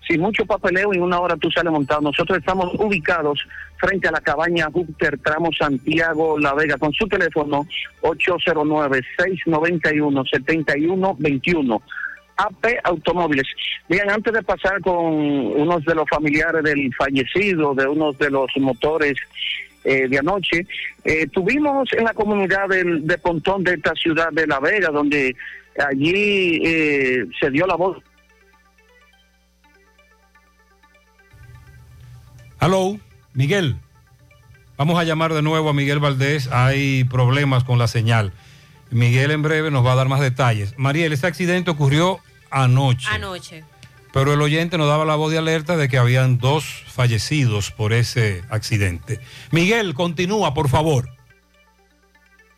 Sin mucho papeleo, en una hora tú sales montado. Nosotros estamos ubicados frente a la cabaña Júpiter, tramo Santiago La Vega, con su teléfono 809-691-7121. AP Automóviles. Bien, antes de pasar con unos de los familiares del fallecido, de unos de los motores eh, de anoche, eh, tuvimos en la comunidad del, de Pontón de esta ciudad de La Vega, donde allí eh, se dio la voz. Hello, Miguel. Vamos a llamar de nuevo a Miguel Valdés. Hay problemas con la señal. Miguel en breve nos va a dar más detalles. Mariel, este accidente ocurrió anoche. Anoche. Pero el oyente nos daba la voz de alerta de que habían dos fallecidos por ese accidente. Miguel, continúa, por favor.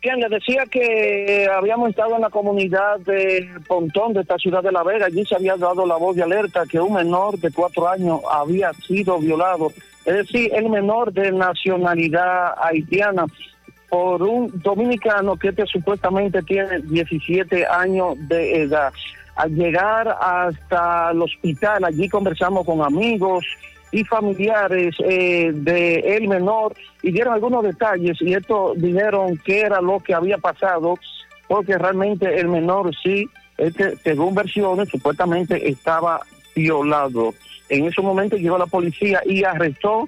Bien, le decía que habíamos estado en la comunidad de Pontón de esta ciudad de La Vega. Allí se había dado la voz de alerta que un menor de cuatro años había sido violado. Es decir, el menor de nacionalidad haitiana por un dominicano que este supuestamente tiene 17 años de edad. Al llegar hasta el hospital, allí conversamos con amigos y familiares eh, de el menor y dieron algunos detalles y esto dijeron qué era lo que había pasado porque realmente el menor sí, este, según versiones, supuestamente estaba violado. En ese momento llegó la policía y arrestó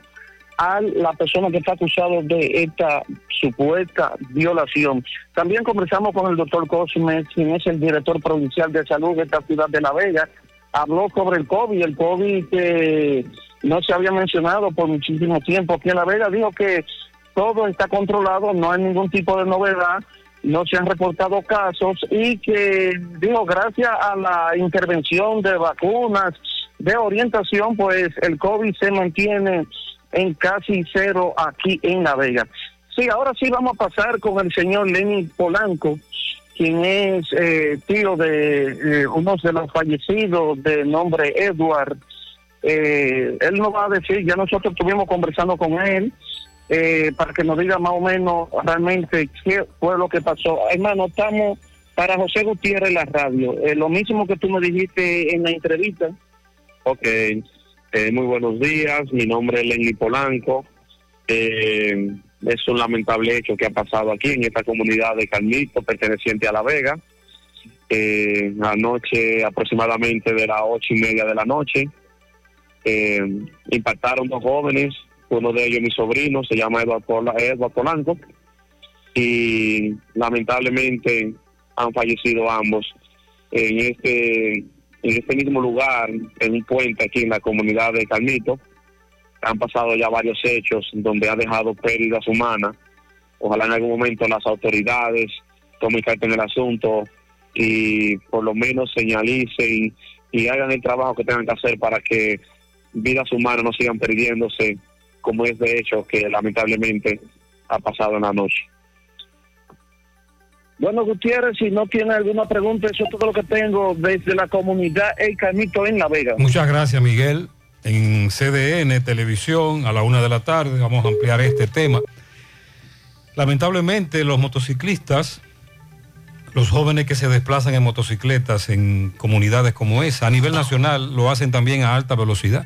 a la persona que está acusado de esta supuesta violación. También conversamos con el doctor Cosme, quien es el director provincial de salud de esta ciudad de La Vega. Habló sobre el COVID, el COVID que no se había mencionado por muchísimo tiempo aquí en La Vega. Dijo que todo está controlado, no hay ningún tipo de novedad, no se han reportado casos y que, dijo, gracias a la intervención de vacunas, de orientación, pues el COVID se mantiene en casi cero aquí en La Vega. Sí, ahora sí vamos a pasar con el señor Lenny Polanco, quien es eh, tío de eh, uno de los fallecidos de nombre Edward. Eh, él nos va a decir, ya nosotros estuvimos conversando con él, eh, para que nos diga más o menos realmente qué fue lo que pasó. Hermano, estamos para José Gutiérrez la radio. Eh, lo mismo que tú me dijiste en la entrevista. Ok, eh, muy buenos días, mi nombre es Lenny Polanco. Eh, es un lamentable hecho que ha pasado aquí en esta comunidad de Carmito, perteneciente a La Vega. Eh, anoche, aproximadamente de las ocho y media de la noche, impactaron dos jóvenes, uno de ellos mi sobrino, se llama Eduardo Polanco, y lamentablemente han fallecido ambos. en este, en este mismo lugar, en un puente aquí en la comunidad de Carmito. Han pasado ya varios hechos donde ha dejado pérdidas humanas. Ojalá en algún momento las autoridades tomen carta en el asunto y por lo menos señalicen y hagan el trabajo que tengan que hacer para que vidas humanas no sigan perdiéndose, como es de hecho que lamentablemente ha pasado en la noche. Bueno, Gutiérrez, si no tiene alguna pregunta, eso es todo lo que tengo desde la comunidad El Carmito en La Vega. Muchas gracias, Miguel. En CDN, televisión, a la una de la tarde, vamos a ampliar este tema. Lamentablemente, los motociclistas, los jóvenes que se desplazan en motocicletas en comunidades como esa, a nivel nacional, lo hacen también a alta velocidad.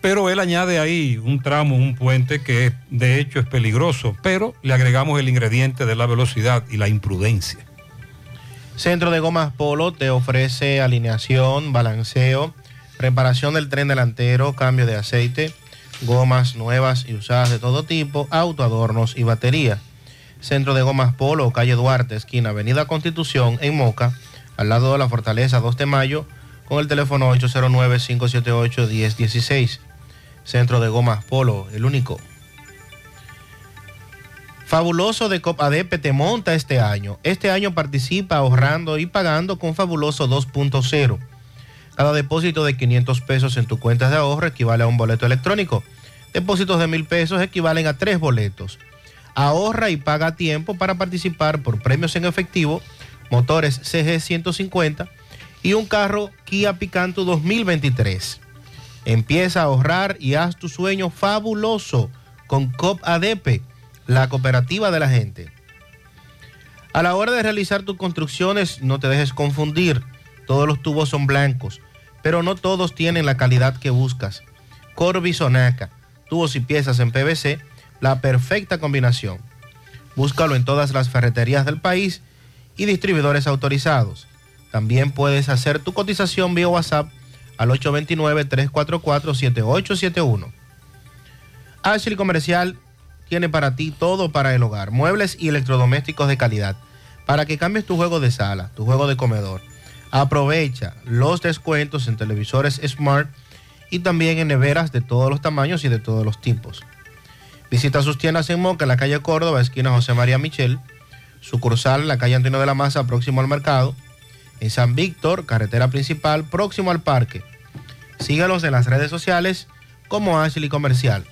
Pero él añade ahí un tramo, un puente que de hecho es peligroso, pero le agregamos el ingrediente de la velocidad y la imprudencia. Centro de Gomas Polo te ofrece alineación, balanceo, reparación del tren delantero, cambio de aceite, gomas nuevas y usadas de todo tipo, autoadornos y batería. Centro de Gomas Polo, calle Duarte, esquina Avenida Constitución, en Moca, al lado de la Fortaleza 2 de Mayo, con el teléfono 809-578-1016. Centro de Gomas Polo, el único. Fabuloso de Copadepe te monta este año. Este año participa ahorrando y pagando con Fabuloso 2.0. Cada depósito de 500 pesos en tu cuenta de ahorro equivale a un boleto electrónico. Depósitos de mil pesos equivalen a tres boletos. Ahorra y paga a tiempo para participar por premios en efectivo, motores CG 150 y un carro Kia Picanto 2023. Empieza a ahorrar y haz tu sueño fabuloso con COP ADP, la cooperativa de la gente. A la hora de realizar tus construcciones, no te dejes confundir. Todos los tubos son blancos, pero no todos tienen la calidad que buscas. Corby Sonaca, tubos y piezas en PVC, la perfecta combinación. Búscalo en todas las ferreterías del país y distribuidores autorizados. También puedes hacer tu cotización vía WhatsApp al 829-344-7871. Ashley Comercial tiene para ti todo para el hogar, muebles y electrodomésticos de calidad, para que cambies tu juego de sala, tu juego de comedor. Aprovecha los descuentos en televisores Smart y también en neveras de todos los tamaños y de todos los tipos. Visita sus tiendas en Moca, en la calle Córdoba, esquina José María Michel, sucursal en la calle Antonio de la Maza, próximo al mercado, en San Víctor, carretera principal, próximo al parque. Sígalos en las redes sociales como Ashley Comercial.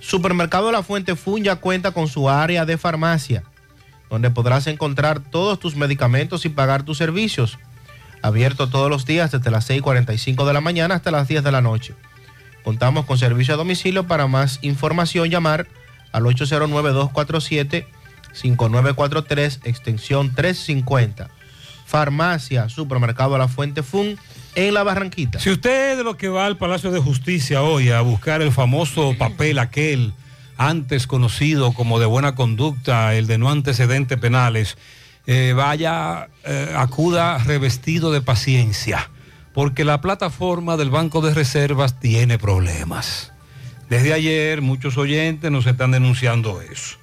Supermercado La Fuente Fun ya cuenta con su área de farmacia, donde podrás encontrar todos tus medicamentos y pagar tus servicios. Abierto todos los días desde las 6.45 de la mañana hasta las 10 de la noche. Contamos con servicio a domicilio. Para más información, llamar al 809-247-5943, extensión 350. Farmacia, Supermercado La Fuente Fun, en La Barranquita. Si usted es de lo que va al Palacio de Justicia hoy a buscar el famoso papel aquel antes conocido como de buena conducta, el de no antecedentes penales, eh, vaya, eh, acuda revestido de paciencia, porque la plataforma del Banco de Reservas tiene problemas. Desde ayer muchos oyentes nos están denunciando eso.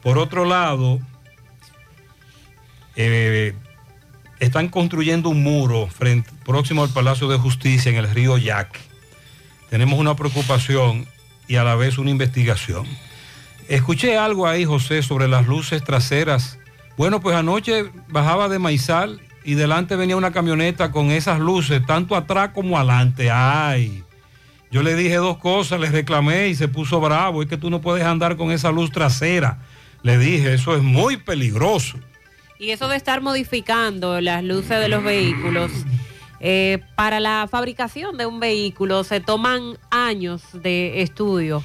Por otro lado, eh, están construyendo un muro próximo al Palacio de Justicia en el río Yaque. Tenemos una preocupación y a la vez una investigación. Escuché algo ahí, José, sobre las luces traseras. Bueno, pues anoche bajaba de Maizal y delante venía una camioneta con esas luces, tanto atrás como adelante. Ay, yo le dije dos cosas, le reclamé y se puso bravo. Es que tú no puedes andar con esa luz trasera. Le dije, eso es muy peligroso. Y eso de estar modificando las luces de los vehículos, eh, para la fabricación de un vehículo se toman años de estudio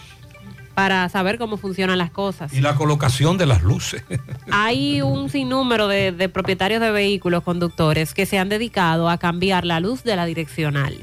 para saber cómo funcionan las cosas. Y la colocación de las luces. Hay un sinnúmero de, de propietarios de vehículos, conductores, que se han dedicado a cambiar la luz de la direccional.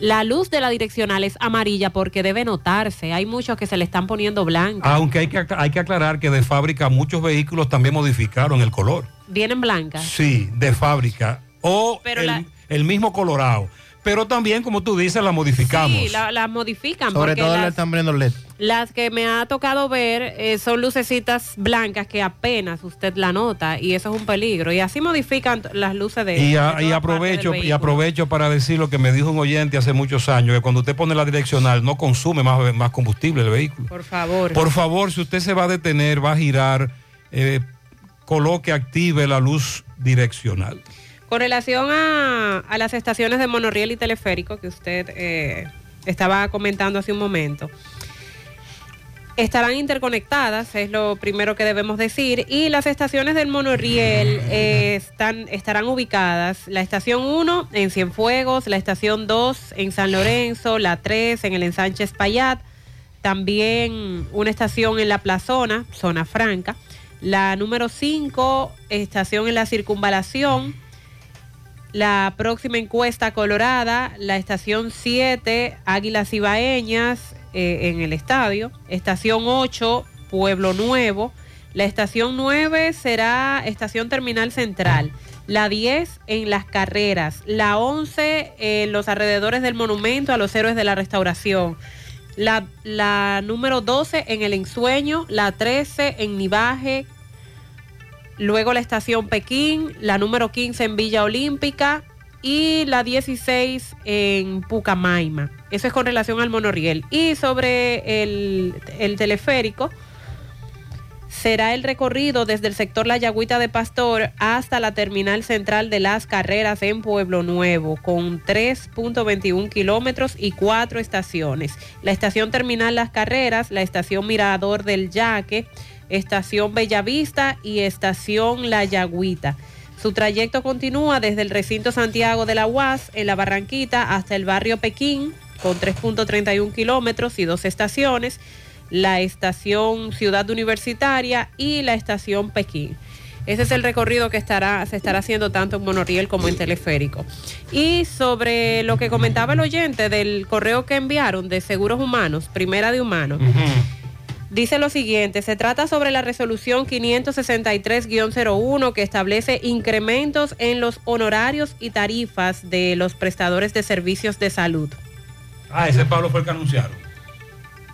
La luz de la direccional es amarilla porque debe notarse. Hay muchos que se le están poniendo blanca. Aunque hay que, hay que aclarar que de fábrica muchos vehículos también modificaron el color. Vienen blancas. Sí, de fábrica. O Pero el, la- el mismo colorado. Pero también, como tú dices, la modificamos. Sí, la- las modifican. Sobre porque todo le las- están poniendo LED. Las que me ha tocado ver eh, son lucecitas blancas que apenas usted la nota y eso es un peligro. Y así modifican las luces de. Y, a- y aprovecho y aprovecho para decir lo que me dijo un oyente hace muchos años, que cuando usted pone la direccional no consume más, más combustible el vehículo. Por favor. Por favor, si usted se va a detener, va a girar, eh, coloque, active la luz direccional. Con relación a, las estaciones de monorriel y teleférico que usted eh, estaba comentando hace un momento, estarán interconectadas, es lo primero que debemos decir, y las estaciones del monorriel eh, están, estarán ubicadas, la estación 1 en Cienfuegos, la estación 2 en San Lorenzo, la 3 en el ensanche Espaillat, también una estación en la Plazona, zona franca, la número 5, estación en la circunvalación, la próxima encuesta colorada, la estación 7, Águilas Ibaeñas eh, en el estadio, estación 8, Pueblo Nuevo, la estación 9 será estación terminal central, la 10 en las carreras, la 11 en los alrededores del monumento a los héroes de la restauración, la, la número 12 en el ensueño, la 13 en Nivaje, luego la estación Pekín, la número 15 en Villa Olímpica y la 16 en Pucamaima. Eso es con relación al monorriel. Y sobre el, el teleférico, será el recorrido desde el sector La Yagüita de Pastor hasta la terminal central de las carreras en Pueblo Nuevo, con 3.21 kilómetros y cuatro estaciones. La estación terminal Las Carreras, la estación Mirador del Yaque, estación Bellavista y estación La Yagüita. Su trayecto continúa desde el recinto Santiago de la UAS en la Barranquita hasta el barrio Pekín con 3.31 kilómetros y dos estaciones, la estación Ciudad Universitaria y la estación Pekín. Ese es el recorrido que estará, se estará haciendo tanto en monorriel como en teleférico. Y sobre lo que comentaba el oyente del correo que enviaron de Seguros Humanos, Primera de Humanos, Dice lo siguiente, se trata sobre la resolución 563-01 que establece incrementos en los honorarios y tarifas de los prestadores de servicios de salud. Ah, ese Pablo fue el que anunciaron.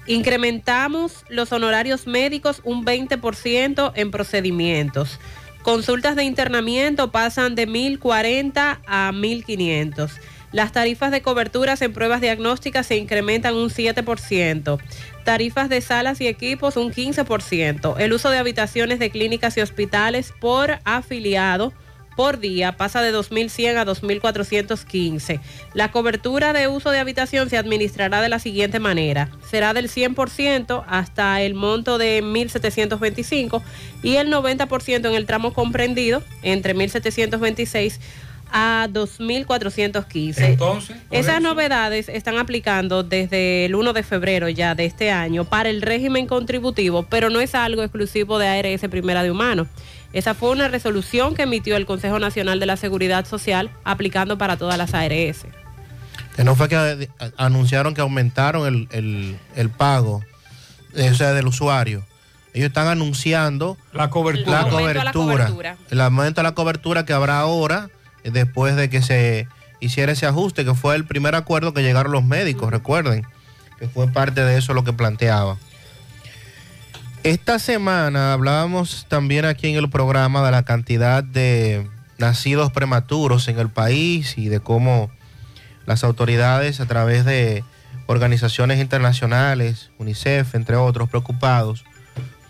Incrementamos los honorarios médicos un 20% en procedimientos. Consultas de internamiento pasan de 1.040 a 1.500. Las tarifas de coberturas en pruebas diagnósticas se incrementan un 7%. Tarifas de salas y equipos un 15%. El uso de habitaciones de clínicas y hospitales por afiliado por día pasa de 2.100 a 2.415. La cobertura de uso de habitación se administrará de la siguiente manera. Será del 100% hasta el monto de 1.725 y el 90% en el tramo comprendido entre 1.726 a 2.415. Entonces, Esas eso- novedades están aplicando desde el 1 de febrero ya de este año para el régimen contributivo, pero no es algo exclusivo de ARS Primera de Humanos. Esa fue una resolución que emitió el Consejo Nacional de la Seguridad Social aplicando para todas las ARS. Que no fue que anunciaron que aumentaron el, el- el pago eh, o sea, del usuario. Ellos están anunciando la cobertura. La El aumento a la cobertura. El aumento a la cobertura que habrá ahora, después de que se hiciera ese ajuste, que fue el primer acuerdo que llegaron los médicos, recuerden, que fue parte de eso lo que planteaba. Esta semana hablábamos también aquí en el programa de la cantidad de nacidos prematuros en el país y de cómo las autoridades a través de organizaciones internacionales, UNICEF, entre otros, preocupados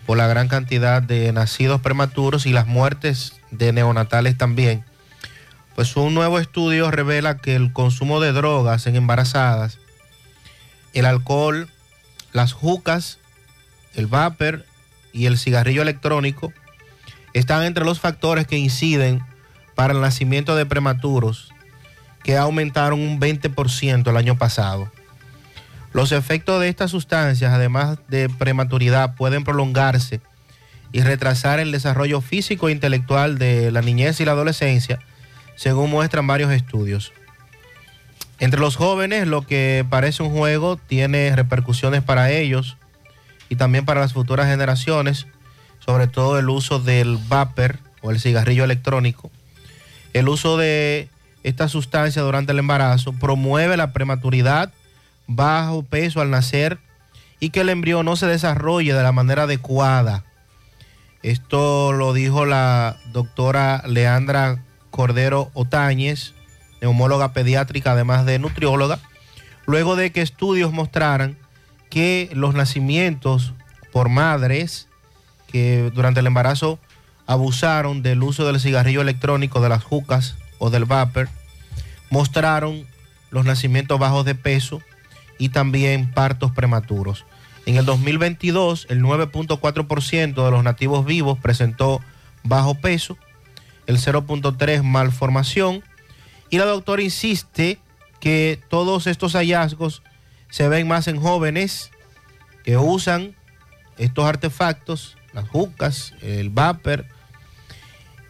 por la gran cantidad de nacidos prematuros y las muertes de neonatales también. Pues un nuevo estudio revela que el consumo de drogas en embarazadas, el alcohol, las jucas, el vapor y el cigarrillo electrónico están entre los factores que inciden para el nacimiento de prematuros, que aumentaron un 20% el año pasado. Los efectos de estas sustancias, además de prematuridad, pueden prolongarse y retrasar el desarrollo físico e intelectual de la niñez y la adolescencia, según muestran varios estudios. Entre los jóvenes, lo que parece un juego tiene repercusiones para ellos y también para las futuras generaciones, sobre todo el uso del vapor o el cigarrillo electrónico, el uso de esta sustancia durante el embarazo promueve la prematuridad, bajo peso al nacer y que el embrión no se desarrolle de la manera adecuada. Esto lo dijo la doctora Leandra Cordero Otañez, neumóloga pediátrica además de nutrióloga, luego de que estudios mostraran que los nacimientos por madres que durante el embarazo abusaron del uso del cigarrillo electrónico, de las jucas o del vapor, mostraron los nacimientos bajos de peso y también partos prematuros. En el 2022, el 9.4% de los nativos vivos presentó bajo peso, el 0.3% malformación, y la doctora insiste que todos estos hallazgos se ven más en jóvenes que usan estos artefactos, las jucas, el vapor,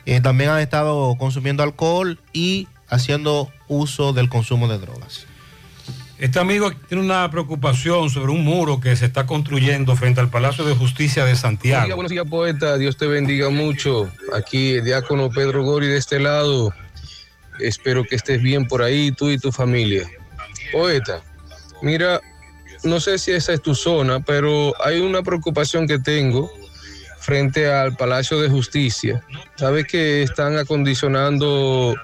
eh, también han estado consumiendo alcohol y haciendo uso del consumo de drogas. Este amigo tiene una preocupación sobre un muro que se está construyendo frente al Palacio de Justicia de Santiago. Buenos días, poeta. Dios te bendiga mucho. Aquí, el diácono Pedro Gori de este lado. Espero que estés bien por ahí, tú y tu familia. Poeta, mira, no sé si esa es tu zona, pero hay una preocupación que tengo frente al Palacio de Justicia. Sabes que están acondicionando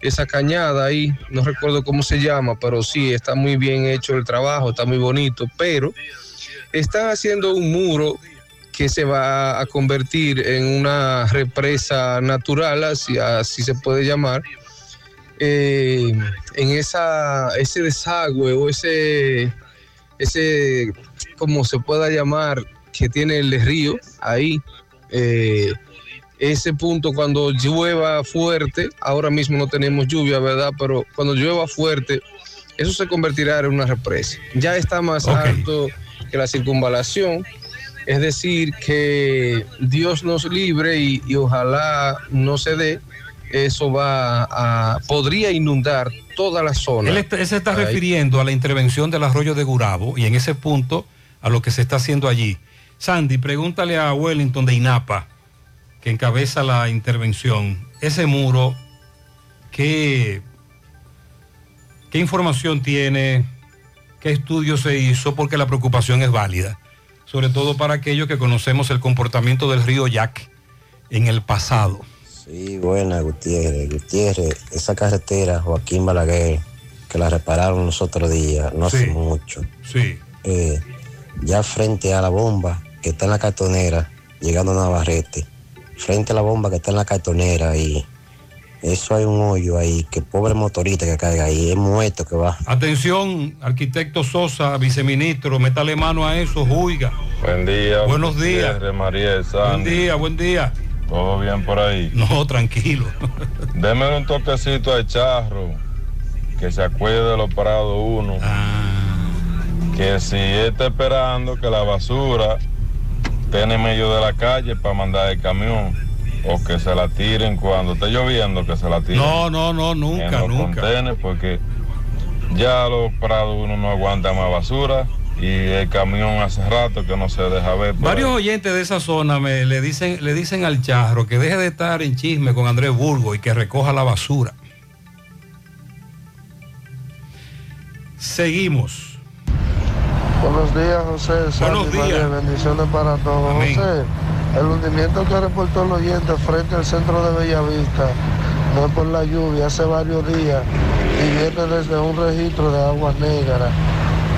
esa cañada ahí, no recuerdo cómo se llama, pero sí, está muy bien hecho el trabajo, está muy bonito, pero están haciendo un muro que se va a convertir en una represa natural, así, así se puede llamar, eh, en esa, ese desagüe o ese, ese, como se pueda llamar, que tiene el río ahí. eh, ese punto cuando llueva fuerte, ahora mismo no tenemos lluvia, ¿verdad? Pero cuando llueva fuerte, eso se convertirá en una represa. Ya está más alto que la circunvalación, es decir, que Dios nos libre y, y ojalá no se dé, eso va a, podría inundar toda la zona. Él, está- él se está Ahí. refiriendo a la intervención del arroyo de Gurabo y en ese punto a lo que se está haciendo allí. Sandy, pregúntale a Wellington de INAPA, que encabeza la intervención, ese muro, ¿qué, qué información tiene? ¿Qué estudio se hizo? Porque la preocupación es válida, sobre todo para aquellos que conocemos el comportamiento del río Yac en el pasado. Sí, buena, Gutiérrez. Gutiérrez, esa carretera Joaquín Balaguer, que la repararon los otros días, no hace Sí. mucho. Sí. Eh, ya frente a la bomba que está en la cartonera, llegando a Navarrete, frente a la bomba que está en la cartonera y eso hay un hoyo ahí, que pobre motorista que caiga ahí, es muerto que va. Atención, arquitecto Sosa, viceministro, métale mano a eso, juiga. Buen día. Buenos días. María Buen día, buen día. ¿Todo bien por ahí? No, tranquilo. Deme un toquecito al charro, que se acuerde de los parados uno. Que si está esperando que la basura esté en medio de la calle para mandar el camión, o que se la tiren cuando esté lloviendo, que se la tiren. No, no, no, nunca, en los nunca. porque ya los parados uno no aguanta más basura y el camión hace rato que no se deja ver. Varios ahí. oyentes de esa zona me le dicen, le dicen al charro que deje de estar en chisme con Andrés Burgo y que recoja la basura. Seguimos. Buenos días, José. Buenos María, días. bendiciones para todos. Amén. José, el hundimiento que reportó el oyente frente al centro de Bellavista no es por la lluvia, hace varios días y viene desde un registro de aguas negras.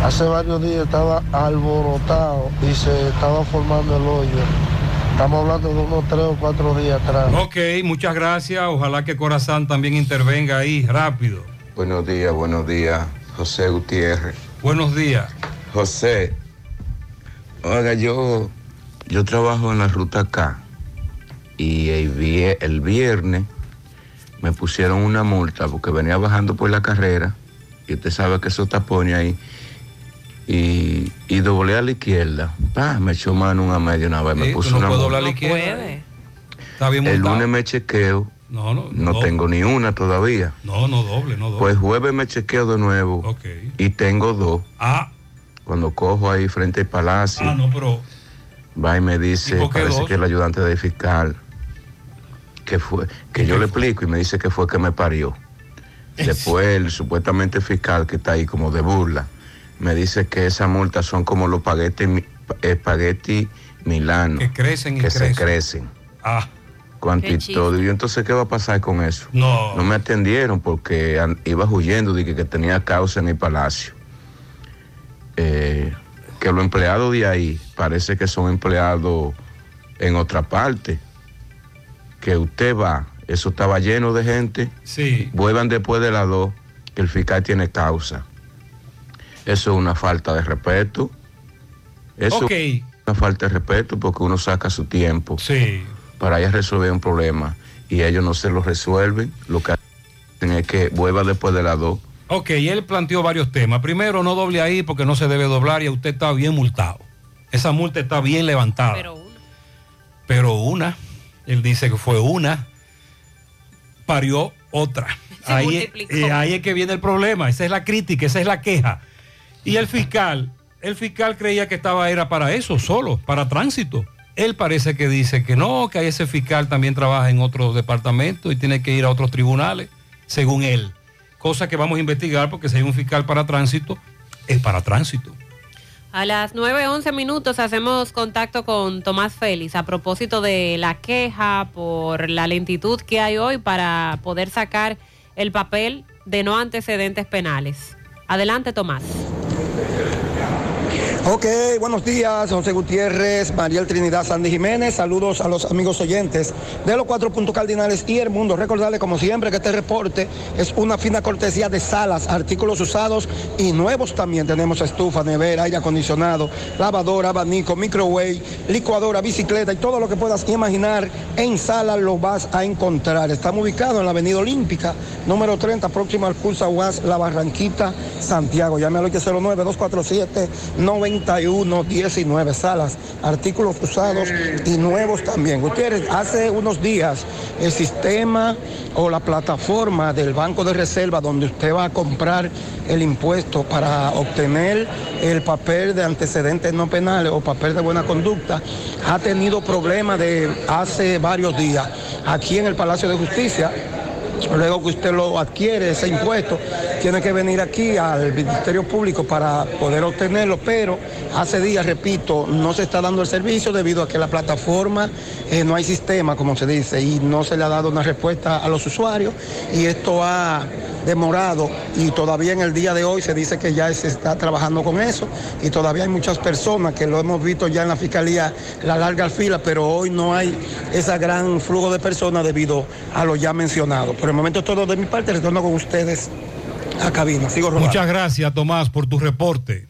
Hace varios días estaba alborotado y se estaba formando el hoyo. Estamos hablando de unos tres o cuatro días atrás. Ok, muchas gracias. Ojalá que Corazán también intervenga ahí rápido. Buenos días, buenos días, José Gutiérrez. Buenos días. José, oiga, yo, yo trabajo en la ruta K y el, vie- el viernes me pusieron una multa porque venía bajando por la carrera y usted sabe que esos tapones ahí y, y doblé a la izquierda. Pa, me echó mano una media una vez, me Sí, puso tú no una puedes multa. doblar a la izquierda. Está bien El lunes me chequeo, No, no, no no. tengo ni una todavía. No, no doble, no doble. Pues jueves me chequeo de nuevo y tengo dos. Ah. Cuando cojo ahí frente al palacio, Ah, no, pero va y me dice, ¿Y por qué parece dos? que el ayudante del fiscal, que fue, que yo le explico y me dice que fue que me parió. Después el supuestamente fiscal que está ahí como de burla me dice que esas multas son como los espagueti, mi- espagueti milano. Que crecen y que se crecen. Ah. Cuanto y chiste. todo. Y yo, entonces, ¿qué va a pasar con eso? No. No me atendieron porque an- iba huyendo de que, que tenía causa en el palacio. Eh, que los empleados de ahí parece que son empleados en otra parte. Que usted va, eso estaba lleno de gente. Sí. Vuelvan después de las dos, que el fiscal tiene causa. Eso es una falta de respeto. Eso es una falta de respeto porque uno saca su tiempo Sí. para ir a resolver un problema y ellos no se lo resuelven. Lo que hacen es que vuelva después de las dos. Ok, él planteó varios temas. Primero, no doble ahí porque no se debe doblar y usted está bien multado. Esa multa está bien levantada. Pero una. Pero una. Él dice que fue una. Parió otra. Se Ahí, eh, ahí es que viene el problema. Esa es la crítica, esa es la queja. Y el fiscal, el fiscal creía que estaba era para eso solo, para tránsito. Él parece que dice que no, que ese fiscal también trabaja en otros departamentos y tiene que ir a otros tribunales, según él. Cosa que vamos a investigar porque si hay un fiscal para tránsito, es para tránsito. A las 9.11 minutos hacemos contacto con Tomás Félix a propósito de la queja por la lentitud que hay hoy para poder sacar el papel de no antecedentes penales. Adelante, Tomás. Ok, buenos días, José Gutiérrez, Mariel Trinidad, Sandy Jiménez. Saludos a los amigos oyentes de los cuatro puntos cardinales y el mundo. Recordarles, como siempre, que este reporte es una fina cortesía de salas, artículos usados y nuevos también. Tenemos estufa, nevera, aire acondicionado, lavadora, abanico, microwave, licuadora, bicicleta y todo lo que puedas imaginar en sala lo vas a encontrar. Estamos ubicados en la Avenida Olímpica, número 30, próximo al Cursa UAS, La Barranquita, Santiago. Llame al 809-247-9119 salas, artículos usados y nuevos también. Gutiérrez, hace unos días el sistema o la plataforma del Banco de Reserva donde usted va a comprar el impuesto para obtener el papel de antecedentes no penales o papel de buena conducta ha tenido problemas de hace varios días aquí en el Palacio de Justicia. Luego que usted lo adquiere, ese impuesto, tiene que venir aquí al Ministerio Público para poder obtenerlo, pero hace días, repito, no se está dando el servicio debido a que la plataforma eh, no hay sistema, como se dice, y no se le ha dado una respuesta a los usuarios y esto ha demorado y todavía en el día de hoy se dice que ya se está trabajando con eso y todavía hay muchas personas que lo hemos visto ya en la fiscalía, la larga fila, pero hoy no hay ese gran flujo de personas debido a lo ya mencionado. Por el momento todo de mi parte, retorno con ustedes a cabina. Muchas gracias, Tomás, por tu reporte.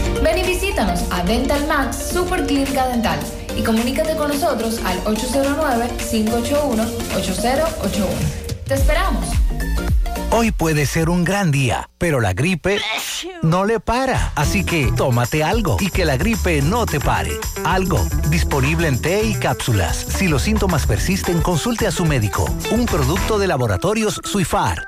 Ven y visítanos a Dental Max Super Clínica Dental y comunícate con nosotros al 809-581-8081. ¡Te esperamos! Hoy puede ser un gran día, pero la gripe no le para. Así que tómate algo y que la gripe no te pare. Algo, disponible en té y cápsulas. Si los síntomas persisten, consulte a su médico. Un producto de laboratorios Suifar.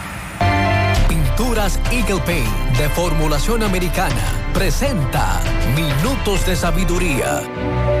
Pinturas Eagle Paint de formulación americana presenta Minutos de Sabiduría.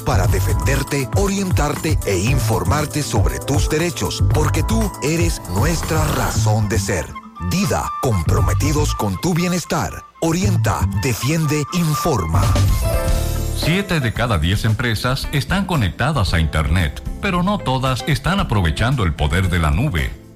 para defenderte, orientarte e informarte sobre tus derechos, porque tú eres nuestra razón de ser. Dida, comprometidos con tu bienestar. Orienta, defiende, informa. Siete de cada diez empresas están conectadas a Internet, pero no todas están aprovechando el poder de la nube.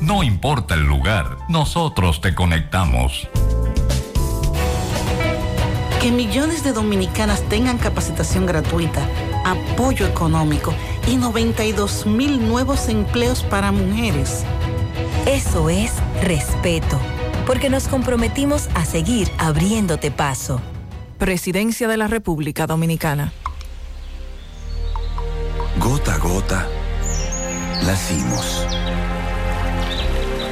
no importa el lugar, nosotros te conectamos. Que millones de dominicanas tengan capacitación gratuita, apoyo económico y 92 mil nuevos empleos para mujeres. Eso es respeto, porque nos comprometimos a seguir abriéndote paso. Presidencia de la República Dominicana. Gota a gota, nacimos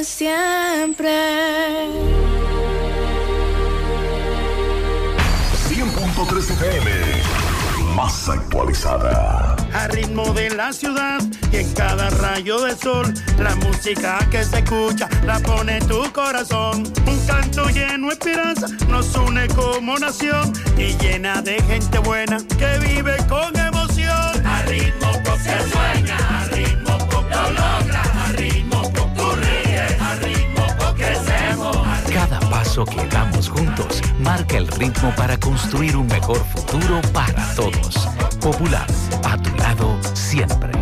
de siempre. 100.3 FM, más actualizada. A ritmo de la ciudad y en cada rayo de sol, la música que se escucha la pone tu corazón. Un canto lleno de esperanza nos une como nación y llena de gente buena que vive con emoción. Paso que damos juntos marca el ritmo para construir un mejor futuro para todos. Popular, a tu lado siempre.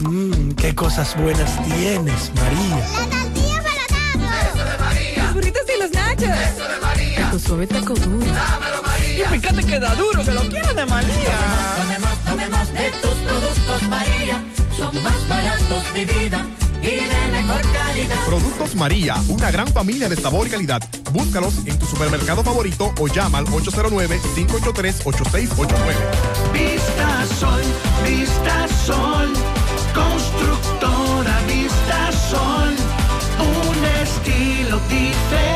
Mmm, qué cosas buenas tienes, María. La tortilla para Eso de María. Los burritos y los nachos. Eso de María. Tu suave taco duro. Dámelo, María. Y fíjate que da duro, que lo quiero de María. Tomemos, tomemos, de tus productos, María. Son más baratos de vida y de mejor calidad. Productos María, una gran familia de sabor y calidad. Búscalos en tu supermercado favorito o llama al 809-583-8689. Vista Sol, Vista Sol, constructora Vista Sol, un estilo diferente,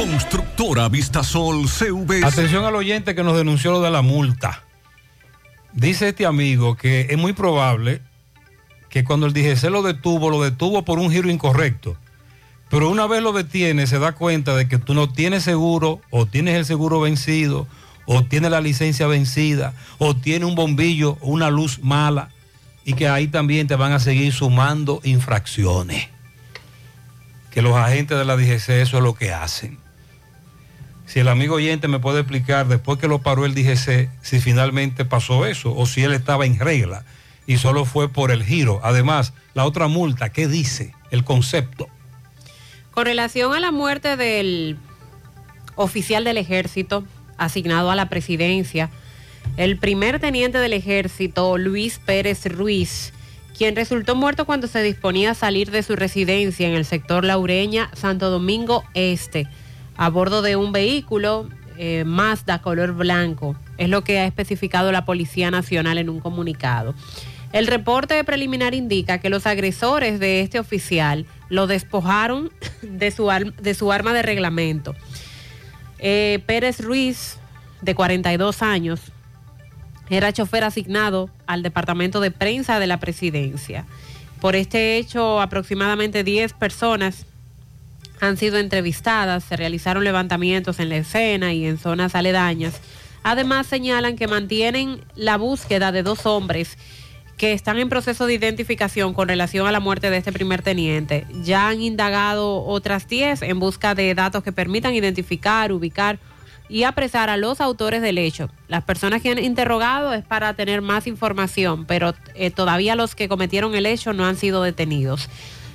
Constructora Vistasol CV. Atención al oyente que nos denunció lo de la multa. Dice este amigo que es muy probable que cuando el DGC lo detuvo, lo detuvo por un giro incorrecto. Pero una vez lo detiene, se da cuenta de que tú no tienes seguro, o tienes el seguro vencido, o tienes la licencia vencida, o tienes un bombillo, una luz mala, y que ahí también te van a seguir sumando infracciones. Que los agentes de la DGC eso es lo que hacen. Si el amigo oyente me puede explicar después que lo paró el DGC, si finalmente pasó eso, o si él estaba en regla y solo fue por el giro. Además, la otra multa, ¿qué dice? El concepto. Con relación a la muerte del oficial del ejército asignado a la presidencia, el primer teniente del ejército, Luis Pérez Ruiz, quien resultó muerto cuando se disponía a salir de su residencia en el sector Laureña, Santo Domingo Este, a bordo de un vehículo eh, Mazda color blanco. Es lo que ha especificado la Policía Nacional en un comunicado. El reporte preliminar indica que los agresores de este oficial lo despojaron de su, de su arma de reglamento. Eh, Pérez Ruiz, de 42 años, era chofer asignado al Departamento de Prensa de la Presidencia. Por este hecho, aproximadamente 10 personas han sido entrevistadas, se realizaron levantamientos en la escena y en zonas aledañas. Además, señalan que mantienen la búsqueda de dos hombres que están en proceso de identificación con relación a la muerte de este primer teniente. Ya han indagado otras 10 en busca de datos que permitan identificar, ubicar y apresar a los autores del hecho. Las personas que han interrogado es para tener más información, pero eh, todavía los que cometieron el hecho no han sido detenidos.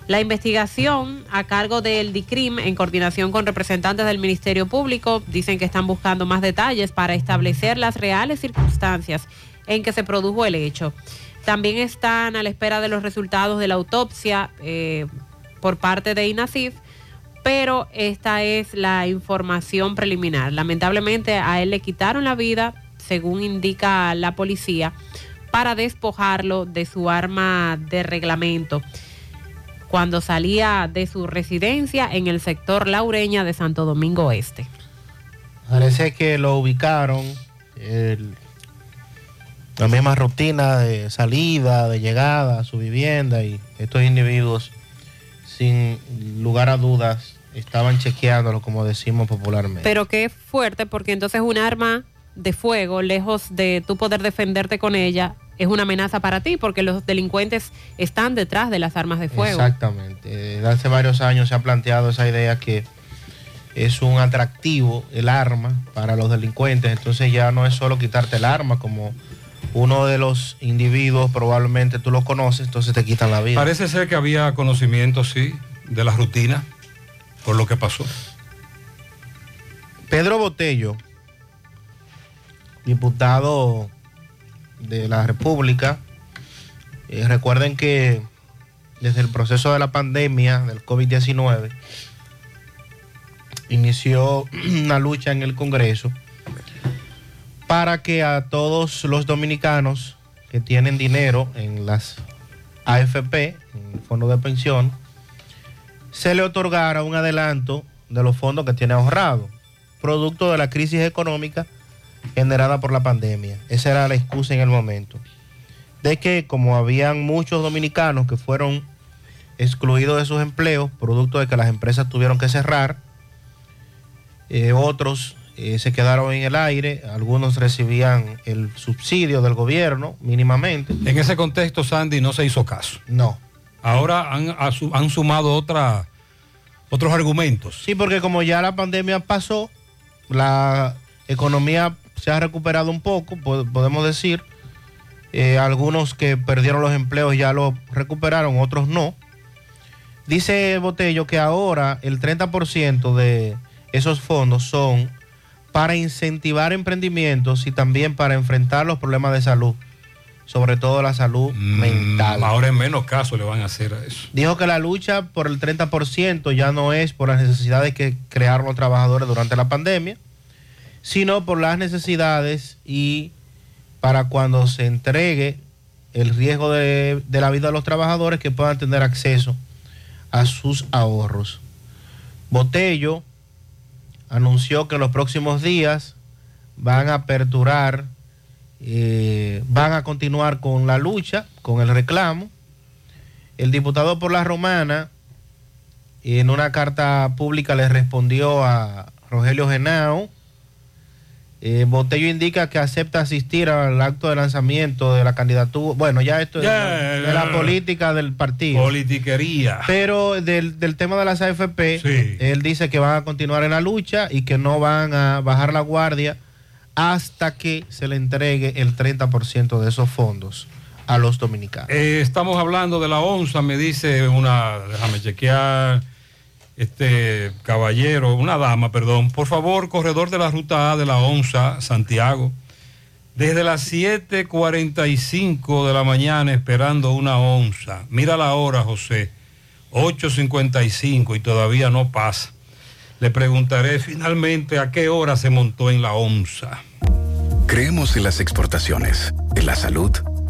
La investigación a cargo del DICRIM, en coordinación con representantes del Ministerio Público, dicen que están buscando más detalles para establecer las reales circunstancias en que se produjo el hecho. También están a la espera de los resultados de la autopsia eh, por parte de INASIF, pero esta es la información preliminar. Lamentablemente a él le quitaron la vida, según indica la policía, para despojarlo de su arma de reglamento cuando salía de su residencia en el sector Laureña de Santo Domingo Este. Parece que lo ubicaron, el- la misma rutina de salida, de llegada a su vivienda y estos individuos, sin lugar a dudas, estaban chequeándolo, como decimos popularmente. Pero qué fuerte, porque entonces un arma de fuego, lejos de tú poder defenderte con ella, es una amenaza para ti, porque los delincuentes están detrás de las armas de fuego. Exactamente. Desde hace varios años se ha planteado esa idea que es un atractivo el arma para los delincuentes. Entonces ya no es solo quitarte el arma, como uno de los individuos probablemente tú lo conoces, entonces te quitan la vida. Parece ser que había conocimiento, sí, de la rutina, por lo que pasó. Pedro Botello, diputado de la República, eh, recuerden que desde el proceso de la pandemia del COVID-19 inició una lucha en el Congreso para que a todos los dominicanos que tienen dinero en las AFP, en el fondo de pensión, se le otorgara un adelanto de los fondos que tiene ahorrado, producto de la crisis económica generada por la pandemia. Esa era la excusa en el momento. De que como habían muchos dominicanos que fueron excluidos de sus empleos, producto de que las empresas tuvieron que cerrar, eh, otros eh, se quedaron en el aire, algunos recibían el subsidio del gobierno mínimamente. En ese contexto, Sandy, no se hizo caso. No. Ahora han, sumado otra, otros argumentos. Sí, porque como ya la pandemia pasó, la economía se ha recuperado un poco, po- podemos decir. Eh, algunos que perdieron los empleos ya lo recuperaron, otros no. Dice Botello que ahora el 30% de esos fondos son para incentivar emprendimientos y también para enfrentar los problemas de salud sobre todo la salud mental. Ahora en menos caso le van a hacer a eso. Dijo que la lucha por el 30% ya no es por las necesidades que crearon los trabajadores durante la pandemia, sino por las necesidades y para cuando se entregue el riesgo de, de la vida de los trabajadores que puedan tener acceso a sus ahorros. Botello anunció que en los próximos días van a aperturar, eh, van a continuar con la lucha, con el reclamo. El diputado por la Romana, en una carta pública, le respondió a Rogelio Genao. Eh, Botello indica que acepta asistir al acto de lanzamiento de la candidatura. Bueno, ya esto es de la política del partido. Politiquería. Pero del, del tema de las AFP, él dice que van a continuar en la lucha y que no van a bajar la guardia hasta que se le entregue el 30% de esos fondos a los dominicanos. Eh, estamos hablando de la onza, me dice una, déjame chequear, este caballero, una dama, perdón. Por favor, corredor de la ruta A de la onza, Santiago. Desde las 7.45 de la mañana esperando una onza. Mira la hora, José. 8.55 y todavía no pasa. Le preguntaré finalmente a qué hora se montó en la onza. Creemos en las exportaciones, en la salud,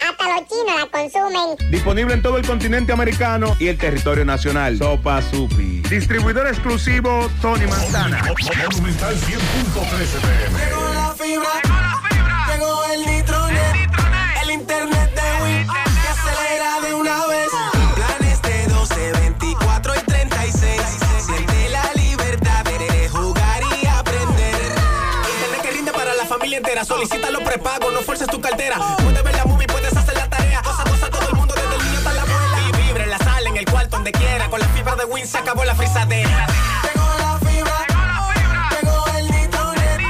Hasta los chinos la consumen. Disponible en todo el continente americano y el territorio nacional. Sopa Supi. Distribuidor exclusivo Tony Manzana. Monumental 100.13 pm. Llegó la fibra, llegó el nitronet, el internet de Win que acelera de una vez. Planes de 12, 24 y 36. Siente la libertad de jugar y aprender. Internet que rinde para la familia entera. Solicita los prepagos, no fuerces tu cartera. Win se acabó la frisadera. Llegó la fibra, llegó el nitronet,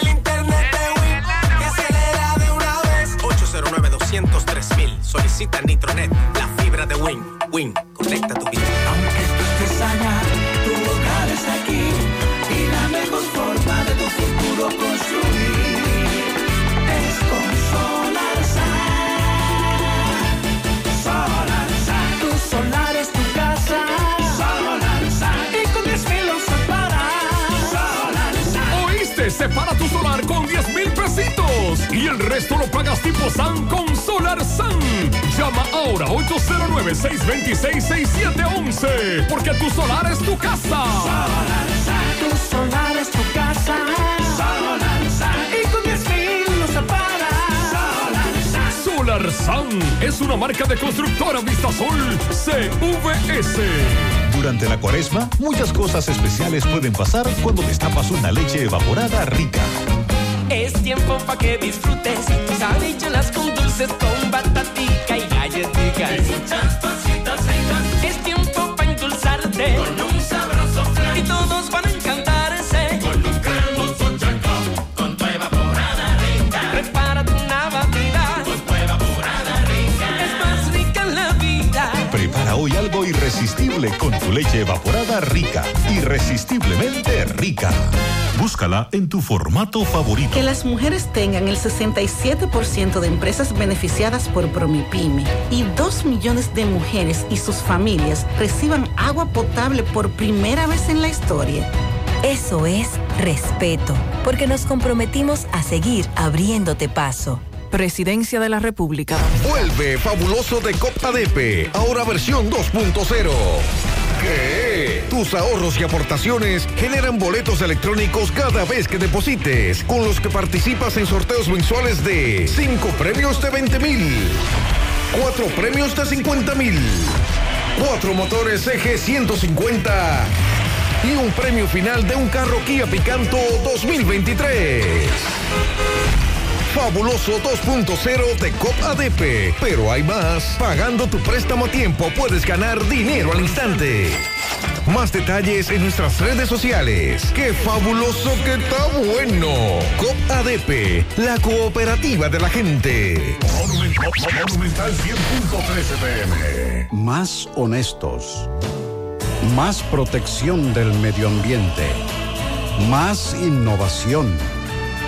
el internet de Win que acelera de una vez. 809 203 mil. Solicita Nitronet, la fibra de Win. Win, conecta tu vida. Separa tu solar con 10 mil pesitos y el resto lo pagas tipo SAN con Solar SAN. Llama ahora 809-626-6711 porque tu solar es tu casa. Tu solar es tu casa. Solar Y con 10 mil lo separas. Solar SAN es una marca de constructora Vistasol CVS. Durante la cuaresma, muchas cosas especiales pueden pasar cuando destapas una leche evaporada rica. Es tiempo pa' que disfrutes tus habichuelas con dulces, con batatica y muchas Con tu leche evaporada rica, irresistiblemente rica. Búscala en tu formato favorito. Que las mujeres tengan el 67% de empresas beneficiadas por Promipyme y 2 millones de mujeres y sus familias reciban agua potable por primera vez en la historia. Eso es respeto, porque nos comprometimos a seguir abriéndote paso. Presidencia de la República. Vuelve fabuloso de Copa Depe, ahora versión 2.0. ¿Qué? Tus ahorros y aportaciones generan boletos electrónicos cada vez que deposites, con los que participas en sorteos mensuales de 5 premios de 20 mil, 4 premios de 50 mil, 4 motores eje 150 y un premio final de un carro Kia Picanto 2023. Fabuloso 2.0 de COP ADP. Pero hay más. Pagando tu préstamo a tiempo puedes ganar dinero al instante. Más detalles en nuestras redes sociales. ¡Qué fabuloso que está bueno! COP ADP, la cooperativa de la gente. Monumental 100.13 pm. Más honestos. Más protección del medio ambiente. Más innovación.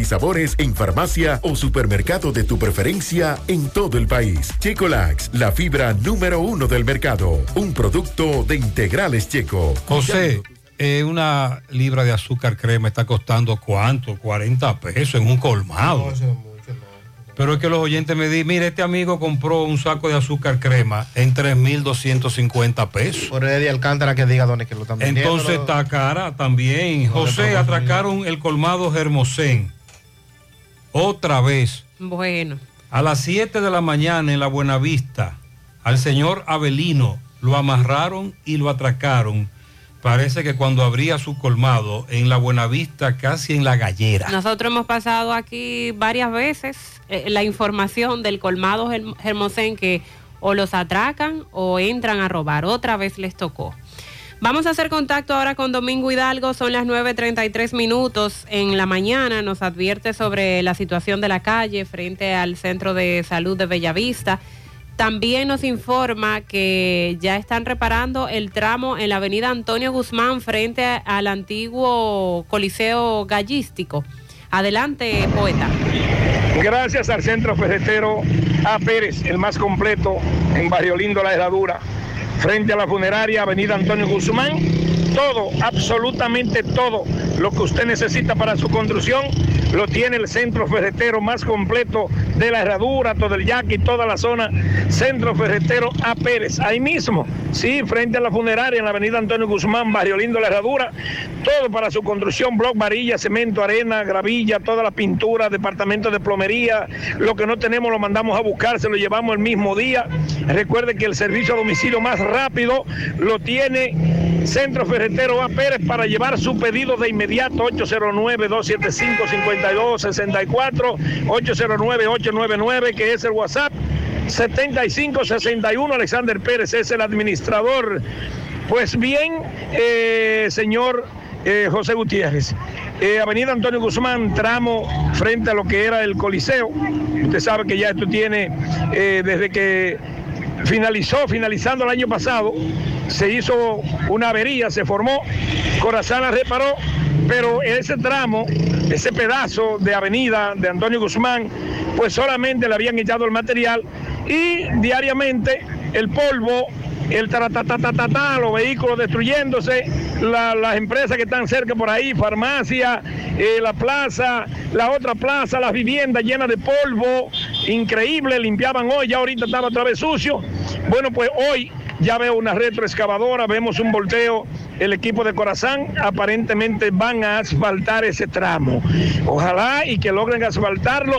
y sabores en farmacia o supermercado de tu preferencia en todo el país. Checolax, la fibra número uno del mercado. Un producto de integrales checo. José, eh, una libra de azúcar crema está costando cuánto? 40 pesos en un colmado. Pero es que los oyentes me dicen, mire, este amigo compró un saco de azúcar crema en 3.250 pesos. Por Eddie Alcántara que diga dónde es que lo están vendiendo. Entonces está cara también. José, atracaron el colmado Hermosén. Otra vez. Bueno. A las 7 de la mañana en la Buenavista, al señor Avelino lo amarraron y lo atracaron. Parece que cuando abría su colmado en la Buenavista, casi en la gallera. Nosotros hemos pasado aquí varias veces eh, la información del colmado Germ- Hermosén que o los atracan o entran a robar. Otra vez les tocó. Vamos a hacer contacto ahora con Domingo Hidalgo. Son las 9.33 minutos en la mañana. Nos advierte sobre la situación de la calle frente al Centro de Salud de Bellavista. También nos informa que ya están reparando el tramo en la avenida Antonio Guzmán frente al antiguo Coliseo Gallístico. Adelante, poeta. Gracias al Centro Ferretero A. Pérez, el más completo en Barrio Lindo, La Herradura, frente a la funeraria Avenida Antonio Guzmán. Todo, absolutamente todo lo que usted necesita para su construcción lo tiene el centro ferretero más completo de la herradura, todo el yaqui, toda la zona. Centro ferretero A. Pérez, ahí mismo, sí, frente a la funeraria en la avenida Antonio Guzmán, Barrio Lindo, la herradura. Todo para su construcción, bloc, varilla, cemento, arena, gravilla, toda la pintura, departamento de plomería. Lo que no tenemos lo mandamos a buscar, se lo llevamos el mismo día. Recuerde que el servicio a domicilio más rápido lo tiene Centro Ferretero A. Pérez para llevar su pedido de inmediato 809-275-5264, 809-899, que es el WhatsApp. 7561 Alexander Pérez es el administrador. Pues bien, eh, señor eh, José Gutiérrez, eh, Avenida Antonio Guzmán, tramo frente a lo que era el Coliseo. Usted sabe que ya esto tiene, desde que finalizó, finalizando el año pasado, se hizo una avería, se formó, Corazán la reparó, pero ese tramo, ese pedazo de avenida de Antonio Guzmán, pues solamente le habían echado el material y diariamente el polvo, el taratatatata, los vehículos destruyéndose, la- las empresas que están cerca por ahí, farmacia, eh, la plaza, la otra plaza, las viviendas llenas de polvo, increíble, limpiaban hoy, ya ahorita estaba otra vez sucio. Bueno, pues hoy ya veo una retroexcavadora, vemos un volteo el equipo de Corazán aparentemente van a asfaltar ese tramo. Ojalá y que logren asfaltarlo,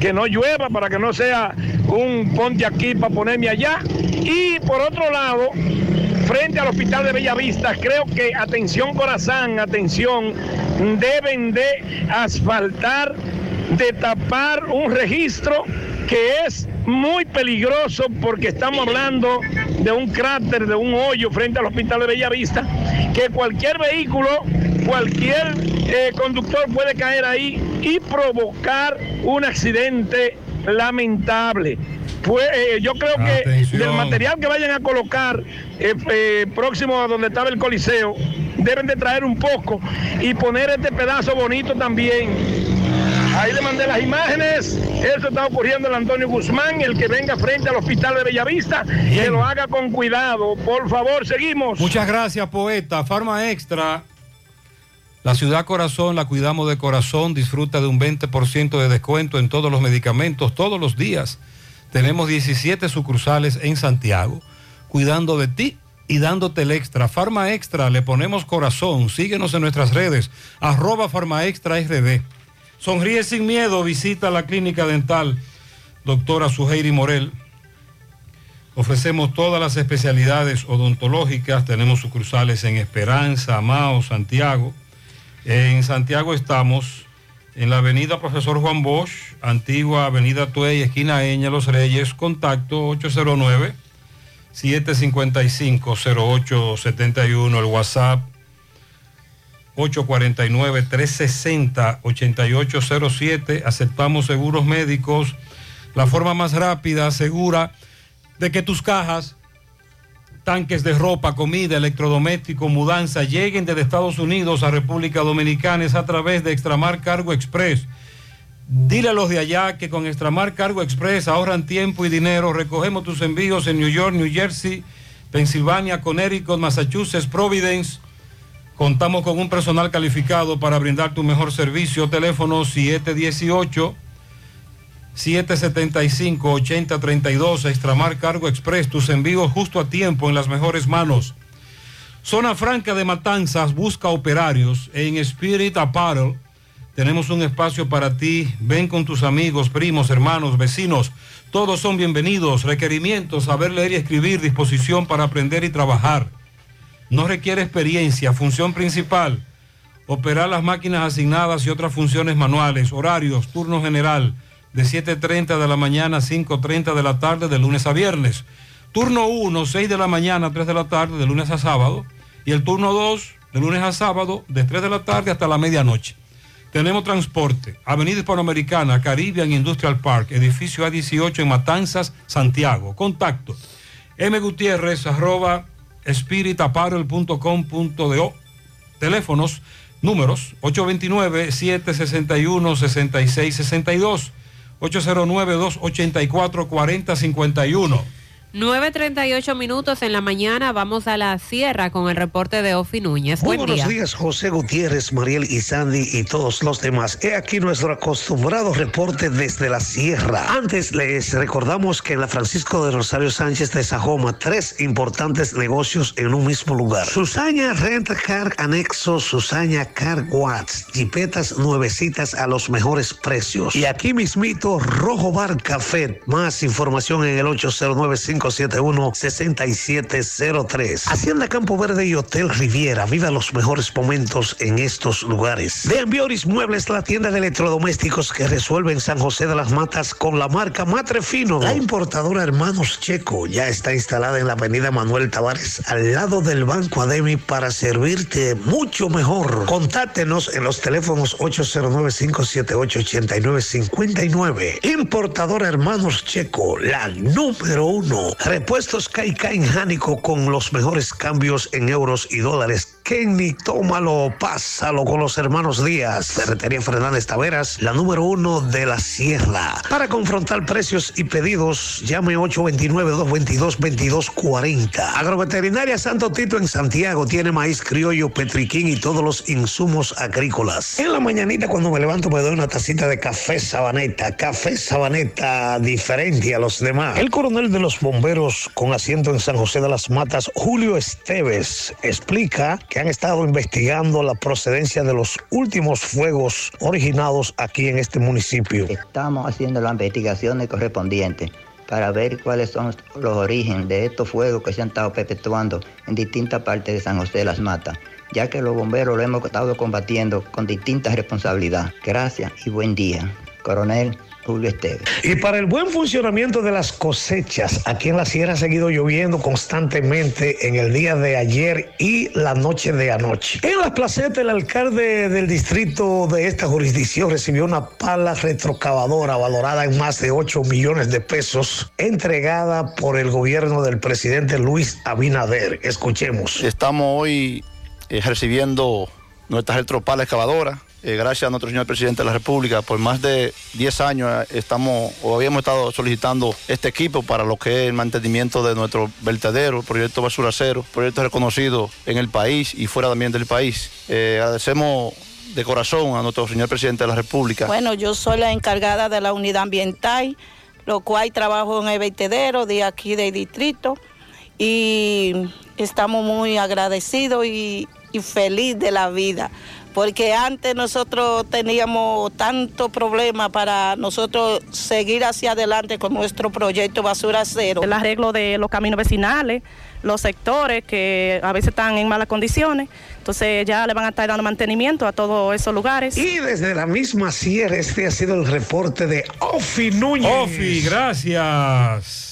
que no llueva para que no sea un ponte aquí para ponerme allá. Y por otro lado, frente al hospital de Bellavista, creo que atención Corazán, atención, deben de asfaltar, de tapar un registro que es muy peligroso porque estamos hablando de un cráter, de un hoyo frente al hospital de Bellavista, que cualquier vehículo, cualquier eh, conductor puede caer ahí y provocar un accidente lamentable. Pues, eh, yo creo que del material que vayan a colocar eh, próximo a donde estaba el Coliseo, deben de traer un poco y poner este pedazo bonito también. Ahí le mandé las imágenes. Eso está ocurriendo en Antonio Guzmán, el que venga frente al hospital de Bellavista, que lo haga con cuidado. Por favor, seguimos. Muchas gracias, poeta. Farma Extra. La ciudad corazón la cuidamos de corazón. Disfruta de un 20% de descuento en todos los medicamentos todos los días. Tenemos 17 sucursales en Santiago, cuidando de ti y dándote el extra. Farma Extra, le ponemos corazón. Síguenos en nuestras redes, arroba Farma Extra RD. Sonríe sin miedo, visita la clínica dental doctora Suheiri Morel. Ofrecemos todas las especialidades odontológicas, tenemos sucursales en Esperanza, Mao, Santiago. En Santiago estamos en la avenida Profesor Juan Bosch, antigua avenida Tuey, esquina Eña, Los Reyes, contacto 809 755-0871, el WhatsApp 849-360-8807. Aceptamos seguros médicos. La forma más rápida, segura, de que tus cajas, tanques de ropa, comida, electrodoméstico, mudanza, lleguen desde Estados Unidos a República Dominicana es a través de Extramar Cargo Express. Dile a los de allá que con Extramar Cargo Express ahorran tiempo y dinero. Recogemos tus envíos en New York, New Jersey, Pensilvania, Connecticut, Massachusetts, Providence. Contamos con un personal calificado para brindar tu mejor servicio. Teléfono 718 775 8032 Extramar Cargo Express. Tus envíos justo a tiempo en las mejores manos. Zona Franca de Matanzas busca operarios en Spirit Apparel. Tenemos un espacio para ti. Ven con tus amigos, primos, hermanos, vecinos. Todos son bienvenidos. Requerimientos, saber leer y escribir, disposición para aprender y trabajar. No requiere experiencia. Función principal, operar las máquinas asignadas y otras funciones manuales. Horarios, turno general, de 7.30 de la mañana a 5.30 de la tarde, de lunes a viernes. Turno 1, 6 de la mañana a 3 de la tarde, de lunes a sábado. Y el turno 2, de lunes a sábado, de 3 de la tarde hasta la medianoche. Tenemos transporte. Avenida Hispanoamericana, Caribbean Industrial Park, edificio A18 en Matanzas, Santiago. Contacto. M. Gutiérrez, arroba espiritaparel.com.do. Teléfonos, números 829-761-6662, 809-284-4051. 9.38 minutos en la mañana, vamos a la sierra con el reporte de Ofi Núñez. Muy Buen buenos día. días, José Gutiérrez, Mariel y Sandy y todos los demás. He aquí nuestro acostumbrado reporte desde la sierra. Antes les recordamos que en la Francisco de Rosario Sánchez de Sajoma, tres importantes negocios en un mismo lugar. Susaña Rent Car Anexo, Susaña Car Watts, jipetas nuevecitas a los mejores precios. Y aquí mismito, Rojo Bar Café. Más información en el 809 571-6703. Hacienda Campo Verde y Hotel Riviera. Viva los mejores momentos en estos lugares. De Ambioris Muebles, la tienda de electrodomésticos que resuelve en San José de las Matas con la marca Matre Fino. La importadora Hermanos Checo ya está instalada en la avenida Manuel Tavares, al lado del Banco Ademi, para servirte mucho mejor. Contáctenos en los teléfonos 809-578-8959. Importadora Hermanos Checo, la número uno. Repuestos Kaikai en Jánico con los mejores cambios en euros y dólares. Kenny, tómalo, pásalo con los hermanos Díaz. Ferretería Fernández Taveras, la número uno de la sierra. Para confrontar precios y pedidos, llame 829-222-2240. Agroveterinaria Santo Tito en Santiago tiene maíz criollo, petriquín y todos los insumos agrícolas. En la mañanita cuando me levanto me doy una tacita de café sabaneta. Café sabaneta diferente a los demás. El coronel de los bomberos con asiento en San José de las Matas, Julio Esteves, explica que han estado investigando la procedencia de los últimos fuegos originados aquí en este municipio. Estamos haciendo las investigaciones correspondientes para ver cuáles son los orígenes de estos fuegos que se han estado perpetuando en distintas partes de San José de las Matas, ya que los bomberos lo hemos estado combatiendo con distintas responsabilidades. Gracias y buen día. Coronel Julio Esteves. Y para el buen funcionamiento de las cosechas, aquí en la sierra ha seguido lloviendo constantemente en el día de ayer y la noche de anoche. En la placeta, el alcalde del distrito de esta jurisdicción recibió una pala retrocavadora valorada en más de 8 millones de pesos, entregada por el gobierno del presidente Luis Abinader. Escuchemos. Estamos hoy eh, recibiendo nuestra retropala excavadora eh, gracias a nuestro señor presidente de la República, por más de 10 años eh, estamos o habíamos estado solicitando este equipo para lo que es el mantenimiento de nuestro vertedero, proyecto Basura Cero, proyecto reconocido en el país y fuera también del país. Eh, agradecemos de corazón a nuestro señor presidente de la República. Bueno, yo soy la encargada de la unidad ambiental, lo cual trabajo en el vertedero de aquí del distrito y estamos muy agradecidos y, y feliz de la vida porque antes nosotros teníamos tanto problema para nosotros seguir hacia adelante con nuestro proyecto Basura Cero. El arreglo de los caminos vecinales, los sectores que a veces están en malas condiciones, entonces ya le van a estar dando mantenimiento a todos esos lugares. Y desde la misma sierra, este ha sido el reporte de Ofi Núñez. Ofi, gracias.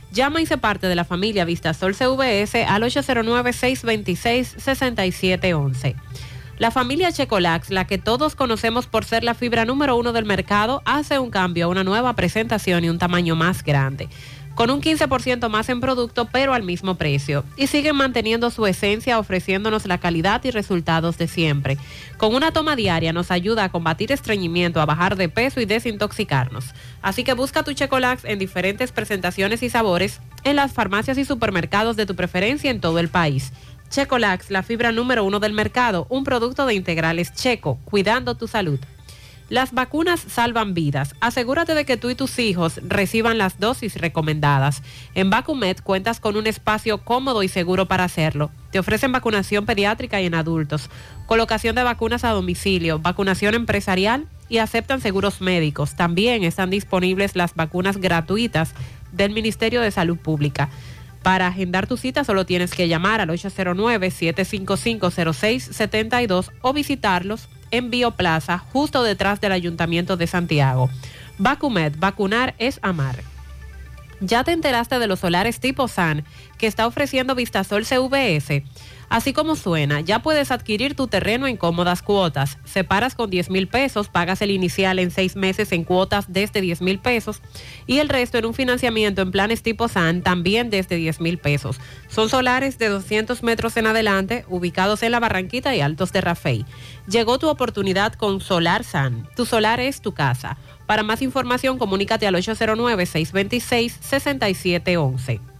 Llama y se parte de la familia Vistasol CVS al 809-626-6711. La familia Checolax, la que todos conocemos por ser la fibra número uno del mercado, hace un cambio a una nueva presentación y un tamaño más grande con un 15% más en producto, pero al mismo precio. Y siguen manteniendo su esencia ofreciéndonos la calidad y resultados de siempre. Con una toma diaria nos ayuda a combatir estreñimiento, a bajar de peso y desintoxicarnos. Así que busca tu Checolax en diferentes presentaciones y sabores en las farmacias y supermercados de tu preferencia en todo el país. Checolax, la fibra número uno del mercado, un producto de integrales checo, cuidando tu salud. Las vacunas salvan vidas. Asegúrate de que tú y tus hijos reciban las dosis recomendadas. En Vacumet cuentas con un espacio cómodo y seguro para hacerlo. Te ofrecen vacunación pediátrica y en adultos, colocación de vacunas a domicilio, vacunación empresarial y aceptan seguros médicos. También están disponibles las vacunas gratuitas del Ministerio de Salud Pública. Para agendar tu cita solo tienes que llamar al 809-755-0672 o visitarlos en Bioplaza, justo detrás del Ayuntamiento de Santiago. Vacumet, vacunar es amar. ¿Ya te enteraste de los solares tipo SAN que está ofreciendo Vistasol CVS? Así como suena, ya puedes adquirir tu terreno en cómodas cuotas. Separas con 10 mil pesos, pagas el inicial en seis meses en cuotas desde 10 mil pesos y el resto en un financiamiento en planes tipo SAN también desde 10 mil pesos. Son solares de 200 metros en adelante, ubicados en la Barranquita y Altos de Rafey. Llegó tu oportunidad con Solar SAN. Tu solar es tu casa. Para más información, comunícate al 809-626-6711.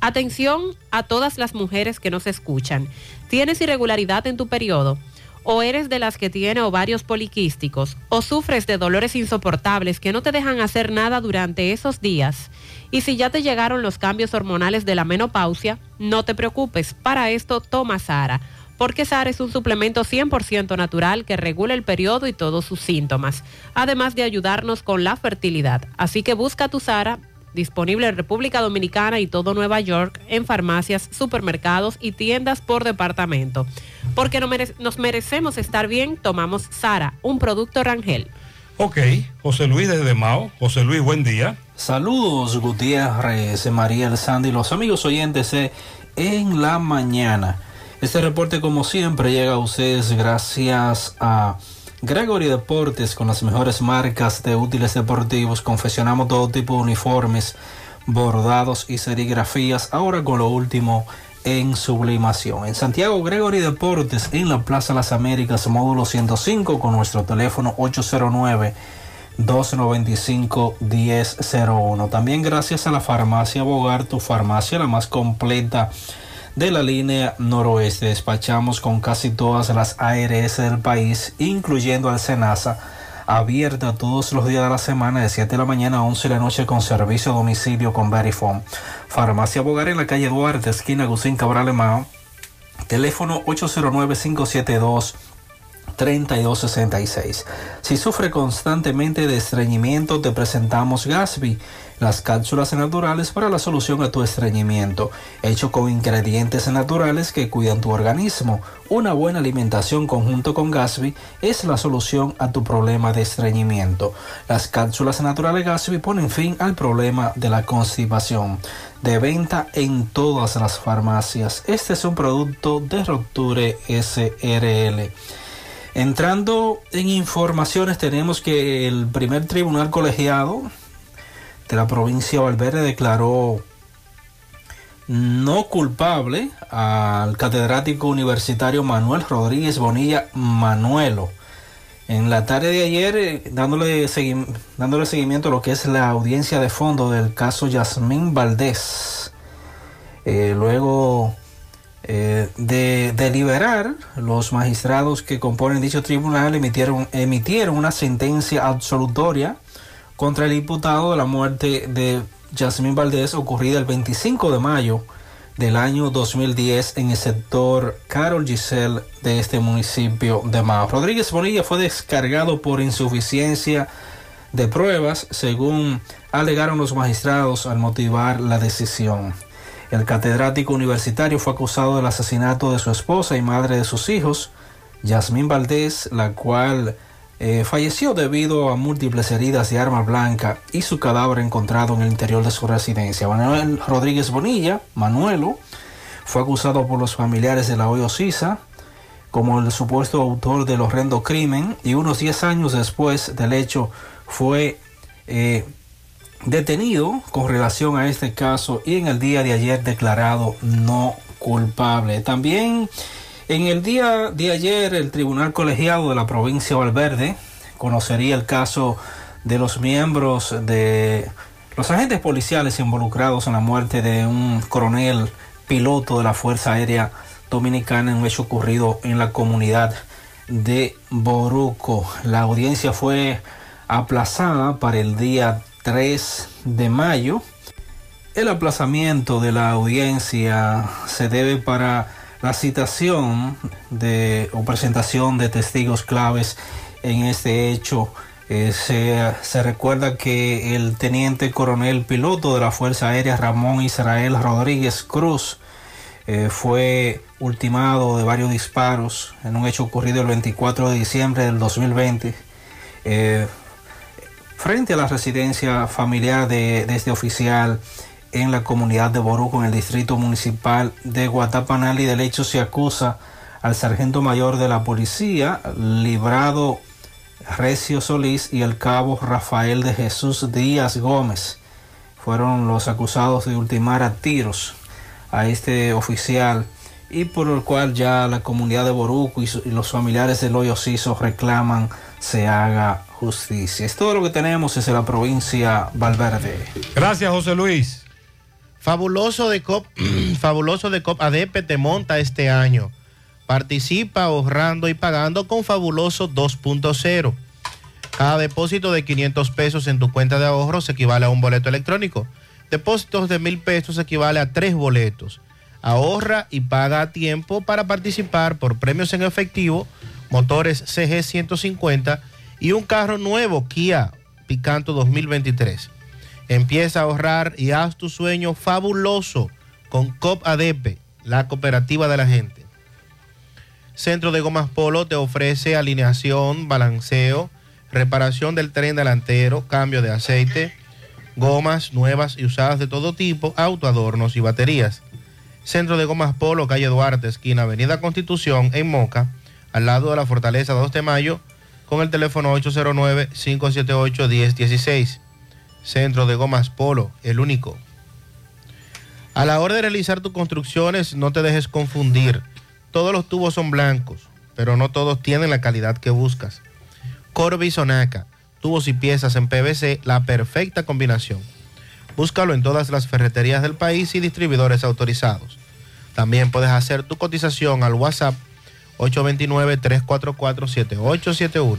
Atención a todas las mujeres que nos escuchan. ¿Tienes irregularidad en tu periodo? ¿O eres de las que tiene ovarios poliquísticos? ¿O sufres de dolores insoportables que no te dejan hacer nada durante esos días? Y si ya te llegaron los cambios hormonales de la menopausia, no te preocupes. Para esto, toma Sara. Porque Sara es un suplemento 100% natural que regula el periodo y todos sus síntomas, además de ayudarnos con la fertilidad. Así que busca tu Sara disponible en República Dominicana y todo Nueva York en farmacias, supermercados y tiendas por departamento. Porque nos merecemos estar bien, tomamos Sara, un producto Rangel. Ok, José Luis desde Mao. José Luis, buen día. Saludos, Gutiérrez, María El Sandy, los amigos oyentes en la mañana. Este reporte, como siempre, llega a ustedes gracias a Gregory Deportes con las mejores marcas de útiles deportivos. Confeccionamos todo tipo de uniformes, bordados y serigrafías. Ahora con lo último en sublimación. En Santiago Gregory Deportes, en la Plaza Las Américas, módulo 105, con nuestro teléfono 809 295-1001. También gracias a la farmacia Bogar, tu farmacia la más completa de la línea noroeste. Despachamos con casi todas las ARS del país, incluyendo al Senasa, abierta todos los días de la semana de 7 de la mañana a 11 de la noche con servicio a domicilio con Verifone. Farmacia Bogar en la calle Duarte, esquina Gusín Cabral Emao. Teléfono 809 572 3266. Si sufre constantemente de estreñimiento, te presentamos Gasby, las cápsulas naturales para la solución a tu estreñimiento, hecho con ingredientes naturales que cuidan tu organismo. Una buena alimentación conjunto con Gasby es la solución a tu problema de estreñimiento. Las cápsulas naturales Gasby ponen fin al problema de la constipación. De venta en todas las farmacias. Este es un producto de Rupture SRL. Entrando en informaciones, tenemos que el primer tribunal colegiado de la provincia de Valverde declaró no culpable al catedrático universitario Manuel Rodríguez Bonilla Manuelo. En la tarde de ayer, eh, dándole, segui dándole seguimiento a lo que es la audiencia de fondo del caso Yasmín Valdés. Eh, luego eh, de deliberar, los magistrados que componen dicho tribunal emitieron, emitieron una sentencia absolutoria contra el imputado de la muerte de Yasmín Valdés ocurrida el 25 de mayo del año 2010 en el sector Carol Giselle de este municipio de Mao. Rodríguez Bonilla fue descargado por insuficiencia de pruebas, según alegaron los magistrados al motivar la decisión. El catedrático universitario fue acusado del asesinato de su esposa y madre de sus hijos, Yasmín Valdés, la cual eh, falleció debido a múltiples heridas de arma blanca y su cadáver encontrado en el interior de su residencia. Manuel Rodríguez Bonilla, Manuelo, fue acusado por los familiares de la Hoyo Sisa como el supuesto autor del horrendo crimen y unos 10 años después del hecho fue eh, detenido con relación a este caso y en el día de ayer declarado no culpable. También en el día de ayer el Tribunal Colegiado de la provincia de Valverde conocería el caso de los miembros de los agentes policiales involucrados en la muerte de un coronel piloto de la Fuerza Aérea Dominicana en un hecho ocurrido en la comunidad de Boruco. La audiencia fue aplazada para el día 3 de mayo. El aplazamiento de la audiencia se debe para la citación de o presentación de testigos claves en este hecho. Eh, se, se, recuerda que el teniente coronel piloto de la Fuerza Aérea Ramón Israel Rodríguez Cruz eh, fue ultimado de varios disparos en un hecho ocurrido el 24 de diciembre del 2020. Eh, frente a la residencia familiar de, de, este oficial en la comunidad de Boruco, en el distrito municipal de Guatapanal, y del hecho se acusa al sargento mayor de la policía, librado Recio Solís, y el cabo Rafael de Jesús Díaz Gómez. Fueron los acusados de ultimar a tiros a este oficial y por el cual ya la comunidad de Boruco y, los familiares del hoyo Ciso reclaman se haga justicia. Es todo lo que tenemos desde la provincia Valverde. Gracias, José Luis. Fabuloso de COP, fabuloso de COP ADP te monta este año. Participa ahorrando y pagando con Fabuloso 2.0. Cada depósito de 500 pesos en tu cuenta de ahorros equivale a un boleto electrónico. Depósitos de mil pesos equivale a tres boletos. Ahorra y paga a tiempo para participar por premios en efectivo, motores CG 150 y un carro nuevo Kia Picanto 2023. Empieza a ahorrar y haz tu sueño fabuloso con COP ADP, la cooperativa de la gente. Centro de Gomas Polo te ofrece alineación, balanceo, reparación del tren delantero, cambio de aceite, gomas nuevas y usadas de todo tipo, autoadornos y baterías. Centro de Gomas Polo, calle Duarte, esquina Avenida Constitución, en Moca, al lado de la Fortaleza 2 de Mayo, con el teléfono 809-578-1016. Centro de Gomas Polo, el único. A la hora de realizar tus construcciones, no te dejes confundir. Todos los tubos son blancos, pero no todos tienen la calidad que buscas. Corby Sonaca, tubos y piezas en PVC, la perfecta combinación. Búscalo en todas las ferreterías del país y distribuidores autorizados. También puedes hacer tu cotización al WhatsApp 829-344-7871.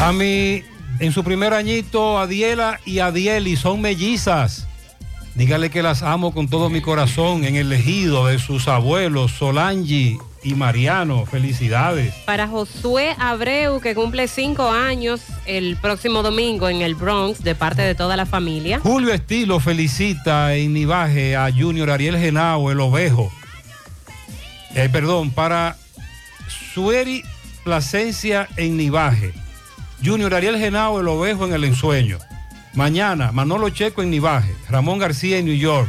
A mí, en su primer añito, Adiela y Adieli son mellizas. Dígale que las amo con todo mi corazón en el ejido de sus abuelos, Solangi y Mariano. Felicidades. Para Josué Abreu, que cumple cinco años el próximo domingo en el Bronx, de parte de toda la familia. Julio Estilo felicita en Nivaje a Junior Ariel Genao, el ovejo. Eh, perdón, para Sueri Plasencia en Nivaje. Junior Ariel Genao, el ovejo en el ensueño. Mañana, Manolo Checo en Nivaje. Ramón García en New York.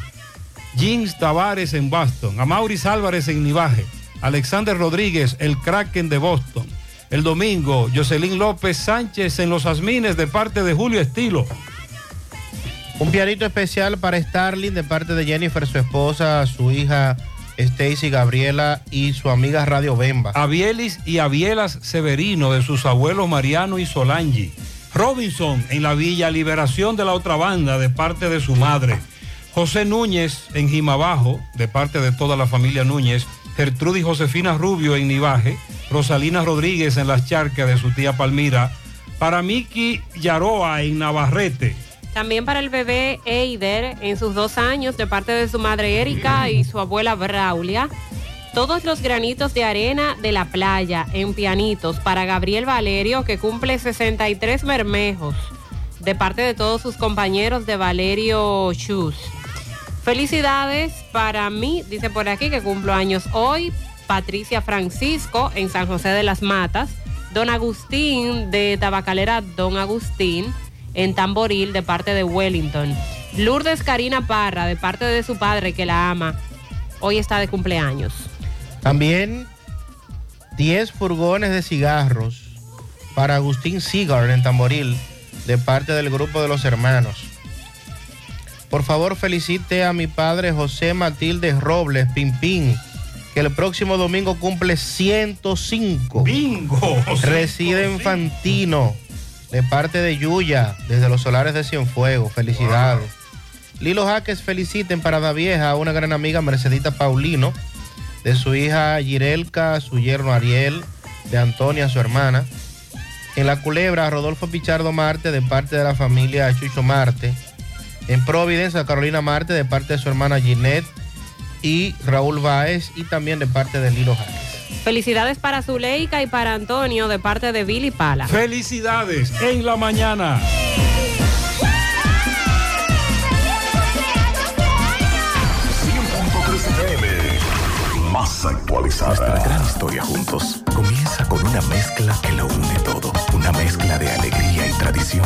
James Tavares en Boston. Amauris Álvarez en Nivaje. Alexander Rodríguez, el Kraken de Boston. El domingo, Jocelyn López Sánchez en Los Azmines de parte de Julio Estilo. Un pianito especial para Starling de parte de Jennifer, su esposa, su hija Stacy Gabriela y su amiga Radio Bemba. Avielis y Avielas Severino de sus abuelos Mariano y Solangi. Robinson en la Villa Liberación de la otra banda de parte de su madre. José Núñez en Jimabajo de parte de toda la familia Núñez. Gertrudis Josefina Rubio en Nivaje. Rosalina Rodríguez en las charcas de su tía Palmira. Para Miki Yaroa en Navarrete. También para el bebé Eider en sus dos años de parte de su madre Erika y su abuela Braulia. Todos los granitos de arena de la playa en pianitos para Gabriel Valerio que cumple 63 mermejos de parte de todos sus compañeros de Valerio Chus. Felicidades para mí, dice por aquí que cumplo años hoy, Patricia Francisco en San José de las Matas, Don Agustín de Tabacalera Don Agustín en Tamboril de parte de Wellington. Lourdes Karina Parra de parte de su padre que la ama. Hoy está de cumpleaños. También 10 furgones de cigarros para Agustín Cigar en Tamboril de parte del grupo de los hermanos. Por favor felicite a mi padre José Matilde Robles Pimpín, que el próximo domingo cumple 105. ¡Bingo! Reside en Fantino, de parte de Yuya, desde los solares de Cienfuegos. Felicidades. Lilo Jaques feliciten para la vieja a una gran amiga Mercedita Paulino, de su hija Girelka, su yerno Ariel, de Antonia, su hermana. En La Culebra, Rodolfo Pichardo Marte, de parte de la familia Chucho Marte. En Providencia, Carolina Marte, de parte de su hermana Ginette y Raúl Báez, y también de parte de Lilo Jaques. Felicidades para Zuleika y para Antonio de parte de Billy Pala. Felicidades en la mañana. Más actualizada. Nuestra gran historia juntos comienza con una mezcla que lo une todo. Una mezcla de alegría y tradición.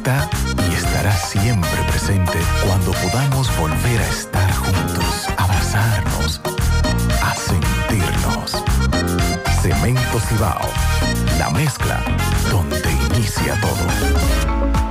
está y estará siempre presente cuando podamos volver a estar juntos, abrazarnos, a sentirnos. Cemento Cibao, la mezcla donde inicia todo.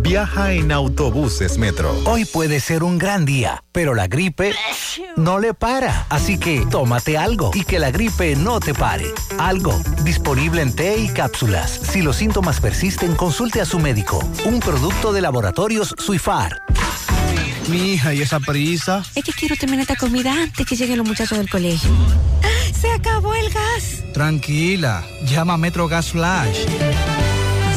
Viaja en autobuses Metro. Hoy puede ser un gran día, pero la gripe no le para. Así que tómate algo y que la gripe no te pare. Algo, disponible en té y cápsulas. Si los síntomas persisten, consulte a su médico. Un producto de laboratorios Suifar. Mi hija, ¿y esa prisa? Es que quiero terminar esta comida antes que lleguen los muchachos del colegio. ¡Se acabó el gas! Tranquila, llama a Metro Gas Flash.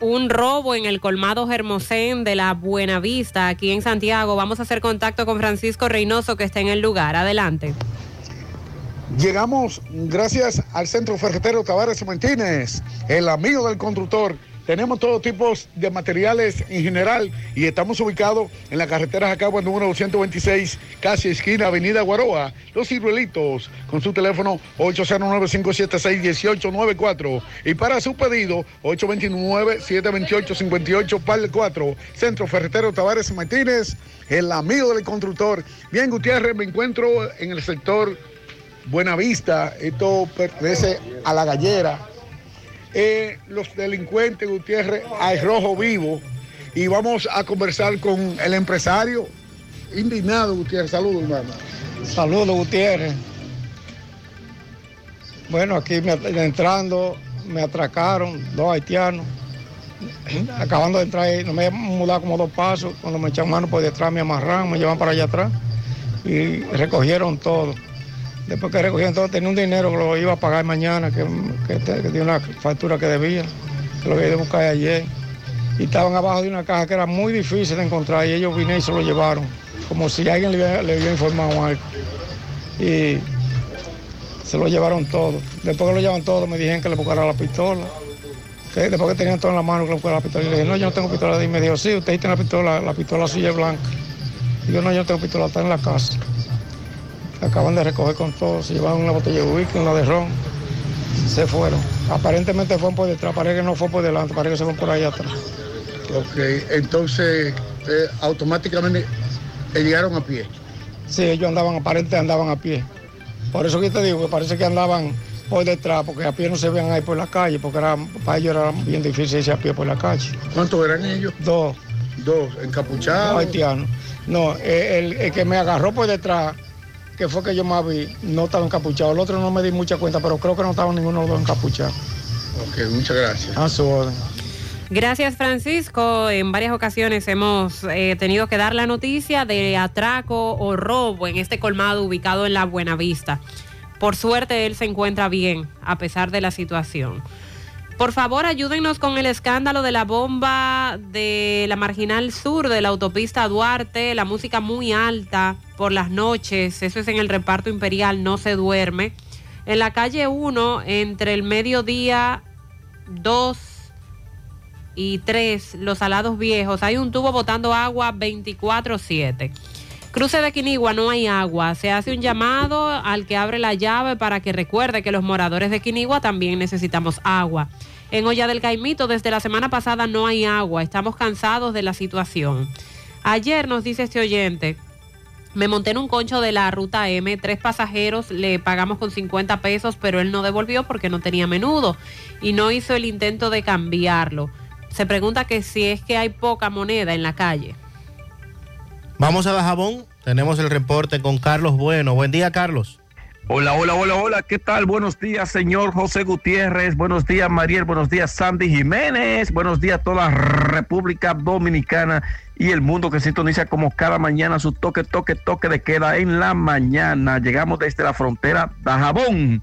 un robo en el colmado Germosén de la Buenavista, aquí en Santiago. Vamos a hacer contacto con Francisco Reynoso, que está en el lugar. Adelante. Llegamos gracias al Centro Ferretero Tavares Martínez, el amigo del constructor. Tenemos todo tipo de materiales en general y estamos ubicados en la carretera Jacagua número 226, casi esquina Avenida Guaroa, Los Ciruelitos, con su teléfono 809-576-1894 y para su pedido 829-728-58 par 4, Centro Ferretero Tavares Martínez, el amigo del constructor. Bien, Gutiérrez, me encuentro en el sector Buenavista, esto pertenece a la gallera. Eh, los delincuentes, Gutiérrez, hay rojo vivo. Y vamos a conversar con el empresario indignado, Gutiérrez. Saludos, hermano. Saludos, Gutiérrez. Bueno, aquí me- entrando me atracaron dos haitianos. Acabando de entrar, ahí, no me he mudado como dos pasos. Cuando me echan mano por detrás, me amarran, me llevan para allá atrás y recogieron todo. Después que recogieron todo, tenía un dinero que lo iba a pagar mañana, que, que, te- que tenía una factura que debía, que lo había ido a buscar ayer. Y estaban abajo de una caja que era muy difícil de encontrar y ellos vinieron y se lo llevaron, como si alguien le le había informado algo. Y se lo llevaron todo. Después que lo llevaron todo, me dijeron que le buscara la pistola. Después que tenían todo en la mano, que le buscara la pistola. Y le dije, no, yo no tengo pistola. Y me dijo, sí, usted tiene la pistola, la pistola suya es blanca. Y yo, no, yo no tengo pistola, está en la casa. Acaban de recoger con todo, se llevaron una botella de whisky, una de ron, se fueron. Aparentemente fueron por detrás, parece que no fue por delante, parece que se fueron por ahí atrás. Ok, entonces eh, automáticamente eh, llegaron a pie. Sí, ellos andaban, aparentemente andaban a pie. Por eso que te digo, que parece que andaban por detrás, porque a pie no se veían ahí por la calle, porque era, para ellos era bien difícil irse a pie por la calle. ¿Cuántos eran ellos? Dos. Dos, encapuchados. Dos haitianos. No, eh, el, el que me agarró por detrás, que fue que yo más vi, no estaba encapuchado. El otro no me di mucha cuenta, pero creo que no estaban ninguno de los dos encapuchados. Ok, muchas gracias. A su orden. Gracias Francisco. En varias ocasiones hemos eh, tenido que dar la noticia de atraco o robo en este colmado ubicado en la Buenavista. Por suerte él se encuentra bien a pesar de la situación. Por favor, ayúdennos con el escándalo de la bomba de la marginal sur de la autopista Duarte, la música muy alta por las noches, eso es en el reparto imperial, no se duerme. En la calle 1, entre el mediodía 2 y 3, los alados viejos, hay un tubo botando agua 24/7. Cruce de Quinigua no hay agua. Se hace un llamado al que abre la llave para que recuerde que los moradores de Quinigua también necesitamos agua. En Olla del Caimito desde la semana pasada no hay agua. Estamos cansados de la situación. Ayer nos dice este oyente, me monté en un concho de la ruta M, tres pasajeros, le pagamos con 50 pesos, pero él no devolvió porque no tenía menudo y no hizo el intento de cambiarlo. Se pregunta que si es que hay poca moneda en la calle. Vamos a Dajabón. Tenemos el reporte con Carlos Bueno. Buen día, Carlos. Hola, hola, hola, hola, ¿qué tal? Buenos días, señor José Gutiérrez, buenos días, Mariel, buenos días, Sandy Jiménez, buenos días a toda la República Dominicana y el mundo que sintoniza como cada mañana su toque, toque, toque de queda en la mañana. Llegamos desde la frontera de Jabón.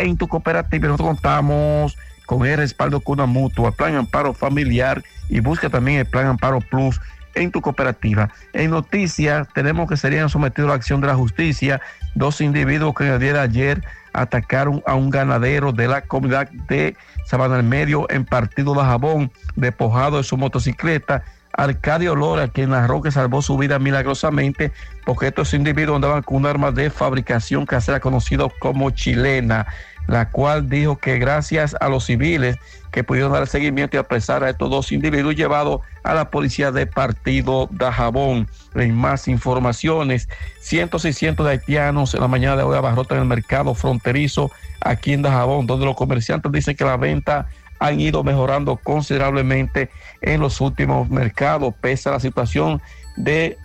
en tu cooperativa. Nosotros contamos con el respaldo con una mutua, plan amparo familiar y busca también el plan amparo plus en tu cooperativa. En noticias tenemos que serían sometidos a la acción de la justicia dos individuos que el día de ayer atacaron a un ganadero de la comunidad de Sabana del Medio en Partido de Jabón, despojado de su motocicleta. Arcadio Lora, quien narró que salvó su vida milagrosamente porque estos individuos andaban con un arma de fabricación casera conocido como chilena la cual dijo que gracias a los civiles que pudieron dar seguimiento y apresar a estos dos individuos llevados a la policía de partido de Jabón. En más informaciones, cientos y cientos de haitianos en la mañana de hoy abarrotan el mercado fronterizo aquí en Dajabón, donde los comerciantes dicen que la venta han ido mejorando considerablemente en los últimos mercados, pese a la situación de,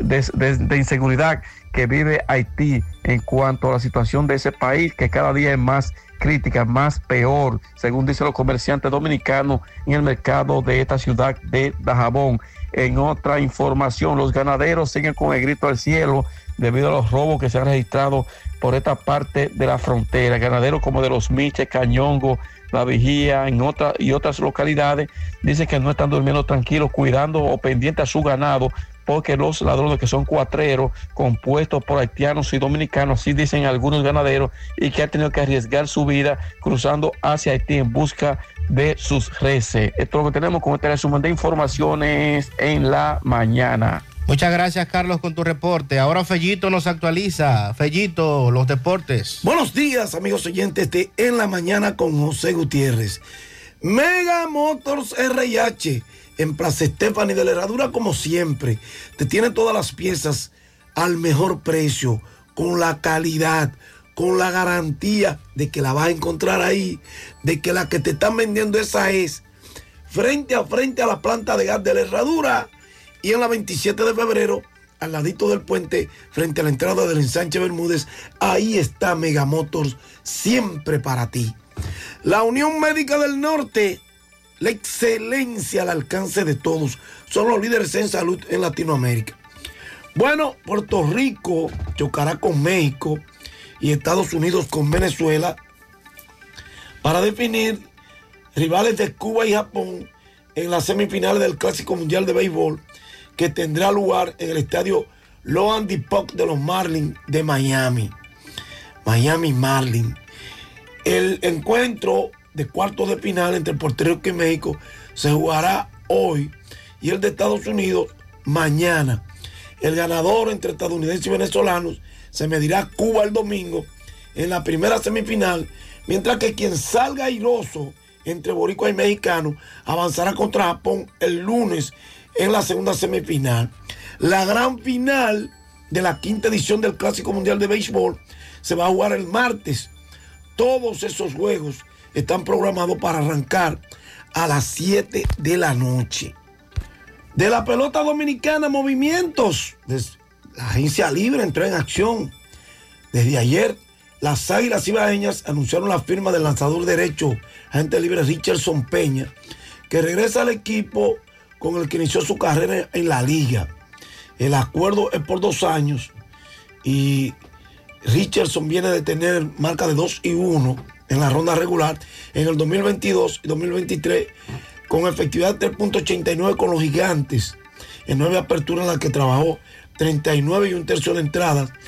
de, inseguridad que vive Haití en cuanto a la situación de ese país, que cada día es más crítica, más peor, según dicen los comerciantes dominicanos en el mercado de esta ciudad de Dajabón. En otra información, los ganaderos siguen con el grito al cielo debido a los robos que se han registrado por esta parte de la frontera. Ganaderos como de los Miches, Cañongo, La Vigía en otra, y otras localidades dicen que no están durmiendo tranquilos, cuidando o pendientes a su ganado porque los ladrones que son cuatreros, compuestos por haitianos y dominicanos, así dicen algunos ganaderos, y que han tenido que arriesgar su vida cruzando hacia Haití en busca de sus reses. Esto es lo que tenemos con este resumen de informaciones en la mañana. Muchas gracias, Carlos, con tu reporte. Ahora Fellito nos actualiza. Fellito, los deportes. Buenos días, amigos oyentes de En la Mañana con José Gutiérrez. Mega Motors RH en Plaza Estefani de la Herradura, como siempre. Te tiene todas las piezas al mejor precio, con la calidad, con la garantía de que la vas a encontrar ahí, de que la que te están vendiendo esa es frente a frente a la planta de gas de la Herradura y en la 27 de febrero, al ladito del puente, frente a la entrada del ensanche Bermúdez, ahí está Megamotors, siempre para ti. La Unión Médica del Norte la excelencia al alcance de todos. Son los líderes en salud en Latinoamérica. Bueno, Puerto Rico chocará con México y Estados Unidos con Venezuela para definir rivales de Cuba y Japón en las semifinales del Clásico Mundial de Béisbol que tendrá lugar en el estadio Loan Depot de los Marlins de Miami. Miami Marlins. El encuentro de cuartos de final entre Puerto Rico y México se jugará hoy y el de Estados Unidos mañana. El ganador entre estadounidenses y venezolanos se medirá Cuba el domingo en la primera semifinal, mientras que quien salga airoso entre boricua y mexicano avanzará contra Japón el lunes en la segunda semifinal. La gran final de la quinta edición del Clásico Mundial de Béisbol se va a jugar el martes. Todos esos juegos están programados para arrancar a las 7 de la noche. De la pelota dominicana, movimientos. La agencia libre entró en acción. Desde ayer, las Águilas Ibaeñas anunciaron la firma del lanzador derecho, agente libre Richardson Peña, que regresa al equipo con el que inició su carrera en la liga. El acuerdo es por dos años y Richardson viene de tener marca de 2 y 1 en la ronda regular. En el 2022 y 2023, con efectividad de 3.89 con los gigantes, en nueve aperturas en las que trabajó 39 y un tercio de entradas,